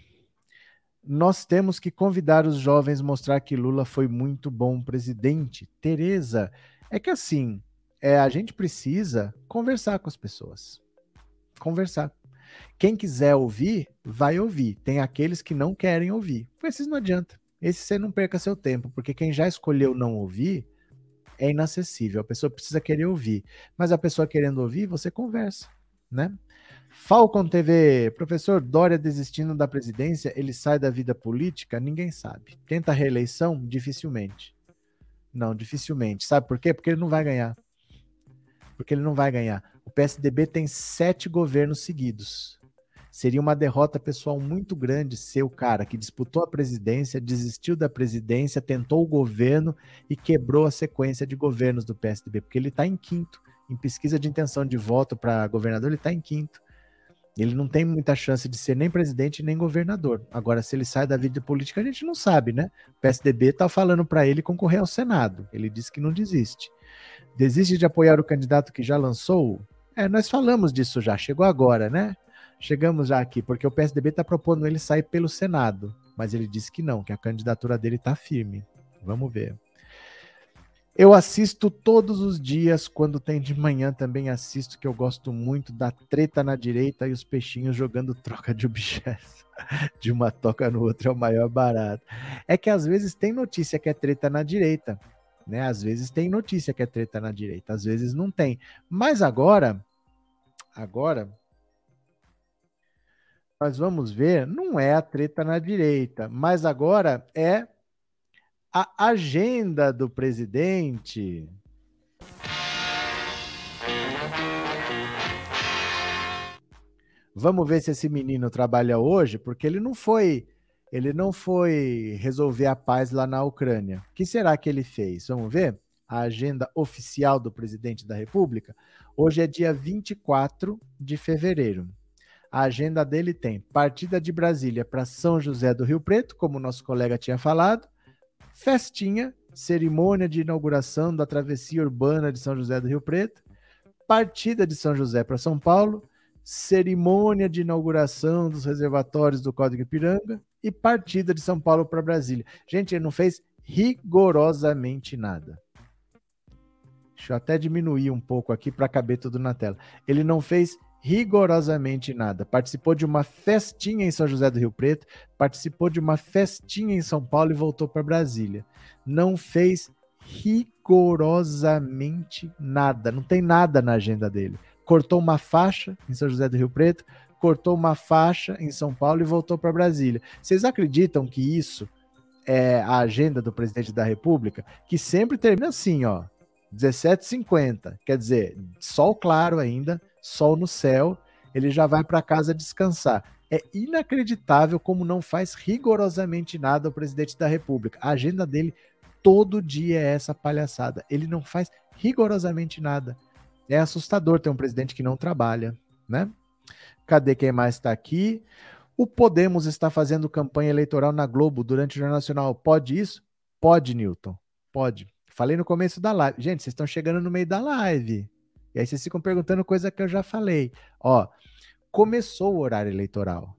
Nós temos que convidar os jovens mostrar que Lula foi muito bom presidente. Tereza, é que assim, é, a gente precisa conversar com as pessoas. Conversar. Quem quiser ouvir, vai ouvir. Tem aqueles que não querem ouvir. Esses não adianta. Esse você não perca seu tempo, porque quem já escolheu não ouvir é inacessível. A pessoa precisa querer ouvir. Mas a pessoa querendo ouvir, você conversa, né? Falcon TV, professor Dória desistindo da presidência, ele sai da vida política? Ninguém sabe. Tenta reeleição? Dificilmente. Não, dificilmente. Sabe por quê? Porque ele não vai ganhar. Porque ele não vai ganhar. O PSDB tem sete governos seguidos. Seria uma derrota pessoal muito grande ser o cara que disputou a presidência, desistiu da presidência, tentou o governo e quebrou a sequência de governos do PSDB, porque ele está em quinto. Em pesquisa de intenção de voto para governador, ele está em quinto. Ele não tem muita chance de ser nem presidente nem governador. Agora, se ele sai da vida política, a gente não sabe, né? O PSDB está falando para ele concorrer ao Senado. Ele disse que não desiste. Desiste de apoiar o candidato que já lançou? É, nós falamos disso já, chegou agora, né? Chegamos já aqui, porque o PSDB está propondo ele sair pelo Senado. Mas ele disse que não, que a candidatura dele está firme. Vamos ver. Eu assisto todos os dias, quando tem de manhã também assisto, que eu gosto muito da treta na direita e os peixinhos jogando troca de objetos. De uma toca no outro é o maior barato. É que às vezes tem notícia que é treta na direita, né? Às vezes tem notícia que é treta na direita, às vezes não tem. Mas agora, agora nós vamos ver, não é a treta na direita, mas agora é a agenda do presidente. Vamos ver se esse menino trabalha hoje, porque ele não foi, ele não foi resolver a paz lá na Ucrânia. O que será que ele fez? Vamos ver? A agenda oficial do presidente da República. Hoje é dia 24 de fevereiro. A agenda dele tem partida de Brasília para São José do Rio Preto, como nosso colega tinha falado, festinha, cerimônia de inauguração da travessia urbana de São José do Rio Preto, partida de São José para São Paulo, cerimônia de inauguração dos reservatórios do Código Ipiranga e partida de São Paulo para Brasília. Gente, ele não fez rigorosamente nada. Deixa eu até diminuir um pouco aqui para caber tudo na tela. Ele não fez rigorosamente nada. Participou de uma festinha em São José do Rio Preto, participou de uma festinha em São Paulo e voltou para Brasília. Não fez rigorosamente nada, não tem nada na agenda dele. Cortou uma faixa em São José do Rio Preto, cortou uma faixa em São Paulo e voltou para Brasília. Vocês acreditam que isso é a agenda do presidente da República, que sempre termina assim, ó, 17:50, quer dizer, sol claro ainda, sol no céu, ele já vai para casa descansar. É inacreditável como não faz rigorosamente nada o presidente da República. A agenda dele todo dia é essa palhaçada. Ele não faz rigorosamente nada. É assustador ter um presidente que não trabalha, né? Cadê quem mais está aqui? O Podemos está fazendo campanha eleitoral na Globo durante o Jornal Nacional. Pode isso? Pode, Newton. Pode. Falei no começo da live. Gente, vocês estão chegando no meio da live. E aí vocês ficam perguntando coisa que eu já falei. Ó, começou o horário eleitoral.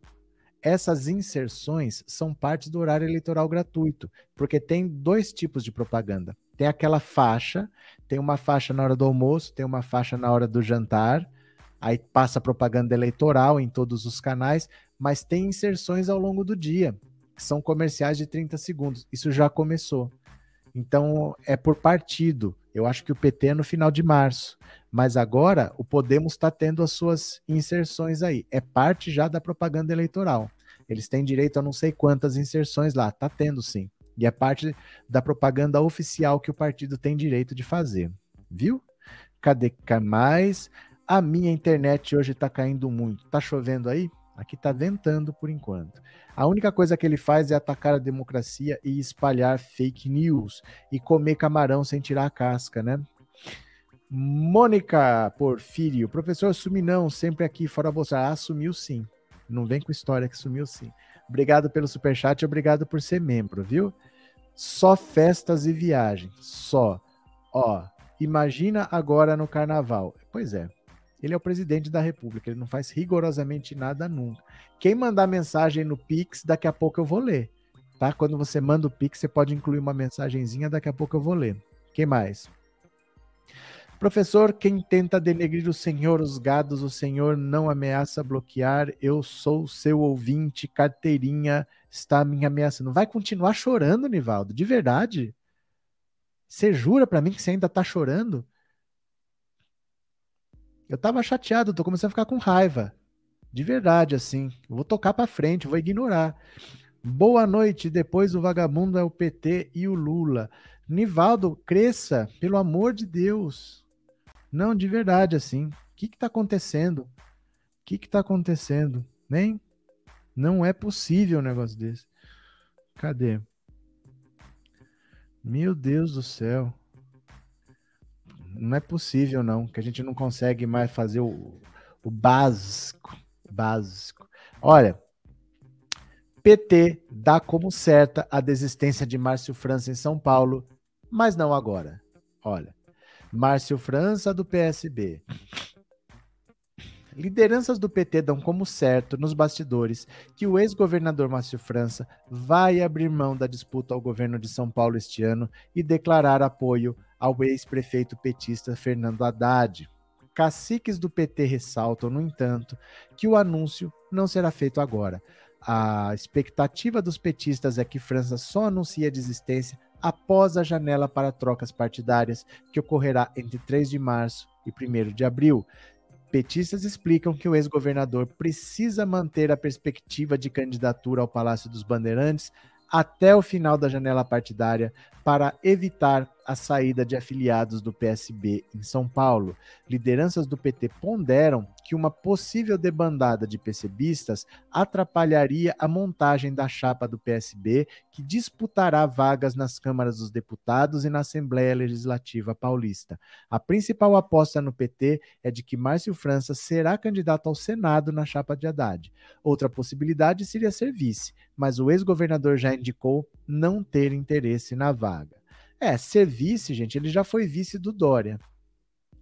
Essas inserções são parte do horário eleitoral gratuito, porque tem dois tipos de propaganda. tem aquela faixa, tem uma faixa na hora do almoço, tem uma faixa na hora do jantar, aí passa propaganda eleitoral em todos os canais, mas tem inserções ao longo do dia, que são comerciais de 30 segundos. Isso já começou. Então é por partido. Eu acho que o PT é no final de março. Mas agora o Podemos está tendo as suas inserções aí. É parte já da propaganda eleitoral. Eles têm direito a não sei quantas inserções lá. Tá tendo sim. E é parte da propaganda oficial que o partido tem direito de fazer. Viu? Cadê mais? A minha internet hoje tá caindo muito. Tá chovendo aí? Aqui tá ventando por enquanto. A única coisa que ele faz é atacar a democracia e espalhar fake news e comer camarão sem tirar a casca, né? Mônica Porfírio, professor Suminão, sempre aqui fora você. Ah, sumiu sim. Não vem com história que sumiu sim. Obrigado pelo superchat e obrigado por ser membro, viu? Só festas e viagens. Só. Ó, imagina agora no carnaval. Pois é. Ele é o presidente da República, ele não faz rigorosamente nada nunca. Quem mandar mensagem no Pix, daqui a pouco eu vou ler. Tá? Quando você manda o Pix, você pode incluir uma mensagenzinha, daqui a pouco eu vou ler. Quem mais? Professor, quem tenta denegrir o Senhor, os gados, o Senhor não ameaça bloquear. Eu sou seu ouvinte, carteirinha está me ameaçando. Vai continuar chorando, Nivaldo? De verdade? Você jura para mim que você ainda tá chorando? Eu tava chateado, tô começando a ficar com raiva. De verdade, assim. Eu vou tocar para frente, vou ignorar. Boa noite. Depois o vagabundo é o PT e o Lula. Nivaldo, cresça, pelo amor de Deus. Não, de verdade, assim. O que está acontecendo? O que está acontecendo? Nem? Não é possível um negócio desse. Cadê? Meu Deus do céu. Não é possível, não. Que a gente não consegue mais fazer o, o básico. Básico. Olha, PT dá como certa a desistência de Márcio França em São Paulo, mas não agora. Olha, Márcio França, do PSB. Lideranças do PT dão como certo, nos bastidores, que o ex-governador Márcio França vai abrir mão da disputa ao governo de São Paulo este ano e declarar apoio ao ex-prefeito petista Fernando Haddad. Caciques do PT ressaltam, no entanto, que o anúncio não será feito agora. A expectativa dos petistas é que França só anuncie a desistência após a janela para trocas partidárias, que ocorrerá entre 3 de março e 1 de abril. Petistas explicam que o ex-governador precisa manter a perspectiva de candidatura ao Palácio dos Bandeirantes até o final da janela partidária para evitar a saída de afiliados do PSB em São Paulo. Lideranças do PT ponderam que uma possível debandada de PCBistas atrapalharia a montagem da chapa do PSB, que disputará vagas nas câmaras dos deputados e na Assembleia Legislativa Paulista. A principal aposta no PT é de que Márcio França será candidato ao Senado na chapa de Haddad. Outra possibilidade seria ser vice, mas o ex-governador já indicou não ter interesse na vaga. É, ser vice, gente, ele já foi vice do Dória.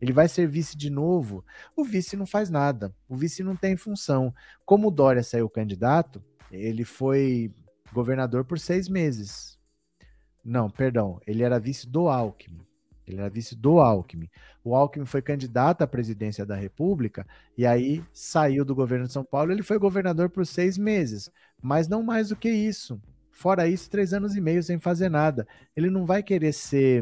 Ele vai ser vice de novo. O vice não faz nada. O vice não tem função. Como o Dória saiu candidato, ele foi governador por seis meses. Não, perdão. Ele era vice do Alckmin. Ele era vice do Alckmin. O Alckmin foi candidato à presidência da República e aí saiu do governo de São Paulo. Ele foi governador por seis meses, mas não mais do que isso. Fora isso, três anos e meio sem fazer nada. Ele não vai querer ser.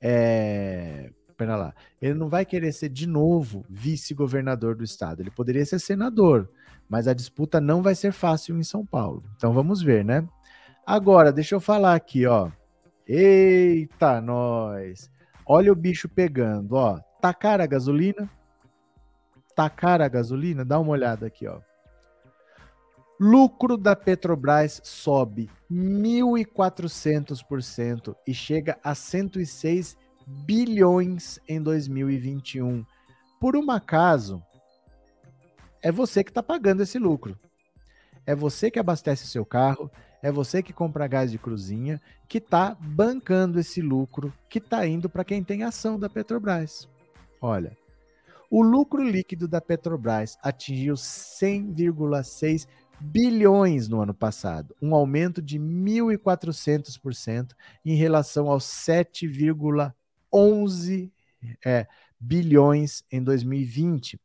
É, pera lá. Ele não vai querer ser de novo vice-governador do estado. Ele poderia ser senador, mas a disputa não vai ser fácil em São Paulo. Então vamos ver, né? Agora, deixa eu falar aqui, ó. Eita, nós! Olha o bicho pegando, ó. Tá cara a gasolina? Tá cara a gasolina? Dá uma olhada aqui, ó. Lucro da Petrobras sobe 1.400% e chega a 106 bilhões em 2021. Por um acaso, é você que está pagando esse lucro. É você que abastece seu carro, é você que compra gás de cruzinha, que está bancando esse lucro que está indo para quem tem ação da Petrobras. Olha, o lucro líquido da Petrobras atingiu 100,6 bilhões no ano passado, um aumento de 1.400% em relação aos 7,11 é, bilhões em 2020.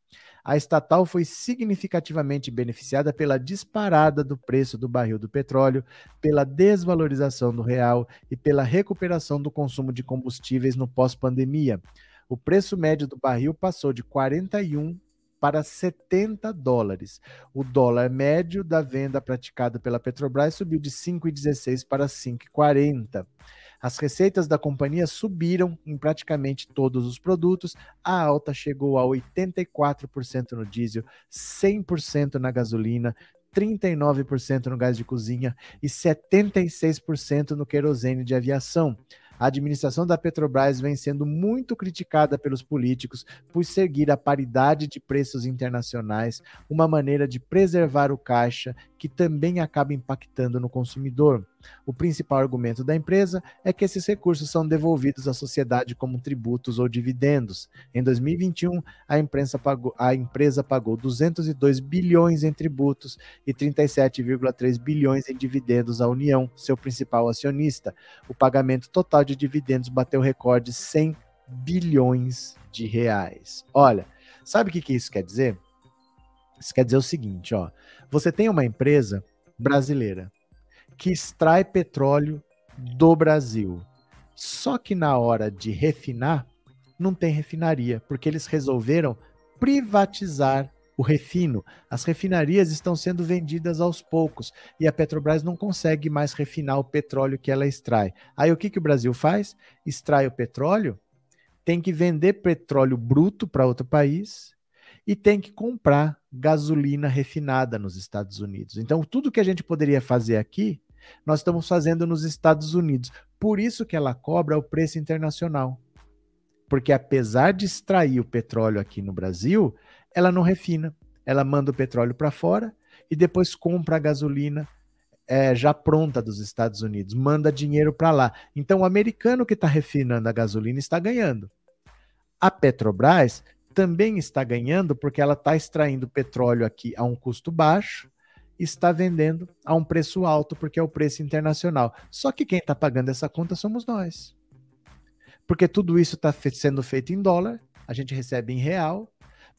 A estatal foi significativamente beneficiada pela disparada do preço do barril do petróleo, pela desvalorização do real e pela recuperação do consumo de combustíveis no pós-pandemia. O preço médio do barril passou de 41 para 70 dólares. O dólar médio da venda praticada pela Petrobras subiu de 5,16 para 5,40. As receitas da companhia subiram em praticamente todos os produtos. A alta chegou a 84% no diesel, 100% na gasolina, 39% no gás de cozinha e 76% no querosene de aviação. A administração da Petrobras vem sendo muito criticada pelos políticos por seguir a paridade de preços internacionais, uma maneira de preservar o caixa que também acaba impactando no consumidor. O principal argumento da empresa é que esses recursos são devolvidos à sociedade como tributos ou dividendos. Em 2021, a, pagou, a empresa pagou 202 bilhões em tributos e 37,3 bilhões em dividendos à União, seu principal acionista. O pagamento total de dividendos bateu recorde 100 bilhões de reais. Olha, sabe o que, que isso quer dizer? Isso quer dizer o seguinte, ó. Você tem uma empresa brasileira que extrai petróleo do Brasil. Só que na hora de refinar, não tem refinaria, porque eles resolveram privatizar o refino. As refinarias estão sendo vendidas aos poucos e a Petrobras não consegue mais refinar o petróleo que ela extrai. Aí o que, que o Brasil faz? Extrai o petróleo, tem que vender petróleo bruto para outro país e tem que comprar gasolina refinada nos Estados Unidos. Então, tudo que a gente poderia fazer aqui, nós estamos fazendo nos Estados Unidos. Por isso que ela cobra o preço internacional. Porque apesar de extrair o petróleo aqui no Brasil, ela não refina. Ela manda o petróleo para fora e depois compra a gasolina é, já pronta dos Estados Unidos, manda dinheiro para lá. Então, o americano que está refinando a gasolina está ganhando. A Petrobras também está ganhando porque ela está extraindo petróleo aqui a um custo baixo está vendendo a um preço alto, porque é o preço internacional. Só que quem está pagando essa conta somos nós. Porque tudo isso está sendo feito em dólar, a gente recebe em real.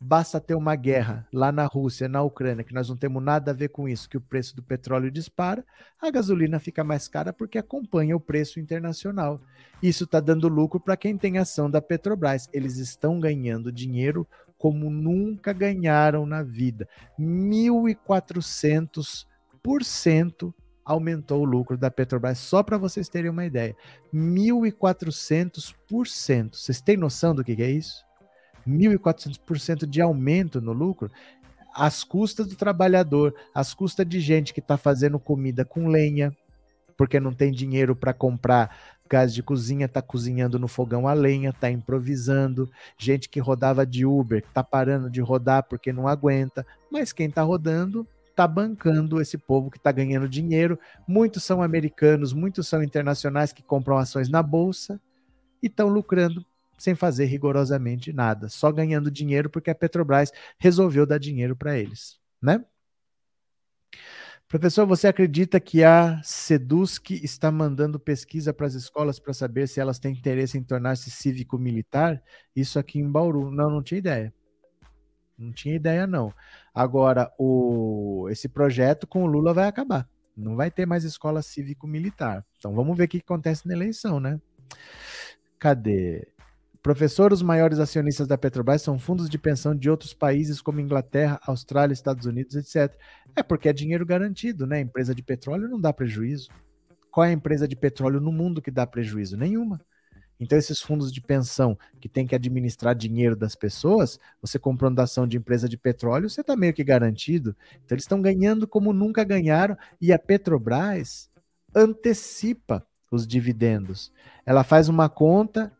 Basta ter uma guerra lá na Rússia, na Ucrânia, que nós não temos nada a ver com isso, que o preço do petróleo dispara, a gasolina fica mais cara porque acompanha o preço internacional. Isso está dando lucro para quem tem ação da Petrobras. Eles estão ganhando dinheiro como nunca ganharam na vida. 1.400% aumentou o lucro da Petrobras, só para vocês terem uma ideia. 1.400%. Vocês têm noção do que, que é isso? 1.400% de aumento no lucro às custas do trabalhador, às custas de gente que está fazendo comida com lenha, porque não tem dinheiro para comprar gás de cozinha, está cozinhando no fogão a lenha, está improvisando, gente que rodava de Uber, está parando de rodar porque não aguenta, mas quem está rodando está bancando esse povo que está ganhando dinheiro. Muitos são americanos, muitos são internacionais que compram ações na bolsa e estão lucrando sem fazer rigorosamente nada, só ganhando dinheiro porque a Petrobras resolveu dar dinheiro para eles, né? Professor, você acredita que a Sedusc está mandando pesquisa para as escolas para saber se elas têm interesse em tornar-se cívico-militar? Isso aqui em Bauru. Não, não tinha ideia. Não tinha ideia, não. Agora, o, esse projeto com o Lula vai acabar. Não vai ter mais escola cívico-militar. Então vamos ver o que acontece na eleição, né? Cadê? Professor, os maiores acionistas da Petrobras são fundos de pensão de outros países como Inglaterra, Austrália, Estados Unidos, etc. É porque é dinheiro garantido, né? Empresa de petróleo não dá prejuízo. Qual é a empresa de petróleo no mundo que dá prejuízo? Nenhuma. Então, esses fundos de pensão que tem que administrar dinheiro das pessoas, você comprando ação de empresa de petróleo, você está meio que garantido. Então, eles estão ganhando como nunca ganharam e a Petrobras antecipa os dividendos. Ela faz uma conta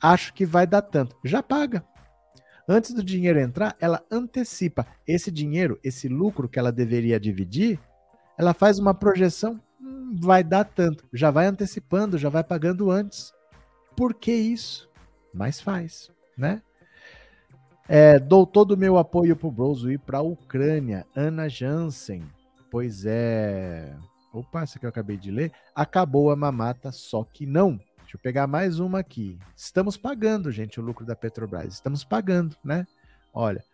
acho que vai dar tanto. Já paga. Antes do dinheiro entrar, ela antecipa esse dinheiro, esse lucro que ela deveria dividir, ela faz uma projeção, hum, vai dar tanto. Já vai antecipando, já vai pagando antes. Por que isso? Mas faz, né? É, dou todo o meu apoio para o Broso ir para a Ucrânia. Ana Jansen. pois é. Opa, essa que eu acabei de ler. Acabou a mamata, só que não. Deixa eu pegar mais uma aqui. Estamos pagando, gente, o lucro da Petrobras. Estamos pagando, né? Olha,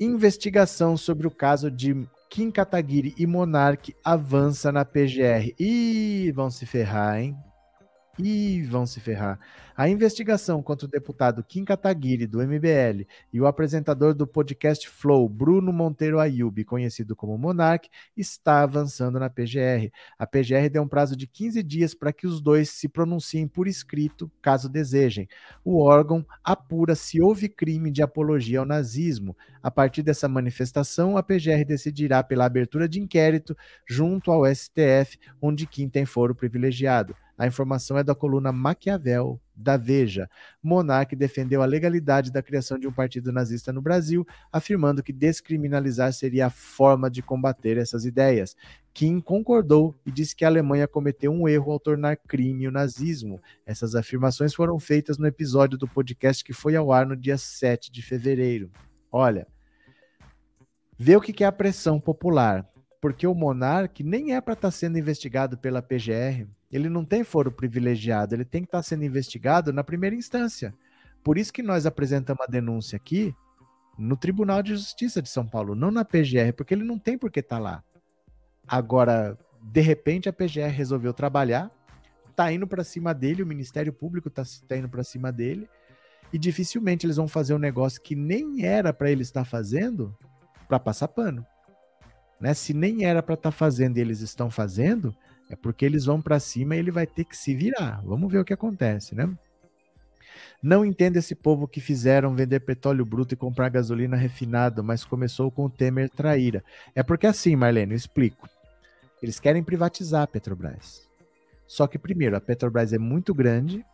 investigação sobre o caso de Kim Kataguiri e Monark avança na PGR. Ih, vão se ferrar, hein? Ih, vão se ferrar. A investigação contra o deputado Kim Kataguiri, do MBL, e o apresentador do podcast Flow, Bruno Monteiro Ayub, conhecido como Monark, está avançando na PGR. A PGR deu um prazo de 15 dias para que os dois se pronunciem por escrito, caso desejem. O órgão apura se houve crime de apologia ao nazismo. A partir dessa manifestação, a PGR decidirá pela abertura de inquérito junto ao STF, onde Kim tem foro privilegiado. A informação é da coluna Maquiavel, da Veja. Monark defendeu a legalidade da criação de um partido nazista no Brasil, afirmando que descriminalizar seria a forma de combater essas ideias. Kim concordou e disse que a Alemanha cometeu um erro ao tornar crime o nazismo. Essas afirmações foram feitas no episódio do podcast que foi ao ar no dia 7 de fevereiro. Olha, vê o que é a pressão popular porque o Monark nem é para estar tá sendo investigado pela PGR. Ele não tem foro privilegiado, ele tem que estar tá sendo investigado na primeira instância. Por isso que nós apresentamos a denúncia aqui no Tribunal de Justiça de São Paulo, não na PGR, porque ele não tem por que estar tá lá. Agora, de repente, a PGR resolveu trabalhar, tá indo para cima dele, o Ministério Público tá, tá indo para cima dele, e dificilmente eles vão fazer um negócio que nem era para ele estar fazendo para passar pano. Né? Se nem era para estar tá fazendo e eles estão fazendo, é porque eles vão para cima e ele vai ter que se virar. Vamos ver o que acontece, né? Não entendo esse povo que fizeram vender petróleo bruto e comprar gasolina refinada, mas começou com o Temer traíra. É porque assim, Marlene, eu explico. Eles querem privatizar a Petrobras. Só que, primeiro, a Petrobras é muito grande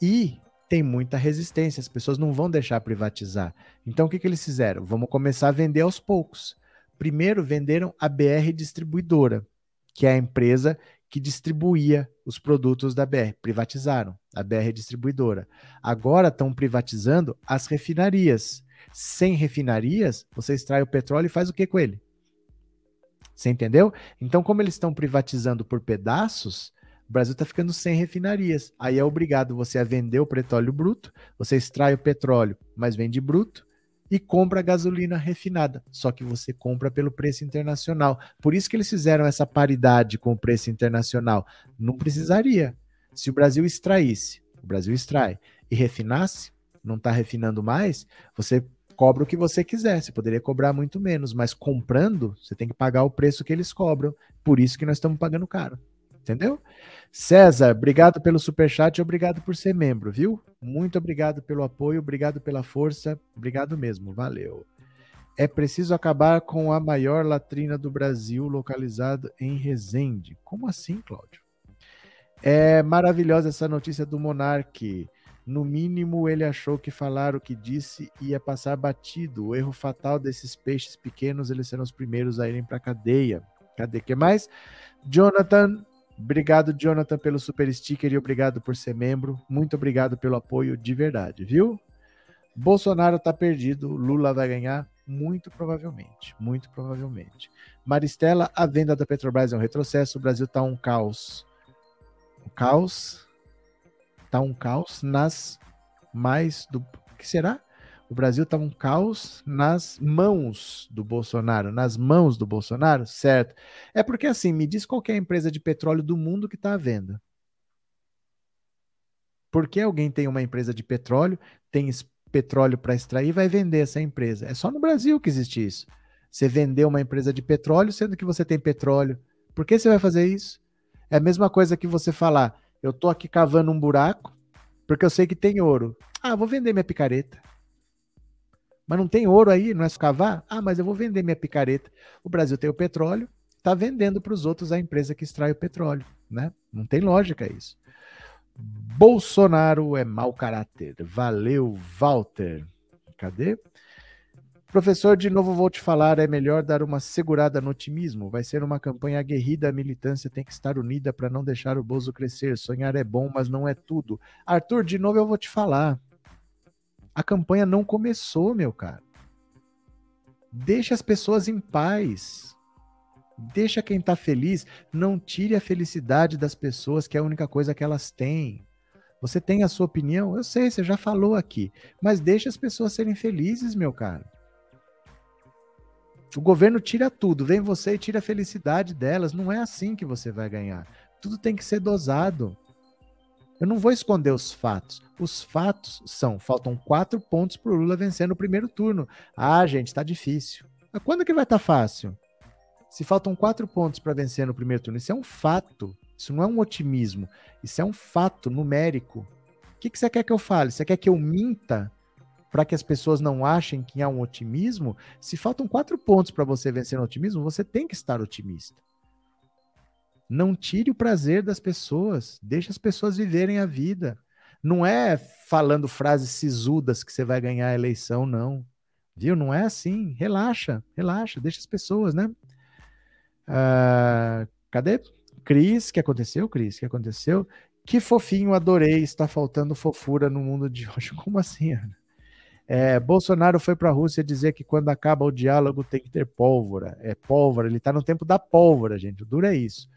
e tem muita resistência. As pessoas não vão deixar privatizar. Então, o que, que eles fizeram? Vamos começar a vender aos poucos. Primeiro venderam a BR Distribuidora, que é a empresa que distribuía os produtos da BR. Privatizaram a BR Distribuidora. Agora estão privatizando as refinarias. Sem refinarias, você extrai o petróleo e faz o que com ele? Você entendeu? Então, como eles estão privatizando por pedaços, o Brasil está ficando sem refinarias. Aí é obrigado você a vender o petróleo bruto, você extrai o petróleo, mas vende bruto, e compra gasolina refinada, só que você compra pelo preço internacional. Por isso que eles fizeram essa paridade com o preço internacional. Não precisaria. Se o Brasil extraísse, o Brasil extrai, e refinasse, não está refinando mais, você cobra o que você quiser. Você poderia cobrar muito menos, mas comprando, você tem que pagar o preço que eles cobram. Por isso que nós estamos pagando caro. Entendeu? César, obrigado pelo superchat e obrigado por ser membro, viu? Muito obrigado pelo apoio, obrigado pela força, obrigado mesmo, valeu. É preciso acabar com a maior latrina do Brasil, localizado em Resende. Como assim, Cláudio? É maravilhosa essa notícia do Monarque. No mínimo, ele achou que falar o que disse ia passar batido. O erro fatal desses peixes pequenos, eles serão os primeiros a irem para cadeia. Cadê que mais? Jonathan, Obrigado, Jonathan, pelo super sticker e obrigado por ser membro. Muito obrigado pelo apoio de verdade, viu? Bolsonaro tá perdido, Lula vai ganhar muito provavelmente, muito provavelmente. Maristela, a venda da Petrobras é um retrocesso, o Brasil tá um caos. Um caos? Tá um caos nas mais do que será? O Brasil está um caos nas mãos do Bolsonaro, nas mãos do Bolsonaro, certo? É porque assim, me diz qual é a empresa de petróleo do mundo que está à venda. Porque alguém tem uma empresa de petróleo, tem petróleo para extrair, vai vender essa empresa. É só no Brasil que existe isso. Você vender uma empresa de petróleo, sendo que você tem petróleo. Por que você vai fazer isso? É a mesma coisa que você falar: eu tô aqui cavando um buraco, porque eu sei que tem ouro. Ah, vou vender minha picareta. Mas não tem ouro aí, não é escavar? Ah, mas eu vou vender minha picareta. O Brasil tem o petróleo, está vendendo para os outros a empresa que extrai o petróleo, né? Não tem lógica isso. Bolsonaro é mau caráter. Valeu, Walter. Cadê? Professor, de novo vou te falar, é melhor dar uma segurada no otimismo. Vai ser uma campanha aguerrida, a militância tem que estar unida para não deixar o Bozo crescer. Sonhar é bom, mas não é tudo. Arthur, de novo eu vou te falar. A campanha não começou, meu cara. Deixa as pessoas em paz. Deixa quem tá feliz, não tire a felicidade das pessoas, que é a única coisa que elas têm. Você tem a sua opinião, eu sei, você já falou aqui, mas deixa as pessoas serem felizes, meu cara. O governo tira tudo, vem você e tira a felicidade delas. Não é assim que você vai ganhar. Tudo tem que ser dosado. Eu não vou esconder os fatos. Os fatos são: faltam quatro pontos para o Lula vencer no primeiro turno. Ah, gente, está difícil. Mas quando que vai estar tá fácil? Se faltam quatro pontos para vencer no primeiro turno, isso é um fato. Isso não é um otimismo. Isso é um fato numérico. O que, que você quer que eu fale? Você quer que eu minta para que as pessoas não achem que há um otimismo? Se faltam quatro pontos para você vencer no otimismo, você tem que estar otimista. Não tire o prazer das pessoas. Deixe as pessoas viverem a vida. Não é falando frases sisudas que você vai ganhar a eleição, não. Viu? Não é assim. Relaxa, relaxa, deixa as pessoas, né? Uh, cadê? Cris, que aconteceu, Cris? que aconteceu? Que fofinho, adorei. Está faltando fofura no mundo de hoje. Como assim, Ana? É, Bolsonaro foi para a Rússia dizer que quando acaba o diálogo tem que ter pólvora. É pólvora, ele está no tempo da pólvora, gente. O duro é isso.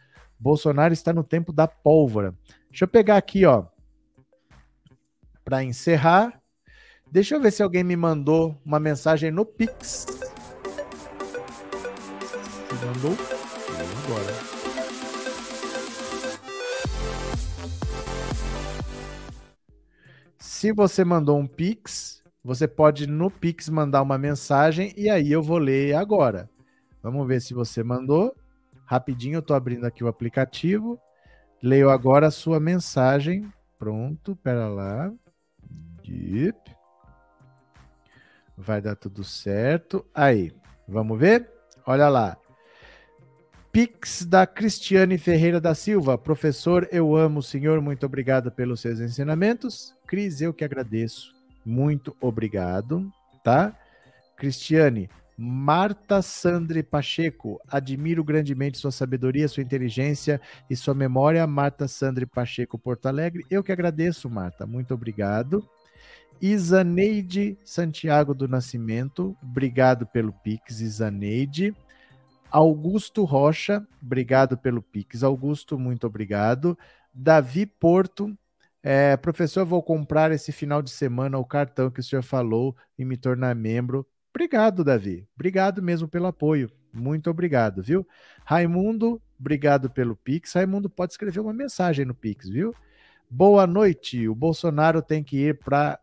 Bolsonaro está no tempo da pólvora. Deixa eu pegar aqui, ó, para encerrar. Deixa eu ver se alguém me mandou uma mensagem no Pix. Você mandou? Agora. Se você mandou um Pix, você pode no Pix mandar uma mensagem e aí eu vou ler agora. Vamos ver se você mandou. Rapidinho, eu tô abrindo aqui o aplicativo. Leio agora a sua mensagem. Pronto, pera lá. Yep. Vai dar tudo certo. Aí, vamos ver? Olha lá. Pix da Cristiane Ferreira da Silva. Professor, eu amo o senhor. Muito obrigado pelos seus ensinamentos. Cris, eu que agradeço. Muito obrigado, tá? Cristiane, Marta Sandre Pacheco, admiro grandemente sua sabedoria, sua inteligência e sua memória. Marta Sandre Pacheco, Porto Alegre. Eu que agradeço, Marta. Muito obrigado. Isaneide Santiago do Nascimento, obrigado pelo Pix, Isaneide. Augusto Rocha, obrigado pelo Pix. Augusto, muito obrigado. Davi Porto, é, professor, vou comprar esse final de semana o cartão que o senhor falou e me tornar membro. Obrigado, Davi. Obrigado mesmo pelo apoio. Muito obrigado, viu? Raimundo, obrigado pelo Pix. Raimundo pode escrever uma mensagem no Pix, viu? Boa noite. O Bolsonaro tem que ir para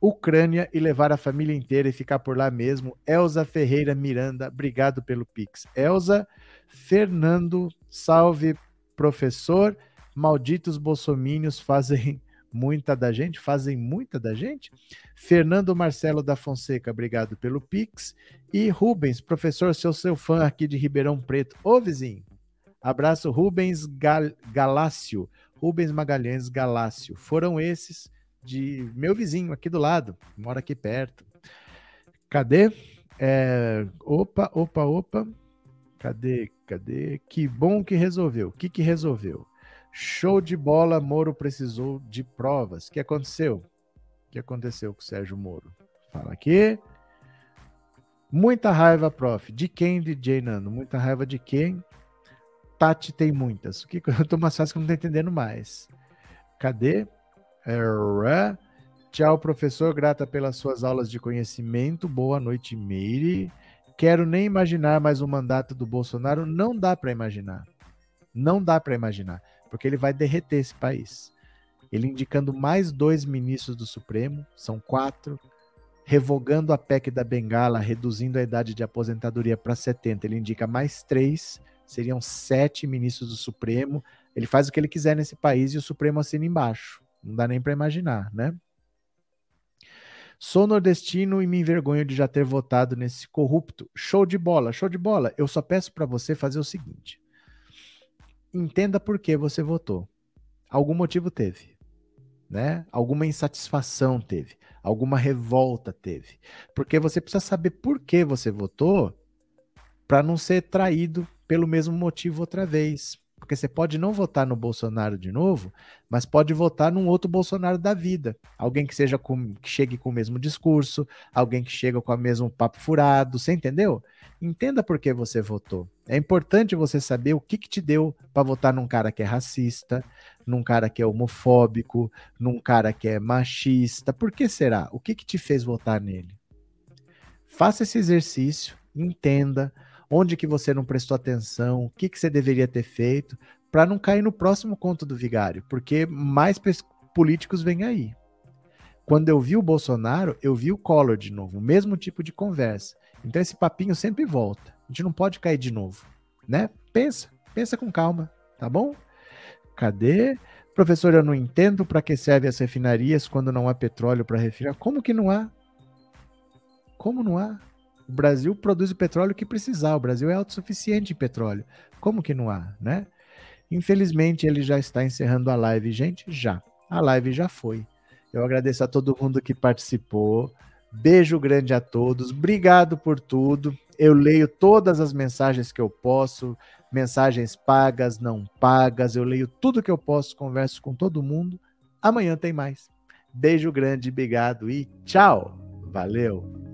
Ucrânia e levar a família inteira e ficar por lá mesmo. Elza Ferreira Miranda, obrigado pelo Pix. Elza Fernando, salve professor. Malditos bolsomínios fazem muita da gente, fazem muita da gente. Fernando Marcelo da Fonseca, obrigado pelo Pix. E Rubens, professor, sou seu fã aqui de Ribeirão Preto. Ô vizinho, abraço Rubens Gal Galácio, Rubens Magalhães Galácio. Foram esses de meu vizinho aqui do lado, mora aqui perto. Cadê? É, opa, opa, opa. Cadê? Cadê? Que bom que resolveu. O que, que resolveu? Show de bola, Moro precisou de provas. O que aconteceu? O que aconteceu com o Sérgio Moro? Fala aqui. Muita raiva, prof. De quem, DJ Nando? Muita raiva de quem? Tati tem muitas. O que eu tô mais fácil que eu não tô entendendo mais. Cadê? Era. Tchau, professor. Grata pelas suas aulas de conhecimento. Boa noite, Meire. Quero nem imaginar mais um mandato do Bolsonaro. Não dá para imaginar. Não dá para imaginar, porque ele vai derreter esse país. Ele indicando mais dois ministros do Supremo, são quatro, revogando a PEC da Bengala, reduzindo a idade de aposentadoria para 70. Ele indica mais três, seriam sete ministros do Supremo. Ele faz o que ele quiser nesse país e o Supremo assina embaixo. Não dá nem para imaginar, né? Sou nordestino e me envergonho de já ter votado nesse corrupto. Show de bola, show de bola. Eu só peço para você fazer o seguinte: entenda por que você votou. Algum motivo teve, né? Alguma insatisfação teve, alguma revolta teve. Porque você precisa saber por que você votou para não ser traído pelo mesmo motivo outra vez. Porque você pode não votar no Bolsonaro de novo, mas pode votar num outro Bolsonaro da vida. Alguém que seja com, que chegue com o mesmo discurso, alguém que chega com o mesmo papo furado, você entendeu? Entenda por que você votou. É importante você saber o que, que te deu para votar num cara que é racista, num cara que é homofóbico, num cara que é machista. Por que será? O que, que te fez votar nele? Faça esse exercício, entenda onde que você não prestou atenção, o que, que você deveria ter feito, para não cair no próximo conto do vigário, porque mais políticos vêm aí. Quando eu vi o Bolsonaro, eu vi o Collor de novo, o mesmo tipo de conversa. Então esse papinho sempre volta. A gente não pode cair de novo, né? Pensa, pensa com calma, tá bom? Cadê? Professor, eu não entendo para que servem as refinarias quando não há petróleo para refinar. Como que não há? Como não há? O Brasil produz o petróleo que precisar. O Brasil é autossuficiente em petróleo. Como que não há, né? Infelizmente, ele já está encerrando a live, gente. Já. A live já foi. Eu agradeço a todo mundo que participou. Beijo grande a todos. Obrigado por tudo. Eu leio todas as mensagens que eu posso, mensagens pagas, não pagas. Eu leio tudo que eu posso, converso com todo mundo. Amanhã tem mais. Beijo grande, obrigado e tchau. Valeu.